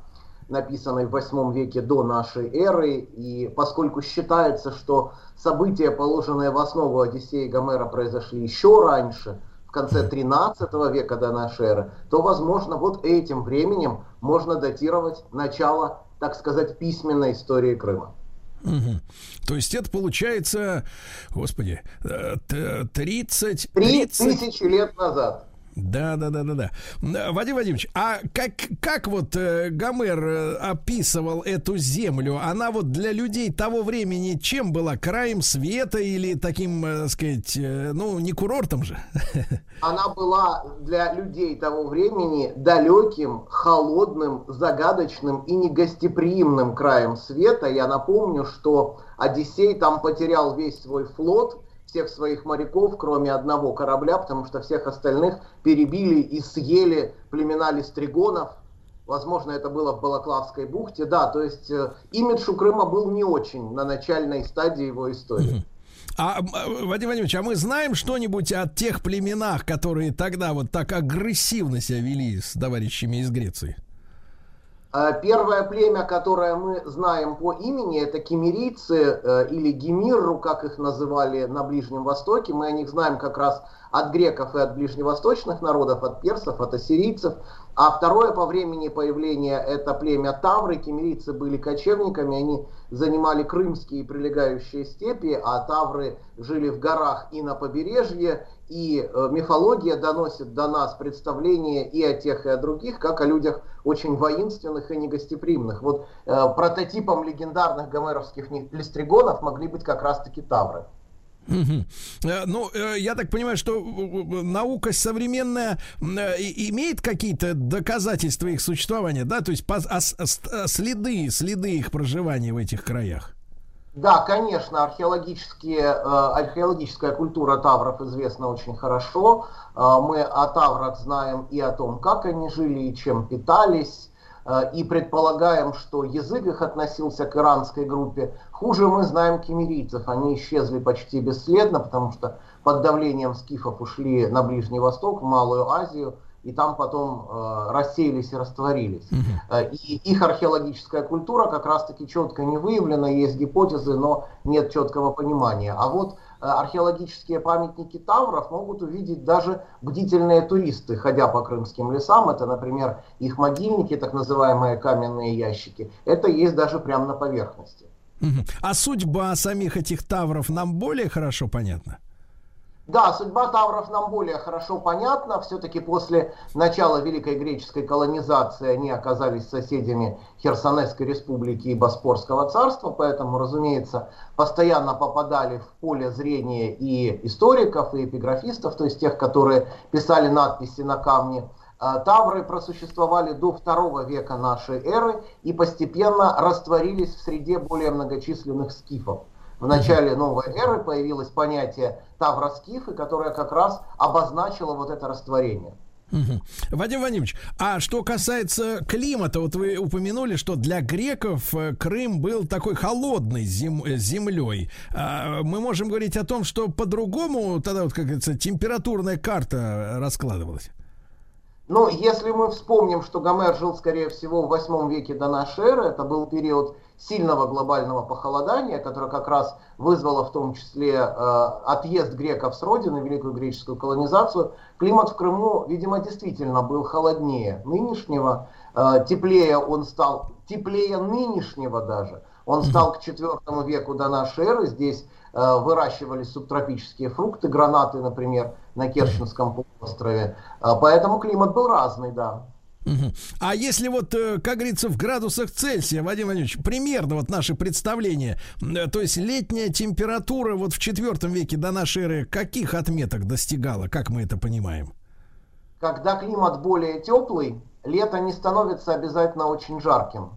написанной в 8 веке до нашей эры. И поскольку считается, что события, положенные в основу Одиссеи Гомера, произошли еще раньше, в конце 13 века до нашей эры, то, возможно, вот этим временем можно датировать начало, так сказать, письменной истории Крыма. Мгм. То есть это получается, господи, э, т- 30... Три 30 тысячи лет назад. Да, да, да, да, да. Вадим Вадимович, а как, как вот э, Гомер э, описывал эту землю? Она вот для людей того времени чем была? Краем света или таким, э, сказать, э, ну, не курортом же? Она была для людей того времени далеким, холодным, загадочным и негостеприимным краем света. Я напомню, что Одиссей там потерял весь свой флот, всех своих моряков, кроме одного корабля, потому что всех остальных перебили и съели племена листригонов. Возможно, это было в Балаклавской бухте. Да, то есть э, имидж у Крыма был не очень на начальной стадии его истории. А, э, Вадим Вадимович, а мы знаем что-нибудь о тех племенах, которые тогда вот так агрессивно себя вели с товарищами из Греции? А, Первое племя, которое мы знаем по имени, это кемерийцы э, или гемирру, как их называли на Ближнем Востоке. Мы о них знаем как раз от греков и от ближневосточных народов, от персов, от ассирийцев. А второе по времени появления это племя Тавры. Кемерийцы были кочевниками, они занимали крымские и прилегающие степи, а Тавры жили в горах и на побережье. И э, мифология доносит до нас представление и о тех, и о других, как о людях очень воинственных и негостеприимных. Вот э, прототипом легендарных гомеровских листригонов могли быть как раз-таки Тавры. Э, Ну, э, я так понимаю, что наука современная имеет какие-то доказательства их существования, да, то есть а а следы, следы их проживания в этих краях. Да, конечно, археологические, э, археологическая культура тавров известна очень хорошо. Э, мы о таврах знаем и о том, как они жили и чем питались. Э, и предполагаем, что язык их относился к иранской группе. Хуже мы знаем кемерийцев. Они исчезли почти бесследно, потому что под давлением скифов ушли на Ближний Восток, в Малую Азию и там потом э, рассеялись и растворились. Э, и их археологическая культура как раз-таки четко не выявлена, есть гипотезы, но нет четкого понимания. А вот э, археологические памятники тавров могут увидеть даже бдительные туристы, ходя по крымским лесам. Это, например, их могильники, так называемые каменные ящики. Это есть даже прямо на поверхности. А судьба самих этих тавров нам более хорошо понятна? Да, судьба тавров нам более хорошо понятна. Все-таки после начала Великой греческой колонизации они оказались соседями Херсонесской республики и Боспорского царства, поэтому, разумеется, постоянно попадали в поле зрения и историков, и эпиграфистов, то есть тех, которые писали надписи на камне. А, тавры просуществовали до второго века нашей эры и постепенно растворились в среде более многочисленных скифов в начале новой эры появилось понятие тавроскифы, которое как раз обозначило вот это растворение. Угу. Вадим Вадимович, а что касается климата, вот вы упомянули, что для греков э, Крым был такой холодной зем, э, землей. А мы можем говорить о том, что по-другому тогда, вот, как говорится, температурная карта раскладывалась. Ну, если мы вспомним, что Гомер жил, скорее всего, в 8 веке до нашей эры, это был период сильного глобального похолодания, которое как раз вызвало в том числе э, отъезд греков с родины, великую греческую колонизацию, климат в Крыму, видимо, действительно был холоднее нынешнего, э, теплее он стал, теплее нынешнего даже. Он стал к IV веку до нашей эры, здесь э, выращивались субтропические фрукты, гранаты, например, на Керченском полуострове. Э, поэтому климат был разный, да. А если вот, э, как говорится, в градусах Цельсия, Вадим Владимирович, примерно вот наше представление, э, то есть летняя температура вот в четвертом веке до нашей эры каких отметок достигала, как мы это понимаем? Когда климат более теплый, лето не становится обязательно очень жарким.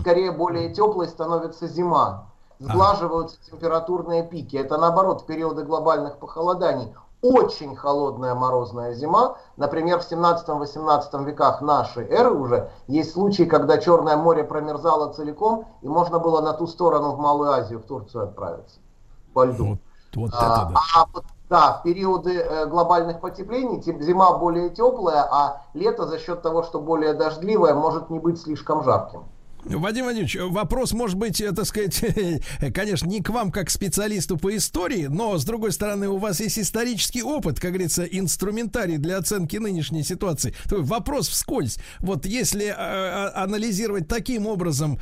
Скорее, более теплой становится зима. Сглаживаются а. температурные пики. Это наоборот, в периоды глобальных похолоданий очень холодная морозная зима. Например, в 17-18 веках нашей эры уже есть случаи, когда Черное море промерзало целиком, и можно было на ту сторону в Малую Азию, в Турцию отправиться по льду. Вот, вот а, это да. А, вот, да, в периоды э, глобальных потеплений зима более теплая, а лето за счет того, что более дождливое, может не быть слишком жарким. Вадим Владимирович, вопрос может быть, э, так сказать, конечно, не к вам как специалисту по истории, но, с другой стороны, у вас есть исторический опыт, как говорится, инструментарий для оценки нынешней ситуации. Вопрос вскользь. Вот если э, а, анализировать таким образом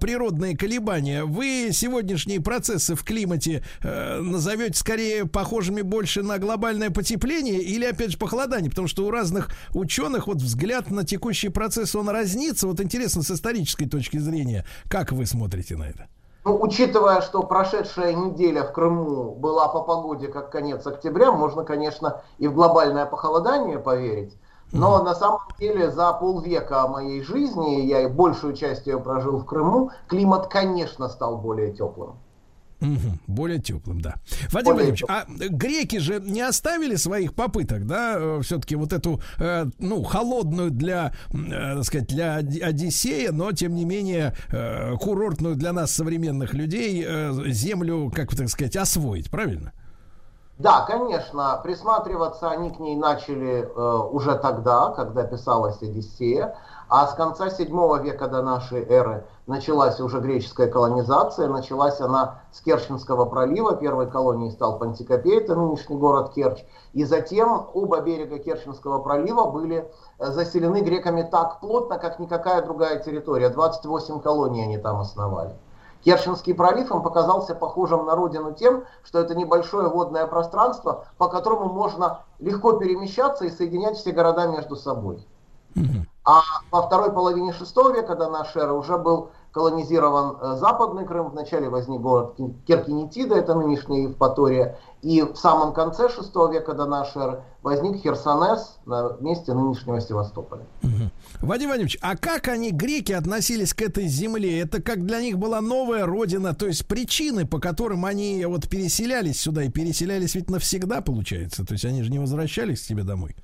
природные колебания, вы сегодняшние процессы в климате э, назовете скорее похожими больше на глобальное потепление или, опять же, похолодание? Потому что у разных ученых вот взгляд на текущий процесс, он разнится. Вот интересно, с исторической точки зрения. Как вы смотрите на это? Ну, учитывая, что прошедшая неделя в Крыму была по погоде как конец октября, можно, конечно, и в глобальное похолодание поверить. Но mm. на самом деле за полвека моей жизни, я и большую часть ее прожил в Крыму, климат, конечно, стал более теплым. Угу, более теплым, да. Вадим более Владимирович, а греки же не оставили своих попыток, да, э, все-таки вот эту, э, ну, холодную для, э, так сказать, для Одиссея, но, тем не менее, э, курортную для нас, современных людей, э, землю, как так сказать, освоить, правильно? Да, конечно, присматриваться они к ней начали э, уже тогда, когда писалась Одиссея. А с конца 7 века до нашей эры началась уже греческая колонизация. Началась она с Керченского пролива. Первой колонией стал Пантикопей, это нынешний город Керчь. И затем оба берега Керченского пролива были э, заселены греками так плотно, как никакая другая территория. 28 колоний они там основали. Керченский пролив им показался похожим на родину тем, что это небольшое водное пространство, по которому можно легко перемещаться и соединять все города между собой. А во второй половине шестого века до нашей эры уже был колонизирован э, Западный Крым, вначале возник город Ки- Керкинетида, это нынешняя Евпатория, и в самом конце VI века до нашей эры возник Херсонес на месте нынешнего Севастополя. Вадим Вадимович, а как они, греки, относились к этой земле? Это как для них была новая родина, то есть причины, по которым они вот переселялись сюда и переселялись ведь навсегда, получается? То есть они же не возвращались к себе домой?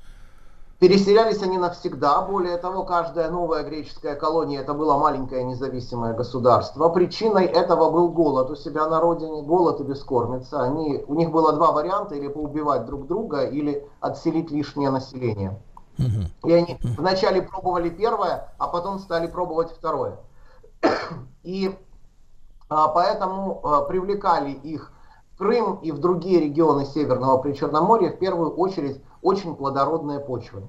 Переселялись они навсегда. Более того, каждая новая греческая колония это было маленькое независимое государство. Причиной этого был голод у себя на родине, голод и бескормица. Они, у них было два варианта, или поубивать друг друга, или отселить лишнее население. И они вначале пробовали первое, а потом стали пробовать второе. И а, поэтому а, привлекали их в Крым и в другие регионы Северного Причерноморья в первую очередь очень плодородные почвы.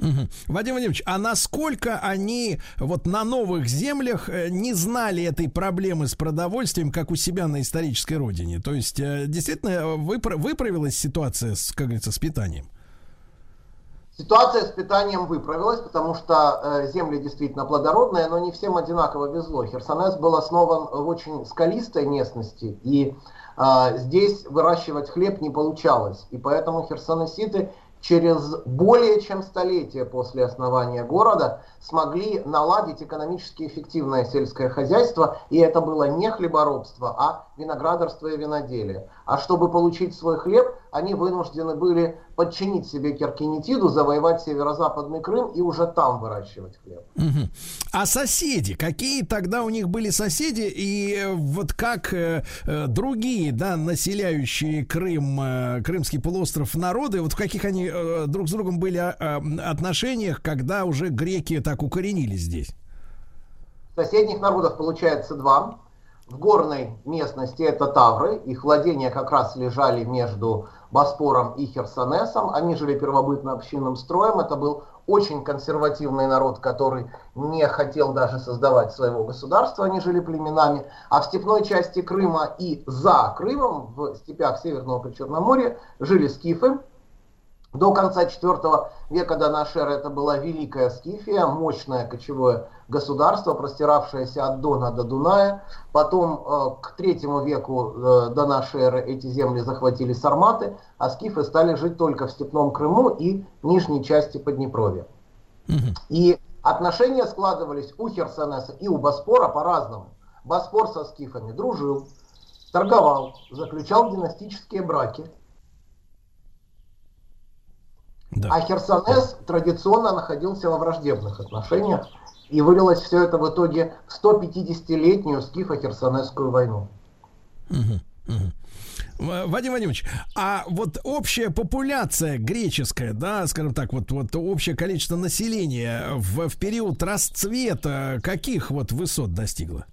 Мгм. Вадим Владимирович, а насколько они вот на новых землях э, не знали этой проблемы с продовольствием, как у себя на исторической родине? То есть э, действительно э, выпра- выправилась ситуация, с, как говорится, с питанием? Ситуация с питанием выправилась, потому что э, земли действительно плодородные, но не всем одинаково везло. Херсонес был основан в очень скалистой местности, и э, здесь выращивать хлеб не получалось. И поэтому херсонеситы через более чем столетие после основания города смогли наладить экономически эффективное сельское хозяйство, и это было не хлеборобство, а виноградарство и виноделие. А чтобы получить свой хлеб, они вынуждены были подчинить себе Керкинетиду, завоевать северо-западный Крым и уже там выращивать хлеб. Мгм. А соседи, какие тогда у них были соседи и э, вот как э, э, другие, да, населяющие Крым, э, Крымский полуостров народы, вот в каких они э, друг с другом были э, отношениях, когда уже греки так укоренились здесь? Соседних народов получается два. В горной местности это Тавры, их владения как раз лежали между Боспором и Херсонесом. Они жили первобытно-общинным строем. Это был очень консервативный народ, который не хотел даже создавать своего государства. Они жили племенами. А в степной части Крыма и за Крымом, в степях Северного Причерноморья, жили скифы. До конца IV века до нашей эры это была Великая Скифия, мощное кочевое государство, простиравшееся от Дона до Дуная. Потом э, к третьему веку э, до нашей эры эти земли захватили сарматы, а скифы стали жить только в степном Крыму и нижней части Поднепровья. И отношения складывались у Херсонеса и у Боспора по-разному. Боспор со скифами дружил, торговал, заключал династические браки. А Херсонес традиционно находился во враждебных отношениях, и вылилось все это в итоге в 150-летнюю скифо-херсонесскую войну. Мгм. В- Вадим Вадимович, а вот общая популяция греческая, да, скажем так, вот, вот общее количество населения в, в период расцвета каких вот высот достигло?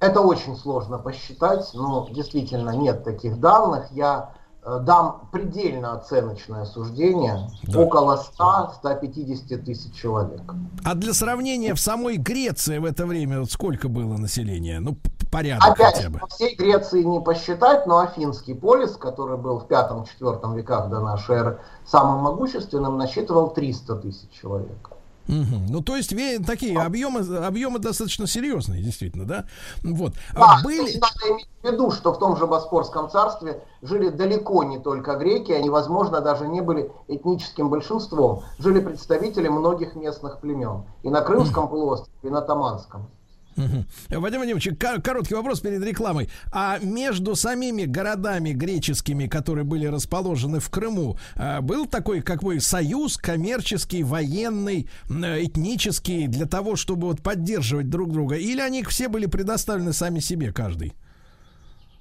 Это очень сложно посчитать, но действительно нет таких данных. Я дам предельно оценочное суждение. Около 100-150 тысяч человек. А для сравнения в самой Греции в это время вот сколько было населения? Ну, порядок Опять, хотя бы. всей Греции не посчитать, но Афинский полис, который был в пятом-четвертом веках до нашей эры самым могущественным, насчитывал 300 тысяч человек. Мгм. Ну, то есть такие объемы, объемы достаточно серьезные, действительно, да? Вот. Да, А были... надо иметь в виду, что в том же Боспорском царстве жили далеко не только греки, они, возможно, даже не были этническим большинством. Жили представители многих местных племен. И на Крымском полуострове, и на Таманском. Мгм. Вадим Вадимович, ко- короткий вопрос перед рекламой. А между самими городами греческими, которые были расположены в Крыму, а, был такой какой союз коммерческий, военный, м, этнический для того, чтобы вот поддерживать друг друга? Или они все были предоставлены сами себе, каждый?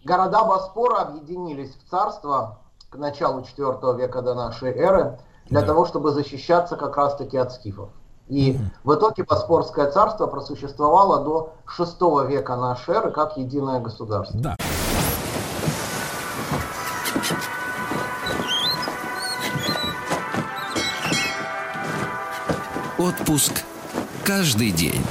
Города Боспора объединились в царство к началу IV века до нашей эры для того, чтобы защищаться как раз-таки от скифов. И в итоге Боспорское царство просуществовало до VI века нашей эры как единое государство. Да. Отпуск каждый день.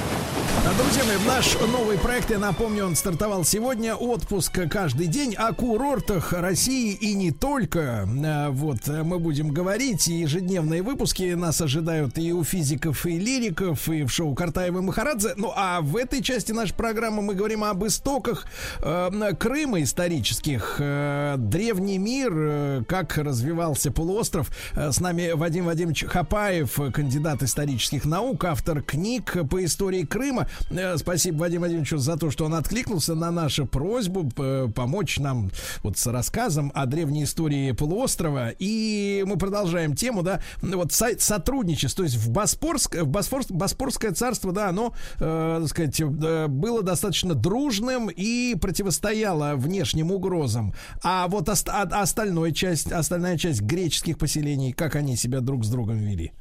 Друзья мои, наш новый проект, я напомню, он стартовал сегодня. Отпуск каждый день о курортах России и не только. А, Вот мы будем говорить. И ежедневные выпуски нас ожидают и у физиков, и лириков, и в шоу Картаева и Махарадзе. Ну а в этой части нашей программы мы говорим об истоках э, Крыма исторических. Э, древний мир, э, как развивался полуостров. Э, С нами Вадим Вадимович Хапаев, кандидат исторических наук, автор книг по истории Крыма. Э, Спасибо Вадиму Владимировичу за то, что он откликнулся на нашу просьбу э, помочь нам вот с рассказом о древней истории полуострова. И мы продолжаем тему, да, вот со- сотрудничество, то есть в Боспорск, в Босфор, Боспорское царство, да, оно, э, так сказать, э, было достаточно дружным и противостояло внешним угрозам. А вот ост- а- остальная часть, остальная часть греческих поселений, как они себя друг с другом вели?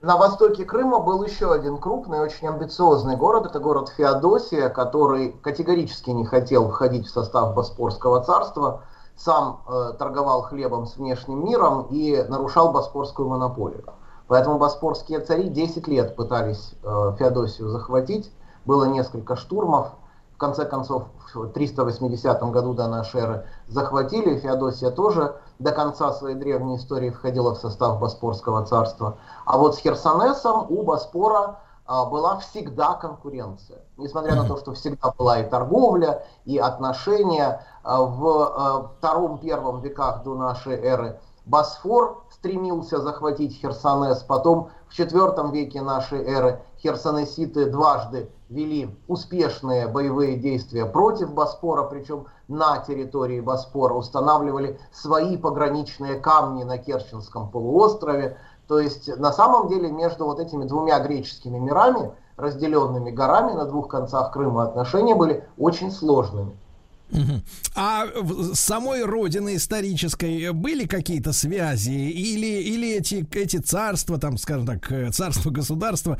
На востоке Крыма был еще один крупный, очень амбициозный город. Это город Феодосия, который категорически не хотел входить в состав Боспорского царства. Сам э, торговал хлебом с внешним миром и нарушал Боспорскую монополию. Поэтому боспорские цари 10 лет пытались э, Феодосию захватить. Было несколько штурмов. В конце концов, в 380 году до нашей эры захватили. Феодосия тоже до конца своей древней истории входила в состав Боспорского царства. А вот с Херсонесом у Боспора а, была всегда конкуренция. Несмотря на то, что всегда была и торговля, и отношения, а, в а, втором-первом веках до нашей эры Босфор стремился захватить Херсонес, потом в четвертом веке нашей эры херсонеситы дважды вели успешные боевые действия против Боспора, причем на территории Боспора, устанавливали свои пограничные камни на Керченском полуострове. То есть на самом деле между вот этими двумя греческими мирами, разделенными горами на двух концах Крыма, отношения были очень сложными. А с самой родины исторической были какие-то связи или, или эти, эти царства, там, скажем так, э, царства государства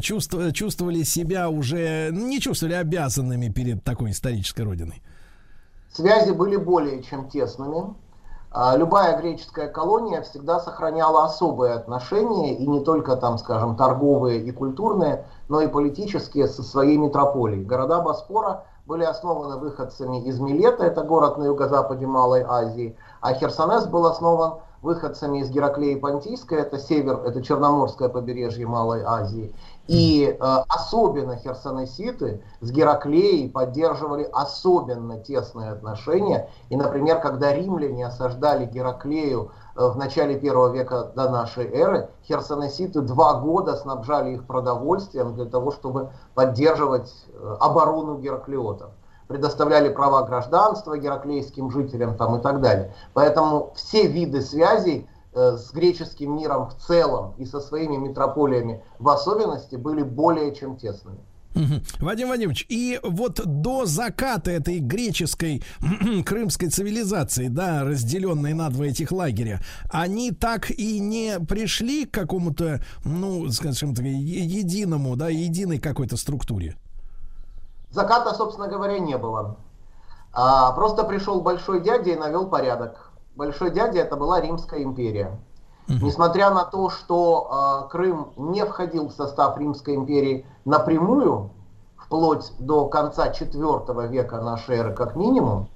чувствовали, чувствовали себя уже, не чувствовали обязанными перед такой исторической родиной? Связи были более чем тесными. А, Любая греческая колония всегда сохраняла особые отношения, и не только там, скажем, торговые и культурные, но и политические со своей метрополией. Города Боспора были основаны выходцами из Милета, это город на юго-западе Малой Азии, а Херсонес был основан выходцами из Гераклеи Понтийской, это север, это Черноморское побережье Малой Азии. И э, особенно херсонеситы с Гераклеей поддерживали особенно тесные отношения. И, например, когда римляне осаждали Гераклею э, в начале первого века до нашей эры, херсонеситы два года снабжали их продовольствием для того, чтобы поддерживать э, оборону гераклеотов предоставляли права гражданства гераклейским жителям там и так далее. Поэтому все виды связей с греческим миром в целом и со своими метрополиями в особенности были более чем тесными. Вадим Вадимович, и вот до заката этой греческой крымской цивилизации, да, разделенной на два этих лагеря, они так и не пришли к какому-то, ну, скажем так, единому, да, единой какой-то структуре. Заката, собственно говоря, не было. А, просто пришел большой дядя и навел порядок. Большой дядя это была Римская империя. Несмотря на то, что а, Крым не входил в состав Римской империи напрямую, вплоть до конца IV века нашей эры как минимум,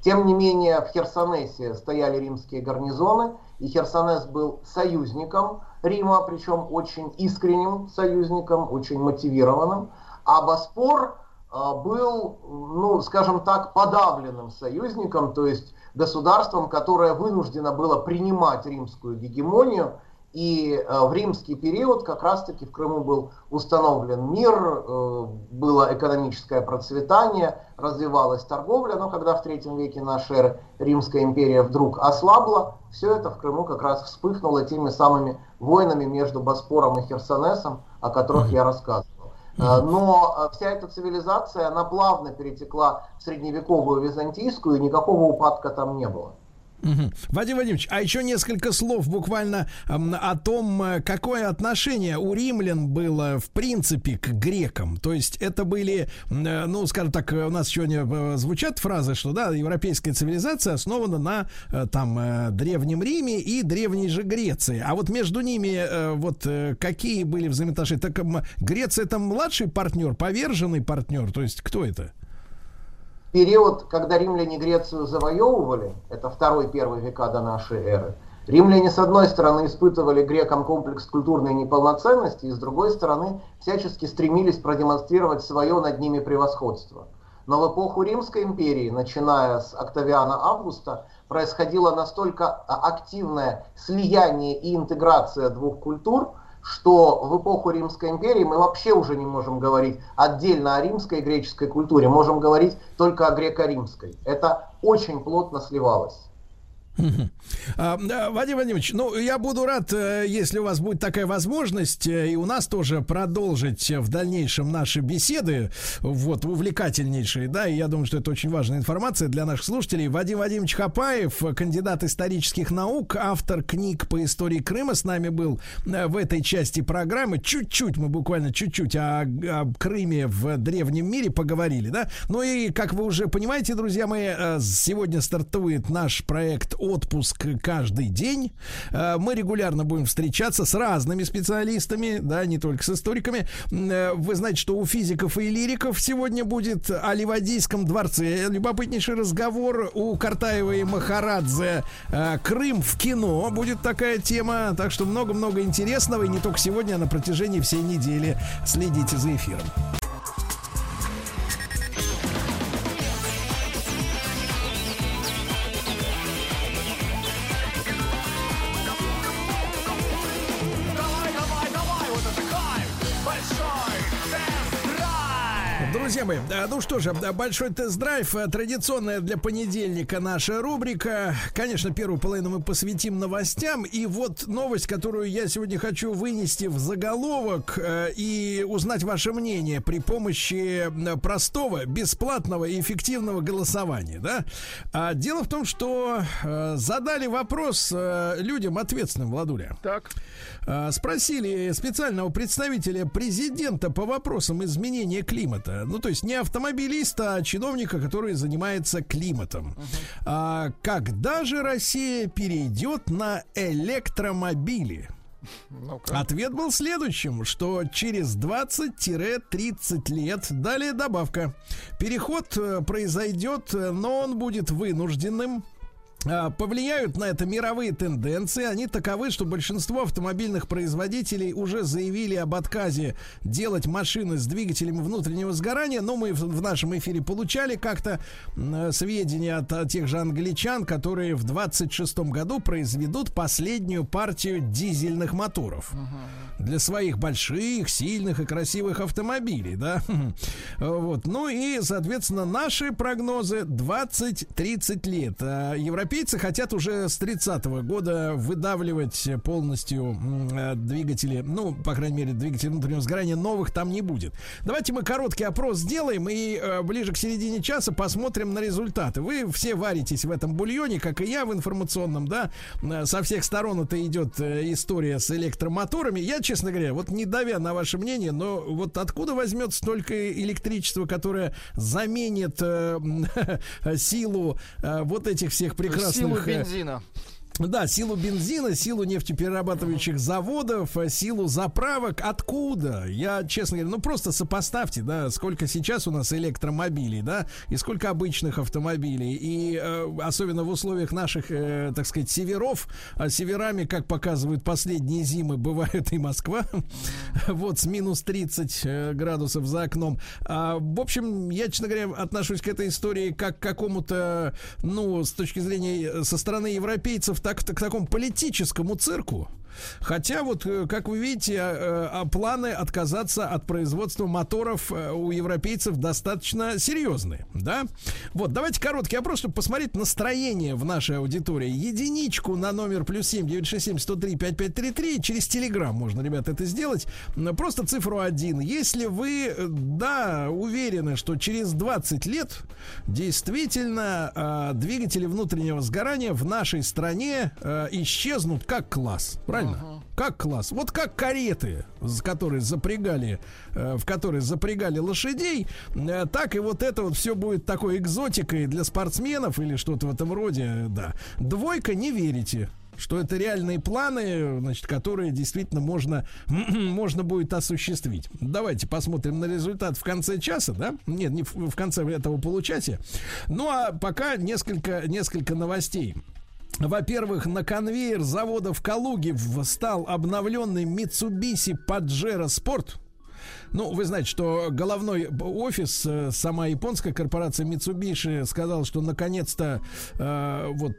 тем не менее в Херсонесе стояли римские гарнизоны, и Херсонес был союзником Рима, причем очень искренним союзником, очень мотивированным, а Боспор а, был, ну, скажем так, подавленным союзником, то есть государством, которое вынуждено было принимать римскую гегемонию. И э, в римский период как раз-таки в Крыму был установлен мир, э, было экономическое процветание, развивалась торговля, но когда в третьем веке нашей эры Римская империя вдруг ослабла, все это в Крыму как раз вспыхнуло теми самыми войнами между Боспором и Херсонесом, о которых я рассказывал. Э, Но э, вся эта цивилизация, она плавно перетекла в средневековую византийскую, и никакого упадка там не было. Мгм. Вадим Вадимович, а еще несколько слов буквально о том, э, какое отношение у римлян было в принципе к грекам. То есть это были, э, ну, скажем так, у нас сегодня э, звучат фразы, что да, европейская цивилизация основана на там древнем Риме и древней же Греции. А вот между ними вот какие были взаимоотношения? Так Греция это младший партнер, поверженный партнер. То есть кто это? Период, когда римляне Грецию завоевывали, это второй-первый века до нашей эры, римляне с одной стороны испытывали грекам комплекс культурной неполноценности, и с другой стороны всячески стремились продемонстрировать свое над ними превосходство. Но в эпоху Римской империи, начиная с Октавиана Августа, происходило настолько а, активное слияние и интеграция двух культур, что в эпоху Римской империи мы вообще уже не можем говорить отдельно о римской и греческой культуре, можем говорить только о греко-римской. Это очень плотно сливалось. А, Вадим Вадимович, ну, я буду рад, э, если у вас будет такая возможность, э, и у нас тоже продолжить в дальнейшем наши беседы, вот, увлекательнейшие, да, и я думаю, что это очень важная информация для наших слушателей. Вадим Вадимович Хапаев, кандидат исторических наук, автор книг по истории Крыма, с нами был э, в этой части программы. Чуть-чуть, мы буквально чуть-чуть о, о Крыме в древнем мире поговорили, да. Ну и, как вы уже понимаете, друзья мои, сегодня стартует наш проект «Отпуск каждый день». Э, Мы регулярно будем встречаться с разными специалистами, да, не только с историками. Э, Вы знаете, что у физиков и лириков сегодня будет о Ливадийском дворце любопытнейший разговор у Картаева и Махарадзе. Э, Крым в кино будет такая тема. Так что много-много интересного. И не только сегодня, а на протяжении всей недели. Следите за эфиром. Мои, э, ну что же, большой тест-драйв, э, традиционная для понедельника наша рубрика. Конечно, первую половину мы посвятим новостям. И вот новость, которую я сегодня хочу вынести в заголовок э, и узнать ваше мнение при помощи простого, бесплатного и эффективного голосования. Да? А дело в том, что э, задали вопрос людям ответственным, Владуля. Так. А, Спросили специального представителя президента по вопросам изменения климата. Ну, то есть не автомобилиста, а чиновника, который занимается климатом. А когда же Россия перейдет на электромобили? Ответ был следующим, что через 20-30 лет, далее добавка, переход э, произойдет, э, но он будет вынужденным, Повлияют на это мировые тенденции. Они таковы, что большинство автомобильных производителей уже заявили об отказе делать машины с двигателями внутреннего сгорания. Но мы в, нашем эфире получали как-то сведения от, тех же англичан, которые в 26 году произведут последнюю партию дизельных моторов для своих больших, сильных и красивых автомобилей, да. Вот. Ну и, соответственно, наши прогнозы 20-30 лет. А европейцы хотят уже с 30 года выдавливать полностью э, двигатели, ну, по крайней мере, двигатели внутреннего сгорания новых там не будет. Давайте мы короткий опрос сделаем и э, ближе к середине часа посмотрим на результаты. Вы все варитесь в этом бульоне, как и я в информационном, да. Э, Со всех сторон это идет история с электромоторами. Я, честно говоря, вот не давя на ваше мнение, но вот откуда возьмется столько электричества, которое заменит э, силу э, вот этих всех прекрасных... Силу э, бензина. Да, силу бензина, силу нефтеперерабатывающих заводов, э, силу заправок. Откуда? Я, честно говоря, ну просто сопоставьте, да, сколько сейчас у нас электромобилей, да, и сколько обычных автомобилей. И э, особенно в условиях наших, э, так сказать, северов, а северами, как показывают последние зимы, бывает и Москва, вот, с минус 30 э, градусов за окном. А, в общем, я, честно говоря, отношусь к этой истории как к какому-то, ну, с точки зрения э, со стороны европейцев, так к такому политическому цирку. Хотя вот, э, как вы видите, э, а планы отказаться от производства моторов э, у европейцев достаточно серьезные, да? Вот, давайте короткий опрос, чтобы посмотреть настроение в нашей аудитории. Единичку на номер плюс семь девять шесть семь сто три пять пять три три через Телеграм можно, ребят, это сделать. Просто цифру один. Если вы, да, уверены, что через 20 лет действительно э, двигатели внутреннего сгорания в нашей стране э, исчезнут как класс, правильно? Ага. Как класс. Вот как кареты, которые запрягали, э, в которые запрягали лошадей, э, так и вот это вот все будет такой экзотикой для спортсменов или что-то в этом роде, да. Двойка не верите что это реальные планы, значит, которые действительно можно, можно будет осуществить. Давайте посмотрим на результат в конце часа, да? Нет, не в, в конце этого получаса. Ну, а пока несколько, несколько новостей. Во-первых, на конвейер завода в Калуге встал обновленный Mitsubishi Pajero Sport. Ну, вы знаете, что головной офис, э, сама японская корпорация Mitsubishi сказал, что наконец-то э, вот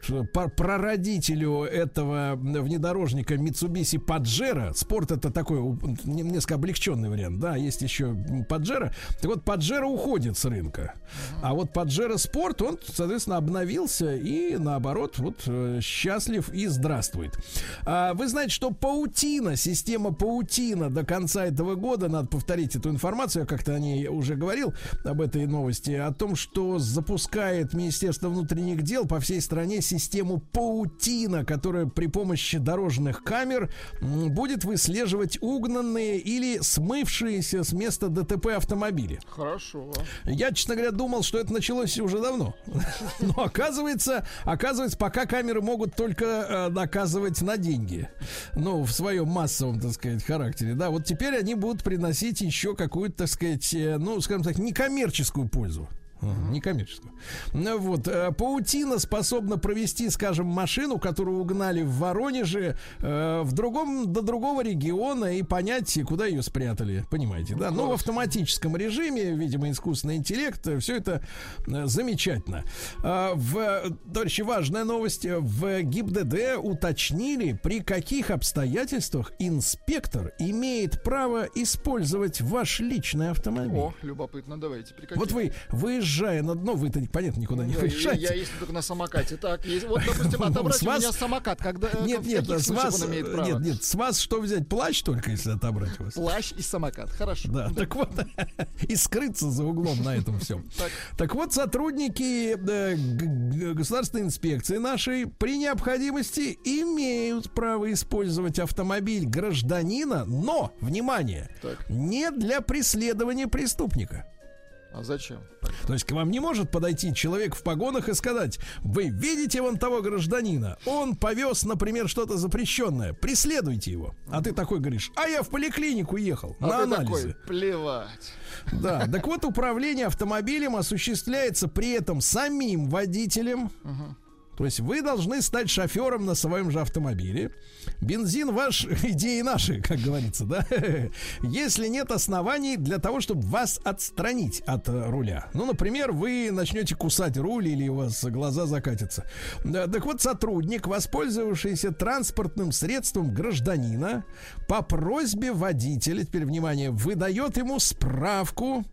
прародителю этого внедорожника Mitsubishi Pajero, спорт это такой несколько облегченный вариант, да, есть еще Pajero. Так вот, Pajero уходит с рынка. А вот Pajero Sport, он, соответственно, обновился и, наоборот, вот э, счастлив и здравствует. А, вы знаете, что паутина, система паутина до конца этого года, надо повторить, повторить эту информацию, я как-то о ней уже говорил, об этой новости, о том, что запускает Министерство внутренних дел по всей стране систему паутина, которая при помощи дорожных камер будет выслеживать угнанные или смывшиеся с места ДТП автомобили. Хорошо. Я, честно говоря, думал, что это началось уже давно. Но оказывается, оказывается, пока камеры могут только э, наказывать на деньги. Ну, в своем массовом, так сказать, характере. Да, вот теперь они будут приносить еще какую-то, так сказать, э, ну, скажем так, некоммерческую пользу. Некоммерческую. Ну вот. Э, паутина способна провести, скажем, машину, которую угнали в Воронеже, э, в другом, до другого региона и понять, куда ее спрятали. Понимаете, да? Но в автоматическом режиме, видимо, искусственный интеллект, э, все это замечательно. В, товарищи, важная новость. В ГИБДД уточнили, при каких обстоятельствах инспектор имеет право использовать ваш личный автомобиль. О, любопытно, давайте. При каких? Вот вы выезжаете выезжая на дно, вы-то, понятно, никуда не выезжаете. Я, я ездил только на самокате. Так, есть, вот, допустим, отобрать у меня самокат, когда... Э, нет, нет, с вас, нет, нет, с вас что взять? Плащ только, если отобрать вас. Плащ и самокат, хорошо. Да, так вот, и скрыться за углом на этом всем. Так, вот, сотрудники э, государственной инспекции нашей при необходимости имеют право использовать автомобиль гражданина, но, внимание, не для преследования преступника. А зачем? То есть к вам не может подойти человек в погонах и сказать, вы видите вон того гражданина, он повез, например, что-то запрещенное, преследуйте его. А ты такой говоришь, а я в поликлинику ехал а на ты анализы. Такой, плевать. Да, так вот управление автомобилем осуществляется при этом самим водителем. Угу то есть вы должны стать шофером на своем же автомобиле. Бензин ваш, идеи наши, как говорится, да? Если нет оснований для того, чтобы вас отстранить от э, руля. Ну, например, вы начнете кусать руль или у вас глаза закатятся. Так вот, сотрудник, воспользовавшийся транспортным средством гражданина, по просьбе водителя, теперь внимание, выдает ему справку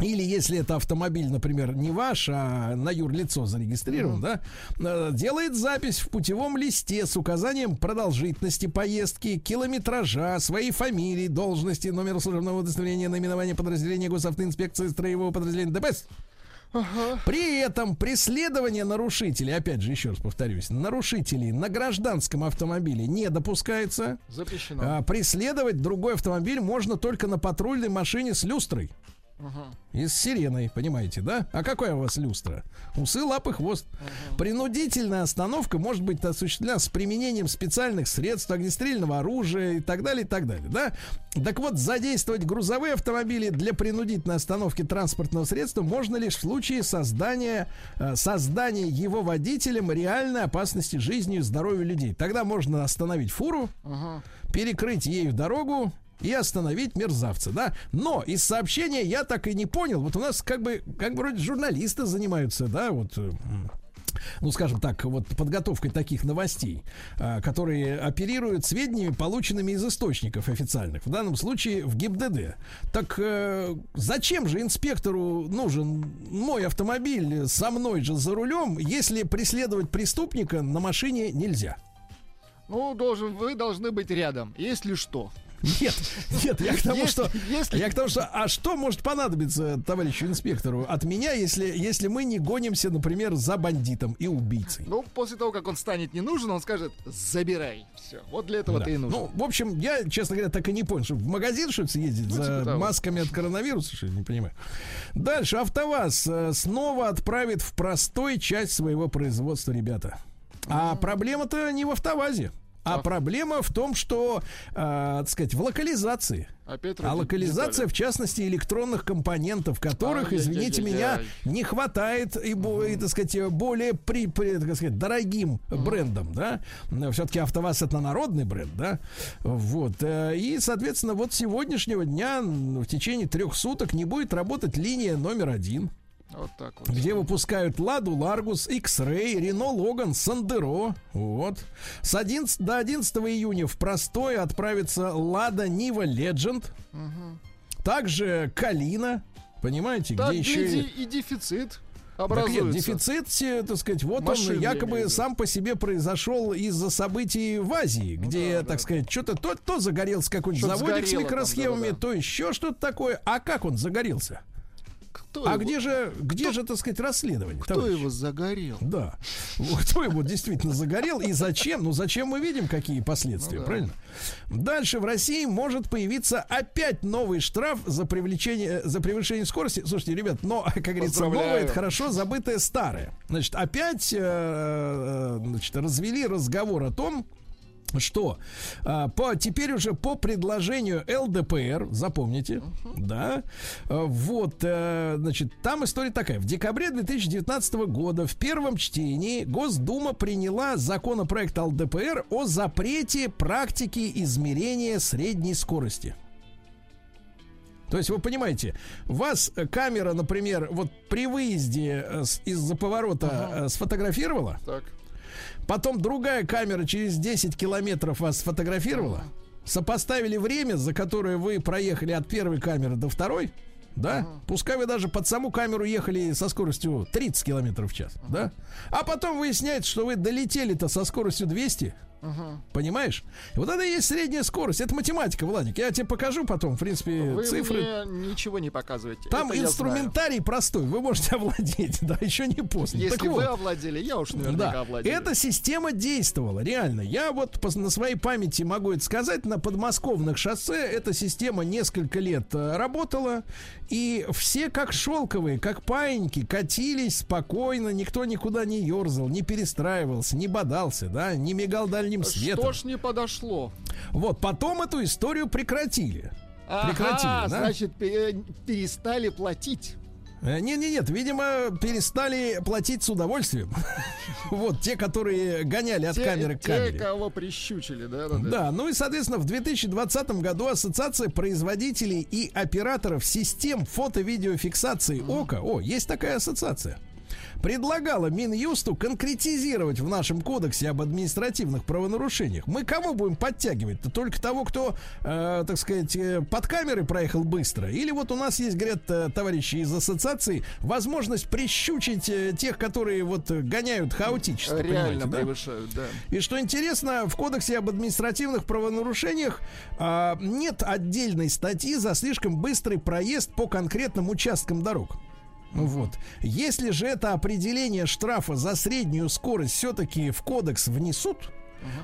или если это автомобиль, например, не ваш, а на юрлицо зарегистрирован, mm-hmm. да, э, делает запись в путевом листе с указанием продолжительности поездки, километража, своей фамилии, должности, номера служебного удостоверения, наименования подразделения госавтоинспекции строевого подразделения ДПС. Ага. При этом преследование нарушителей, опять же, еще раз повторюсь, нарушителей на гражданском автомобиле не допускается. Запрещено. А, преследовать другой автомобиль можно только на патрульной машине с люстрой. Ага. И с сиреной, понимаете, да? А какая у вас люстра? Усы, лапы, хвост. Ага. Принудительная остановка может быть осуществлена с применением специальных средств, огнестрельного оружия и так далее, и так далее, да? Так вот, задействовать грузовые автомобили для принудительной остановки транспортного средства можно лишь в случае создания, э, создания его водителем реальной опасности жизни и здоровью людей. Тогда можно остановить фуру, ага. перекрыть ею дорогу, и остановить мерзавца, да. Но из сообщения я так и не понял. Вот у нас как бы, как бы вроде журналисты занимаются, да, вот ну, скажем так, вот подготовкой таких новостей, а, которые оперируют сведениями, полученными из источников официальных, в данном случае в ГИБДД. Так э, зачем же инспектору нужен мой автомобиль со мной же за рулем, если преследовать преступника на машине нельзя? Ну, должен, вы должны быть рядом, если что. Нет, нет, я к тому, что, я к тому, что, а что может понадобиться товарищу инспектору от меня, если, если мы не гонимся, например, за бандитом и убийцей? Ну, после того, как он станет не нужен, он скажет, забирай. Все, вот для этого Да. ты и нужен. Ну, в общем, я, честно говоря, так и не понял, что в магазин что ли съездить Ну, за типа масками от коронавируса, что ли, не понимаю. Дальше, АвтоВАЗ э, снова отправит в простой часть своего производства, ребята. А проблема-то не в АвтоВАЗе. А проблема в том, что, э, так сказать, в локализации. Опять А ради локализация, в частности, электронных компонентов, которых, извините меня, Ай-яй-яй-яй. не хватает и, бо- и, так сказать, более при, при- так сказать, дорогим брендом, да. Все-таки АвтоВАЗ это народный бренд, да. Вот. э, И, соответственно, вот с сегодняшнего дня м, в течение трех суток не будет работать линия номер один. Вот так вот. Где выпускают Ладу Ларгус, X-Ray, Рено Логан, Сандеро. Вот. С 11 до 11 июня в простой отправится Лада Нива Legend. Мгм. Также Калина. Понимаете, Так, где еще и... и, дефицит Так образуется. нет, дефицит, э, так сказать, вот Машин, он якобы сам по себе произошел из-за событий в Азии, где, так сказать, что-то то, то загорелся какой-нибудь заводик с сгорело там, микросхемами, да-да-да. то еще что-то такое. А как он загорелся? Кто а его- где же, где же, так сказать, расследование? Кто товарищи? его загорел? Да. Кто его действительно загорел и зачем? Ну, зачем мы видим, какие последствия, Ну да. правильно? Дальше в России может появиться опять новый штраф за привлечение, за превышение скорости. Слушайте, ребят, но, как говорится, новое это хорошо, забытое старое. Значит, опять э, э, значит, развели разговор о том, что а, по, теперь уже по предложению ЛДПР, запомните, да, а, вот, э, значит, там история такая. В декабре 2019 года в первом чтении Госдума приняла законопроект ЛДПР о запрете практики измерения средней скорости. То есть вы понимаете, вас э, камера, например, вот при выезде э, из-за поворота э, сфотографировала, Так. Потом другая камера через 10 километров вас сфотографировала. Сопоставили время, за которое вы проехали от первой камеры до второй. Да? Пускай вы даже под саму камеру ехали со скоростью 30 километров в час. Да? А потом выясняется, что вы долетели-то со скоростью 200. Понимаешь? И вот это и есть средняя скорость. Это математика, Владик. Я тебе покажу потом, в принципе, Вы цифры. мне ничего не показываете. Там Это инструментарий простой. Вы можете овладеть, да, еще не поздно. Если Так вы вот. овладели, я уж наверняка Да, овладел. эта система действовала, реально. Я вот на своей памяти могу это сказать. На подмосковных шоссе эта система несколько лет э, работала. И все как шелковые, как паиньки, катились спокойно. Никто никуда не ерзал, не перестраивался, не бодался, да, не мигал дальним светом. Что ж не подошло? Вот, потом эту историю прекратили. Прекратили, Ага, да? значит, пе- перестали платить. Нет, нет, нет, видимо, перестали платить с удовольствием. Вот те, которые гоняли от Те- камеры к те, камере. кого прищучили, да, да, Да, ну и, соответственно, в 2020 году Ассоциация производителей и операторов систем фото-видеофиксации ОКО, о, есть такая ассоциация, предлагала Минюсту конкретизировать в нашем кодексе об административных правонарушениях. Мы кого будем подтягивать-то? Только того, кто, э, так сказать, э, под камерой проехал быстро? Или вот у нас есть, говорят э, товарищи из ассоциации, возможность прищучить э, тех, которые вот э, гоняют хаотически. Реально да? превышают, да. И что интересно, в Кодексе об административных правонарушениях а, нет отдельной статьи за слишком быстрый проезд по конкретным участкам дорог. Вот. Если же это определение штрафа за среднюю скорость все-таки в кодекс внесут,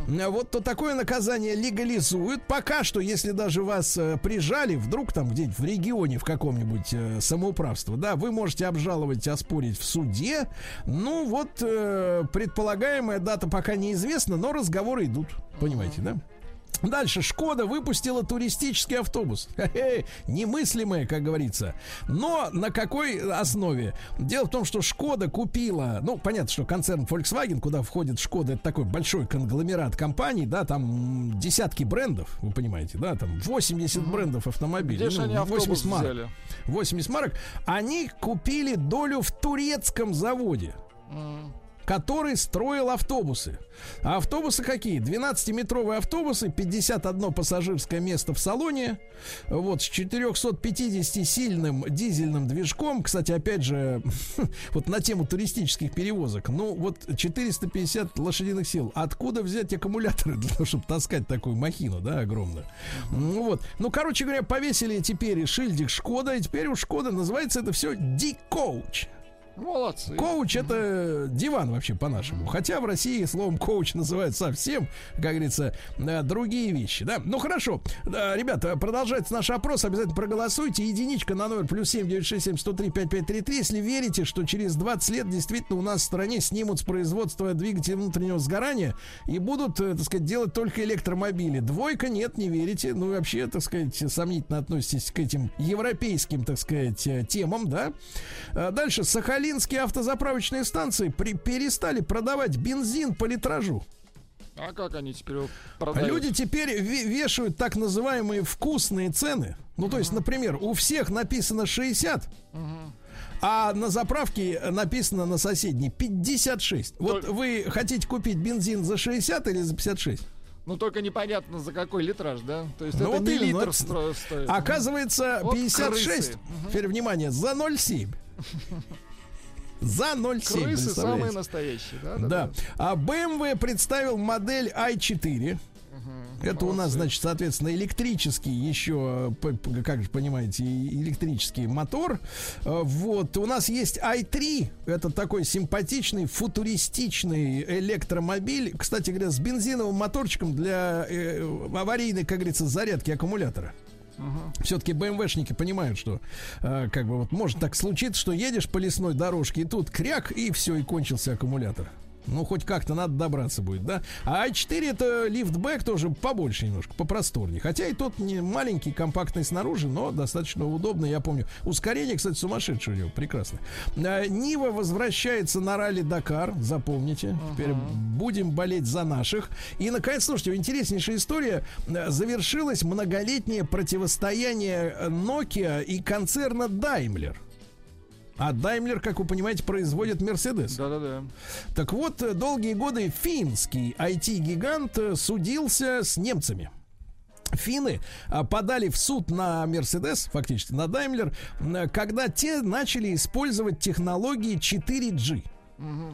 а вот то такое наказание легализуют. Пока что, если даже вас э, прижали, вдруг там где-нибудь в регионе в каком-нибудь э, самоуправство, да, вы можете обжаловать, оспорить в суде. Ну вот, э, предполагаемая дата пока неизвестна, но разговоры идут. Понимаете, да? Дальше Шкода выпустила туристический автобус. Хе-хе, немыслимое, как говорится. Но на какой основе? Дело в том, что Шкода купила, ну, понятно, что концерн Volkswagen, куда входит Шкода, это такой большой конгломерат компаний, да, там десятки брендов, вы понимаете, да, там 80 брендов автомобилей. Где ну, они автобус 80 марок. взяли? 80 марок. Они купили долю в турецком заводе который строил автобусы. А автобусы какие? 12-метровые автобусы, 51 пассажирское место в салоне, вот с 450 сильным дизельным движком. Кстати, опять же, вот на тему туристических перевозок. Ну, вот 450 лошадиных сил. Откуда взять аккумуляторы для того, чтобы таскать такую махину, да, огромную? Ну вот. Ну, короче говоря, повесили теперь шильдик Шкода, и теперь у Шкода называется это все D-Coach. Молодцы. Коуч это диван вообще по-нашему. Хотя в России словом коуч называют совсем, как говорится, э, другие вещи. Да? Ну хорошо. Ребята, продолжается наш опрос. Обязательно проголосуйте. Единичка на номер плюс 7 967 103 5533. Если верите, что через 20 лет действительно у нас в стране снимут с производства двигателей внутреннего сгорания и будут, э, так сказать, делать только электромобили. Двойка нет, не верите. Ну и вообще, так сказать, сомнительно относитесь к этим европейским, так сказать, э, темам, да. Дальше. Сахалин Сахалинские автозаправочные станции при, перестали продавать бензин по литражу. А как они теперь его продают? Люди теперь ве- вешают так называемые вкусные цены. Ну, то есть, например, у всех написано 60, а на заправке написано на соседней 56. Вот вы хотите купить бензин за 60 или за 56? Ну, только непонятно, за какой литраж, да? То есть Ну, это вот не литр стро- стоит. Оказывается, Вот 56. крысы. Теперь внимание, за 0,7. За 0,7. Крысы самые настоящие, да? Да. А BMW представил модель i4. Это у нас, значит, соответственно, электрический еще, как же понимаете, электрический мотор. Э, Вот, у нас есть i3, это такой симпатичный, футуристичный электромобиль, кстати говоря, с бензиновым моторчиком для э, аварийной, как говорится, зарядки аккумулятора. Все-таки БМВшники понимают, что э, как бы вот может так случиться, что едешь по лесной дорожке, и тут кряк, и все, и кончился аккумулятор. Ну, хоть как-то надо добраться будет, да? А i4 это лифтбэк тоже побольше немножко, попросторнее. Хотя и тот не маленький, компактный снаружи, но достаточно удобно. Я помню, ускорение, кстати, сумасшедшее у него, прекрасно. А, Нива возвращается на ралли Дакар, запомните. Теперь будем болеть за наших. И, наконец, слушайте, интереснейшая история. Э, Завершилось многолетнее противостояние Nokia и концерна Daimler. А Daimler, как вы понимаете, производит Mercedes. Да-да-да. Так вот, э, долгие годы финский IT-гигант э, судился с немцами. Финны а, подали в суд на Mercedes, фактически на м, когда те начали использовать технологии 4G.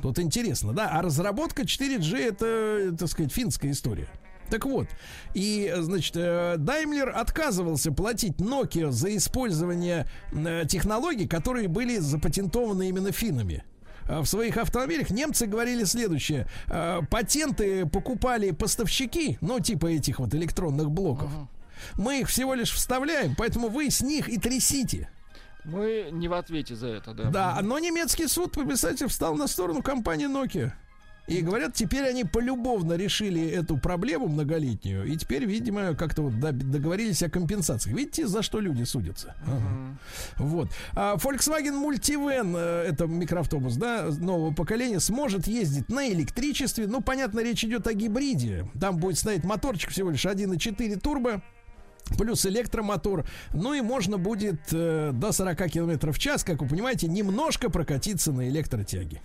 Тут интересно, да? А разработка 4G это, так сказать, финская история. Так вот, и, значит, э, Daimler отказывался платить Nokia за использование э, технологий, которые были запатентованы именно финнами. А В своих автомобилях немцы говорили следующее. э, Патенты покупали поставщики, ну, типа этих вот электронных блоков. Мы их всего лишь вставляем, поэтому вы с них и трясите. Мы не в ответе за это, да. Да, но немецкий суд по писателю встал на сторону компании Nokia. И говорят, теперь они полюбовно решили эту проблему многолетнюю. И теперь, видимо, как-то вот договорились о компенсациях. Видите, за что люди судятся? Ага. Вот. А Volkswagen Multivan, э, это микроавтобус, да, нового поколения, сможет ездить на электричестве. Ну, понятно, речь идет о гибриде. Там будет стоять моторчик всего лишь 1.4 турбо. Плюс электромотор. Ну и можно будет э, до 40 км в час, как вы понимаете, немножко прокатиться на электротяге.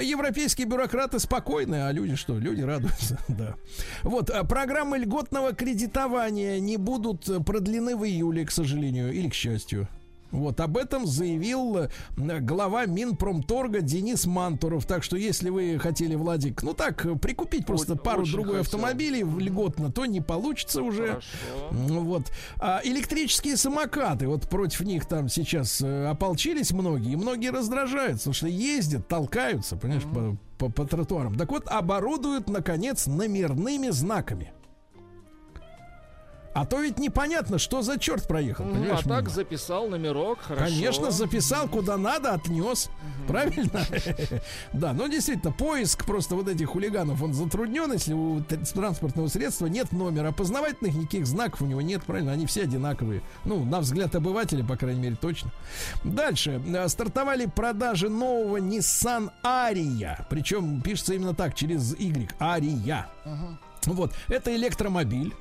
Европейские бюрократы спокойны, а люди что? Люди радуются, да. Вот, а программы льготного кредитования не будут э, продлены в июле, к сожалению, или к счастью. Вот об этом заявил э, глава Минпромторга Денис Мантуров. Так что если вы хотели, Владик, ну так, прикупить просто пару-другой автомобилей льготно, то не получится уже. Ну Вот. А электрические самокаты, вот против них там сейчас э, ополчились многие, и многие раздражаются, потому что ездят, толкаются, понимаешь, по, по- по тротуарам. Так вот, оборудуют, наконец, номерными знаками. А то ведь непонятно, что за черт проехал, понимаешь? А так мимо. записал номерок, хорошо. Конечно, записал куда надо, отнес. Правильно? Да, но действительно, поиск просто вот этих хулиганов, он затруднен, если у транспортного средства нет номера. Опознавательных никаких знаков у него нет, правильно? Они все одинаковые. Ну, на взгляд обывателя, по крайней мере, точно. Дальше. Э, Стартовали продажи нового Nissan Ария. Причем пишется именно так, через Y. Ария. Вот. Это электромобиль.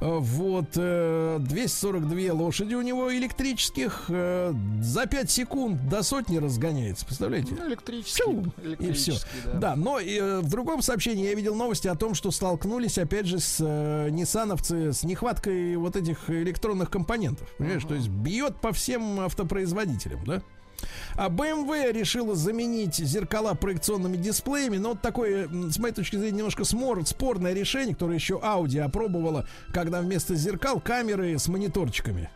Э, Вот, э, 242 лошади у него электрических. э, За 5 секунд до сотни разгоняется, представляете? Ну, электрический. И все. электрический, Да. но э, в другом сообщении я видел новости о том, что столкнулись, опять же, с э, ниссановцы с нехваткой вот этих электронных компонентов. Понимаешь, то есть бьет по всем автопроизводителям, да? А BMW решила заменить зеркала проекционными дисплеями, но вот такое, с моей точки зрения, немножко смор, спорное решение, которое еще Audi опробовала, когда вместо зеркал камеры с мониторчиками.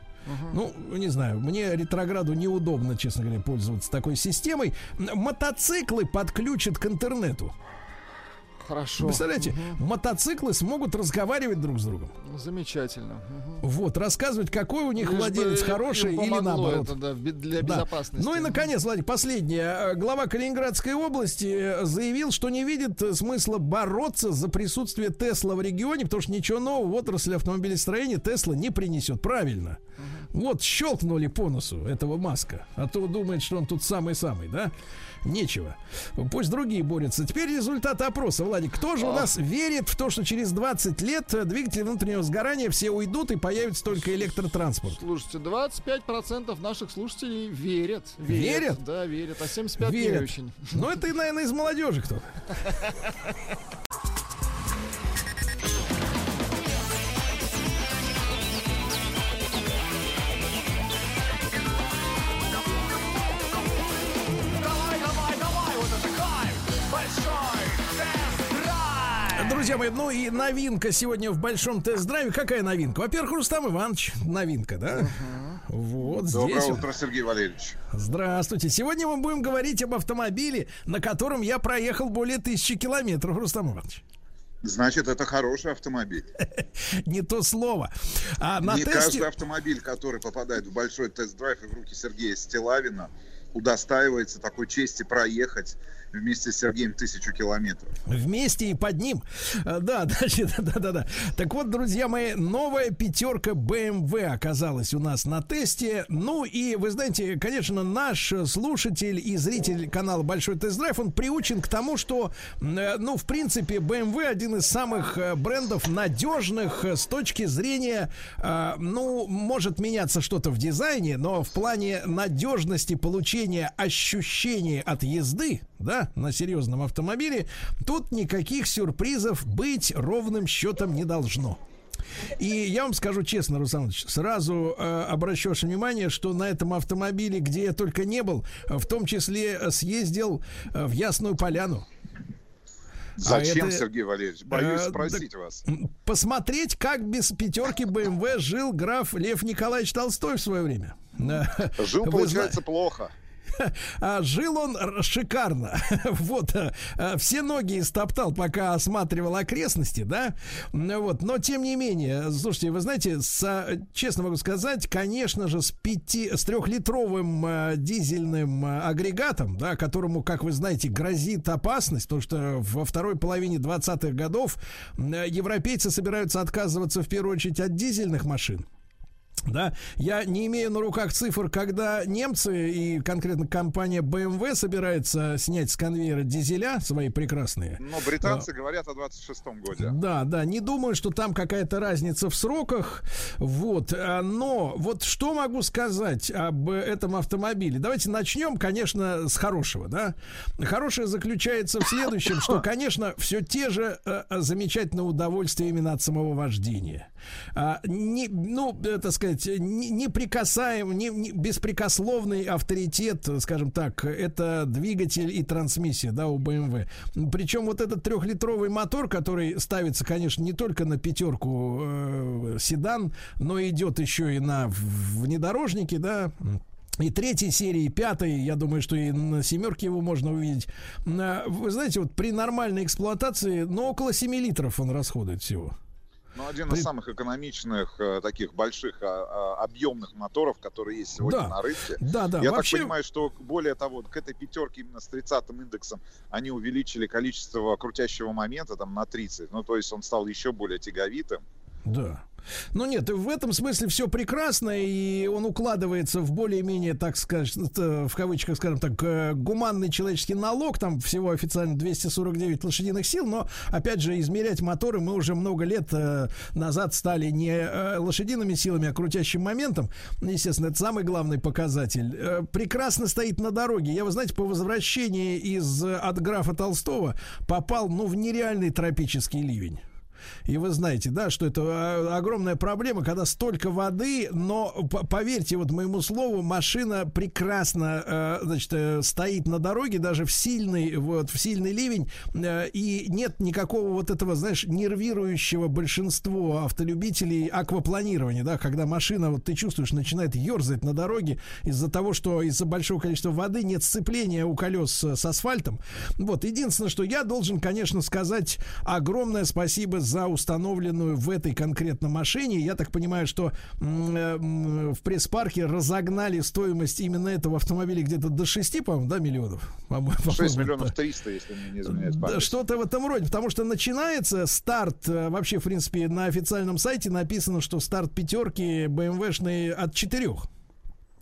Ну, не знаю, мне ретрограду неудобно, честно говоря, пользоваться такой системой. Мотоциклы подключат к интернету. Хорошо. Представляете, мотоциклы смогут разговаривать друг с другом. Замечательно. Мгм. Вот, рассказывать, какой у них Лишь владелец хороший или наоборот. это, да, для Да. безопасности. Ну и, наконец, Владик, последнее. Э, Глава Калининградской области заявил, что не видит э, смысла бороться за присутствие Тесла в регионе, потому что ничего нового в отрасли автомобилестроения Тесла не принесет. Правильно. Вот щелкнули по носу этого Маска. А то думает, что он тут самый-самый, да? Нечего. Пусть другие борются. Теперь результаты опроса. Владик, кто же у нас верит в то, что через 20 лет э, двигатели внутреннего сгорания все уйдут и появится только электротранспорт? Слушайте, 25% наших слушателей верят. Верят? Да, верят. А 75 не Верят. очень. Ну, это, наверное, из молодежи кто-то. Друзья мои, ну и новинка сегодня в большом тест-драйве. Какая новинка? Во-первых, Рустам Иванович. Новинка, да? Вот Доброе здесь. утро, Сергей Валерьевич. Здравствуйте. Сегодня мы будем говорить об автомобиле, на котором я проехал более тысячи километров, Рустам Иванович. Значит, это хороший автомобиль. Не то слово. А на Не тесте... каждый автомобиль, который попадает в большой тест-драйв и в руки Сергея Стилавина, удостаивается такой чести проехать вместе с Сергеем тысячу километров. Вместе и под ним. А, Да, значит, да, да, да. Так вот, друзья мои, новая пятерка BMW оказалась у нас на тесте. Ну и, вы знаете, конечно, наш слушатель и зритель канала Большой Тест-Драйв, он приучен к тому, что, э, ну, в принципе, BMW один из самых э, брендов надежных с точки зрения, э, ну, может меняться что-то в дизайне, но в плане надежности получения ощущений от езды, да, на серьезном автомобиле, тут никаких сюрпризов быть ровным счетом не должно. И я вам скажу честно, Руслан сразу э, обращу ваше внимание, что на этом автомобиле, где я только не был, э, в том числе э, съездил э, в Ясную Поляну. Зачем, А это, Сергей Валерьевич? Боюсь э, спросить так, вас. Посмотреть, как без пятерки BMW жил граф Лев Николаевич Толстой в свое время. Жил, Вы получается, зна- плохо. А жил он шикарно. Вот. а, а, Все ноги истоптал, пока осматривал окрестности, да? Вот. Но, тем не менее, слушайте, вы знаете, с, а, честно могу сказать, конечно же, с, пяти, с трехлитровым дизельным агрегатом, да, которому, как вы знаете, грозит опасность, потому что во второй половине 20-х годов европейцы собираются отказываться в первую очередь от дизельных машин. Да, я не имею на руках цифр, когда немцы и конкретно компания BMW собирается снять с конвейера дизеля свои прекрасные. Но британцы говорят о 26-м годе. Да, да, не думаю, что там какая-то разница в сроках. Вот, а, но вот что могу сказать об этом автомобиле? Давайте начнем, конечно, с хорошего, да. Хорошее заключается в следующем, что, конечно, все те же э, э, замечательные удовольствия именно от самого вождения. А, не, ну, э, так сказать, не- неприкасаем, не, не- беспрекословный авторитет, скажем так, это двигатель и трансмиссия, да, у BMW. Причем вот этот трехлитровый мотор, который ставится, конечно, не только на пятерку э, седан, но идет еще и на в- внедорожнике, да, и третьей серии, и пятой, я думаю, что и на семерке его можно увидеть. А, Вы знаете, вот при нормальной эксплуатации, ну, около 7 литров он расходует всего. Ну, один из самых экономичных, э, таких больших, а, а, объемных моторов, которые есть сегодня Да. на рынке. Да, да, Я вообще- так понимаю, что более того, к этой пятерке именно с 30-м индексом они увеличили количество крутящего момента там на 30. Ну, то есть он стал еще более тяговитым. Да. Ну нет, в этом смысле все прекрасно, и он укладывается в более-менее, так сказать, в кавычках, скажем так, э, гуманный человеческий налог, там всего официально 249 лошадиных сил, но, опять же, измерять моторы мы уже много лет э, назад стали не э, лошадиными силами, а крутящим моментом. Естественно, это самый главный показатель. Прекрасно стоит на дороге. Я, вы знаете, по возвращении из от графа Толстого попал, ну, в нереальный тропический ливень. И вы знаете, да, что это а, огромная проблема, когда столько воды, но поверьте вот моему слову, машина прекрасно, э, значит, э, стоит на дороге даже в сильный, вот, в сильный ливень, э, и нет никакого вот этого, знаешь, нервирующего большинство автолюбителей аквапланирования, да, когда машина, вот ты чувствуешь, начинает ерзать на дороге из-за того, что из-за большого количества воды нет сцепления у колес с асфальтом. Вот, единственное, что я должен, конечно, сказать огромное спасибо за установленную в этой конкретно машине. Я так понимаю, что э, в пресс-парке разогнали стоимость именно этого автомобиля где-то до 6, по-моему, да, миллионов? По 6 миллионов 300, если мне не изменяет память. Что-то в этом роде, потому что начинается старт, э, вообще, в принципе, на официальном сайте написано, что старт пятерки BMW-шной от 4.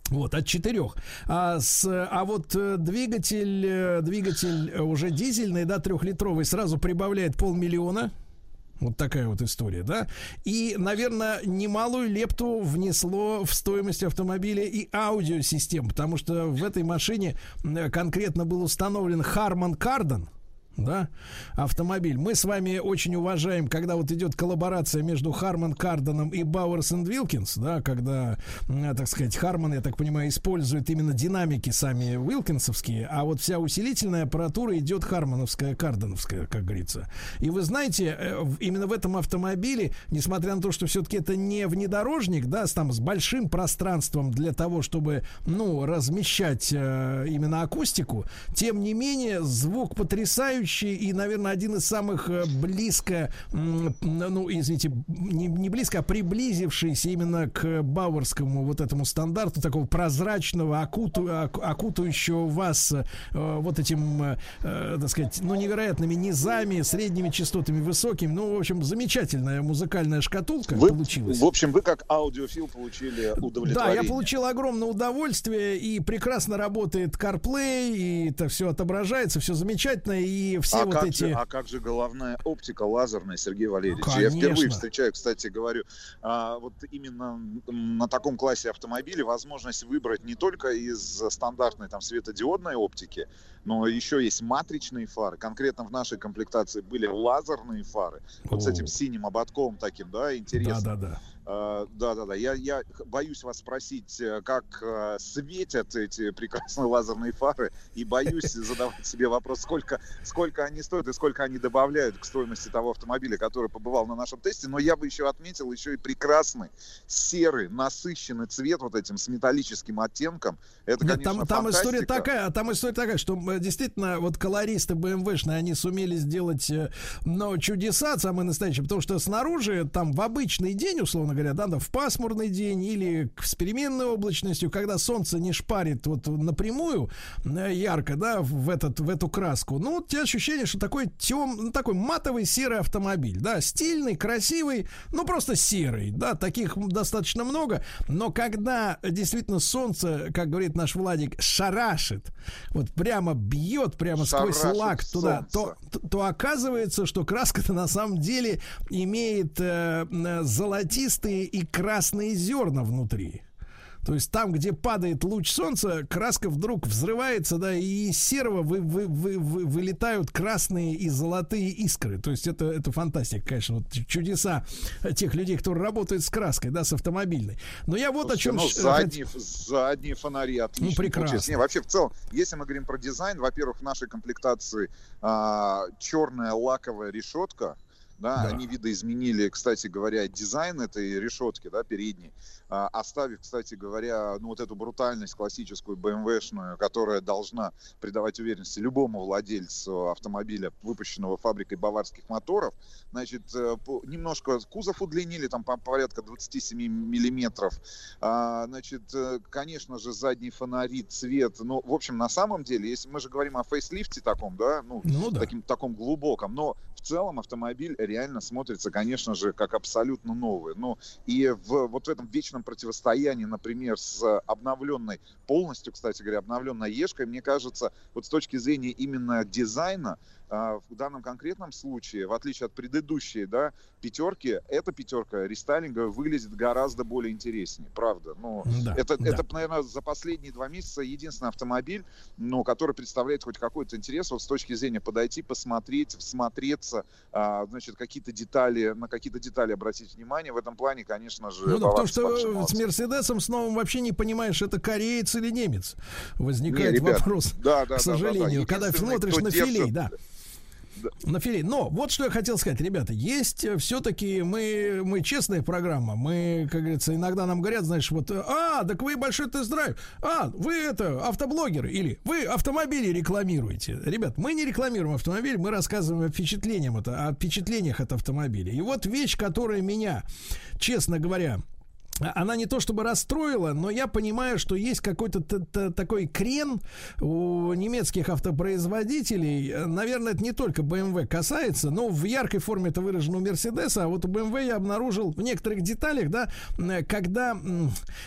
Вот, от четырех. А, с, а вот э, двигатель, двигатель уже дизельный, да, трехлитровый, сразу прибавляет полмиллиона. Вот такая вот история, да? И, наверное, немалую лепту внесло в стоимость автомобиля и аудиосистем, потому что в этой машине конкретно был установлен Harman Kardon, да, автомобиль. Мы с вами очень уважаем, когда вот идет коллаборация между Харман Кардоном и Бауэрс и Вилкинс, да, когда, так сказать, Харман, я так понимаю, использует именно динамики сами Вилкинсовские, а вот вся усилительная аппаратура идет Хармановская, Кардоновская, как говорится. И вы знаете, э, именно в этом автомобиле, несмотря на то, что все-таки это не внедорожник, да, с, там с большим пространством для того, чтобы, ну, размещать э, именно акустику, тем не менее, звук потрясающий, потрясающий и, наверное, один из самых э, близко, ну, извините, не, не близко, а приблизившийся именно к бауэрскому вот этому стандарту, такого прозрачного, окуту, окутывающего вас э, вот этим, э, так сказать, ну, невероятными низами, средними частотами, высокими. Ну, в общем, замечательная музыкальная шкатулка вы, получилась. В общем, вы как аудиофил получили удовлетворение. Да, я получил огромное удовольствие, и прекрасно работает CarPlay, и это все отображается, все замечательно, и все а вот как эти... Же, а как же головная оптика лазерная, Сергей Валерьевич? Ну, Я впервые встречаю, кстати, говорю, а, вот именно на таком классе автомобилей возможность выбрать не только из стандартной там светодиодной оптики, но еще есть матричные фары. Конкретно в нашей комплектации были лазерные фары. Вот О. с этим синим ободком таким, да, интересно. Да-да-да. А, да-да-да, я, я боюсь вас спросить, э, как э, светят эти прекрасные лазерные фары, и боюсь задавать себе вопрос, сколько, сколько они стоят и сколько они добавляют к стоимости того автомобиля, который побывал на нашем тесте. Но я бы еще отметил еще и прекрасный серый, насыщенный цвет вот этим с металлическим оттенком. Это, Нет, конечно, там, там история такая, там история такая, что действительно вот колористы BMW-шные, они сумели сделать но ну, чудеса самые настоящие, потому что снаружи там в обычный день, условно говоря, да, да, в пасмурный день или с переменной облачностью, когда солнце не шпарит вот напрямую э, ярко, да, в, этот, в эту краску, ну, у тебя ощущение, что такой тем, ну, такой матовый серый автомобиль, да, стильный, красивый, ну, просто серый, да, таких достаточно много, но когда действительно солнце, как говорит наш Владик, шарашит, вот прямо бьет прямо шарашит сквозь лак туда, то, то, то оказывается, что краска-то на самом деле имеет э, э золотистый желтые и красные зерна внутри. То есть там, где падает луч солнца, краска вдруг взрывается, да, и из серого вы, вы, вы, вы, вылетают красные и золотые искры. То есть это, это фантастика, конечно, вот чудеса тех людей, кто работает с краской, да, с автомобильной. Но я вот Слушайте, о чем... Ну, задние, хот... задние фонари отлично. Ну, прекрасно. Не, вообще, в целом, если мы говорим про дизайн, во-первых, в нашей комплектации а, черная лаковая решетка, да, да. они видоизменили, кстати говоря, дизайн этой решетки, да, передней. А, оставив, кстати говоря, ну вот эту брутальность классическую BMW-шную, которая должна придавать уверенности любому владельцу автомобиля, выпущенного фабрикой баварских моторов, значит, э, немножко кузов удлинили, там по порядка 27 миллиметров, а, значит, э, конечно же, задние фонари, цвет, ну, в общем, на самом деле, если мы же говорим о фейслифте таком, да, ну, ну да. таким, таком глубоком, но в целом автомобиль реально смотрится, конечно же, как абсолютно новые. Ну, и в, вот в этом вечном противостоянии, например, с обновленной, полностью, кстати говоря, обновленной Ешкой, мне кажется, вот с точки зрения именно дизайна, в данном конкретном случае, в отличие от предыдущей да, пятерки, эта пятерка рестайлинговая выглядит гораздо более интереснее, правда. Ну, Да, это, да. это, наверное, за последние два месяца единственный автомобиль, ну, который представляет хоть какой-то интерес вот с точки зрения подойти, посмотреть, всмотреться, а, значит, какие-то детали, на какие-то детали обратить внимание. В этом плане, конечно же, Ну да, потому что молодцы. с Мерседесом с новым вообще не понимаешь, это кореец или немец. Возникает Не, ребят, вопрос, да, да, да, к сожалению, да, да. когда Единственный, смотришь на филей, да. На филе. Но вот что я хотел сказать, ребята, есть все-таки мы, мы честная программа. Мы, как говорится, иногда нам говорят, знаешь, вот, а, так вы большой тест-драйв, а, вы это, автоблогеры, или вы автомобили рекламируете. Ребят, мы не рекламируем автомобиль, мы рассказываем о впечатлениях, о впечатлениях от автомобиля. И вот вещь, которая меня, честно говоря, она не то чтобы расстроила, но я понимаю, что есть какой-то такой крен у немецких автопроизводителей. Наверное, это не только BMW касается, но в яркой форме это выражено у Мерседеса, а вот у BMW я обнаружил в некоторых деталях, да, когда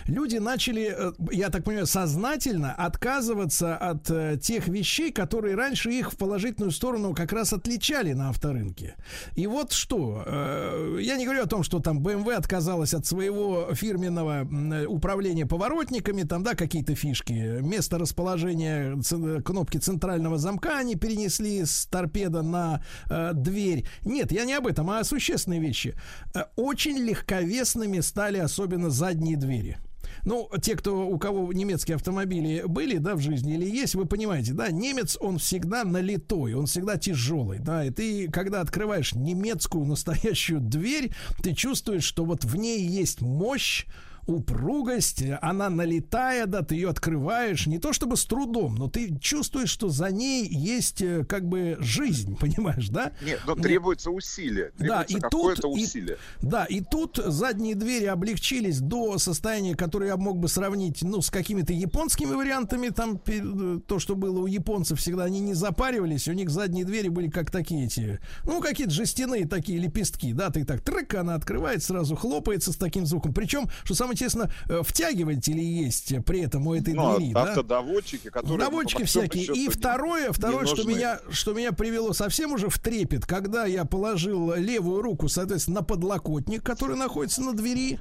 люди начали, э, я так понимаю, сознательно отказываться от э, тех вещей, которые раньше их в положительную сторону как раз отличали на авторынке. И вот что, э, я не говорю о том, что там BMW отказалась от своего фирменного м, управления поворотниками, там, да, какие-то фишки. Место расположения кнопки центрального замка они перенесли с торпеда на э, дверь. Нет, я не об этом, а о существенные вещи. Э, очень легковесными стали особенно задние двери. Ну, те, кто, у кого немецкие автомобили были, да, в жизни или есть, вы понимаете, да, немец, он всегда налитой, он всегда тяжелый, да, и ты, когда открываешь немецкую настоящую дверь, ты чувствуешь, что вот в ней есть мощь, упругость, она налетая, да, ты ее открываешь, не то чтобы с трудом, но ты чувствуешь, что за ней есть э, как бы жизнь, понимаешь, да? Нет, но требуется усилие, Да, требуется и какое-то тут, и- усилие. да, и тут задние двери облегчились до состояния, которое я мог бы сравнить, ну, с какими-то японскими вариантами. Там э, то, что было у японцев, всегда они не запаривались. У них задние двери были как такие эти, ну, какие-то жестяные такие лепестки. Да, ты так трек, она открывает, сразу хлопается с таким звуком. Причем, что самое интересно, э, втягиватели есть при этом у этой Ну, двери. да? автодоводчики, которые... ну, Доводчики всякие. И второе, второе, что нужны. меня, что меня привело совсем уже в трепет, когда я положил левую руку, соответственно, на подлокотник, который находится на двери.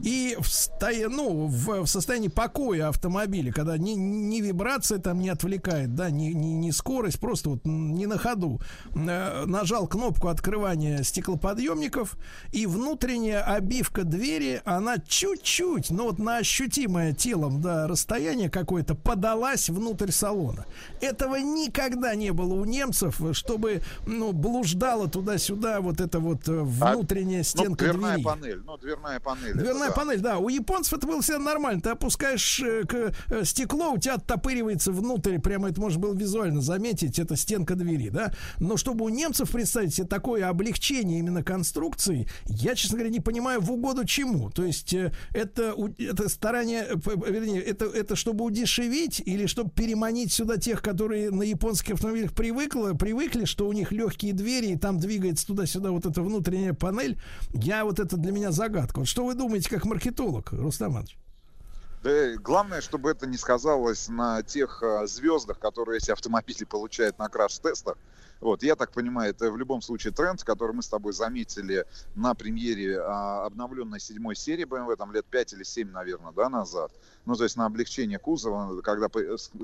И в, стоя- ну, в, в состоянии покоя автомобиля, когда ни, ни вибрация там не отвлекает, да, ни, ни, ни скорость, просто вот не на ходу, э, нажал кнопку открывания стеклоподъемников, и внутренняя обивка двери, она чуть-чуть, ну вот на ощутимое телом, да, расстояние какое-то, подалась внутрь салона. Этого никогда не было у немцев, чтобы, ну, блуждала туда-сюда вот эта вот э, А, внутренняя ну, стенка дверная двери. панель, ну, дверная панель. это Да. панель, да. У японцев это было всегда нормально. Ты опускаешь э, к- э, стекло, у тебя оттопыривается внутрь, прямо это можно было визуально заметить, это стенка двери, да. Но чтобы у немцев представить себе такое облегчение именно конструкции, я, честно говоря, не понимаю в угоду чему. То есть э, это, это старание, вернее, это, это чтобы удешевить или чтобы переманить сюда тех, которые на японских автомобилях привыкли, привыкли, что у них легкие двери, и там двигается туда-сюда вот эта внутренняя панель. Я вот это для меня загадка. Вот что вы думаете как маркетолог, Рустам Иванович? Да, главное, чтобы это не сказалось на тех а, звездах, которые эти автомобили получают на краш-тестах. Вот, я так понимаю, это в любом случае тренд, который мы с тобой заметили на премьере а, обновленной седьмой серии BMW, там лет 5 или 7, наверное, да, назад. Ну, то есть на облегчение кузова, когда,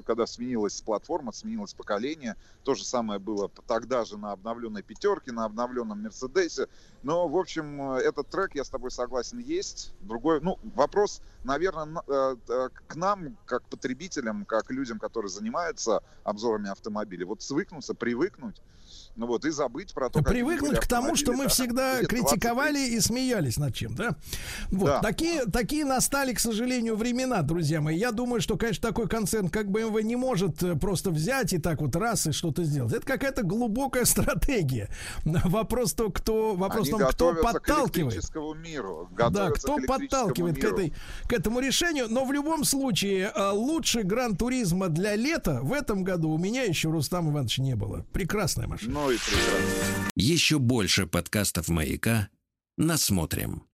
когда сменилась платформа, сменилось поколение. То же самое было тогда же на обновленной пятерке, на обновленном Мерседесе. Но, в общем, этот трек, я с тобой согласен, есть. Другой, ну, вопрос, наверное, на- э, к нам, как потребителям, как людям, которые занимаются обзорами автомобилей, вот свыкнуться, привыкнуть, ну вот, и забыть про то, Привыкнуть к тому, что мы всегда критиковали и смеялись над чем, да? Вот, Да. такие, такие настали, к сожалению, времена, друзья мои. Я думаю, что, конечно, такой концерн, как BMW, не может э, просто взять и так вот раз и что-то сделать. Это какая-то глубокая стратегия. Вопрос то, кто, вопрос Они том, кто к подталкивает. электрическому миру. Да, кто к подталкивает к, миру. этой, к этому решению. Но в любом случае, э, лучше гран-туризма для лета в этом году у меня еще, Рустам Иванович, не было. Прекрасная машина. Ну, становится прекрасно. Еще больше подкастов «Маяка» насмотрим.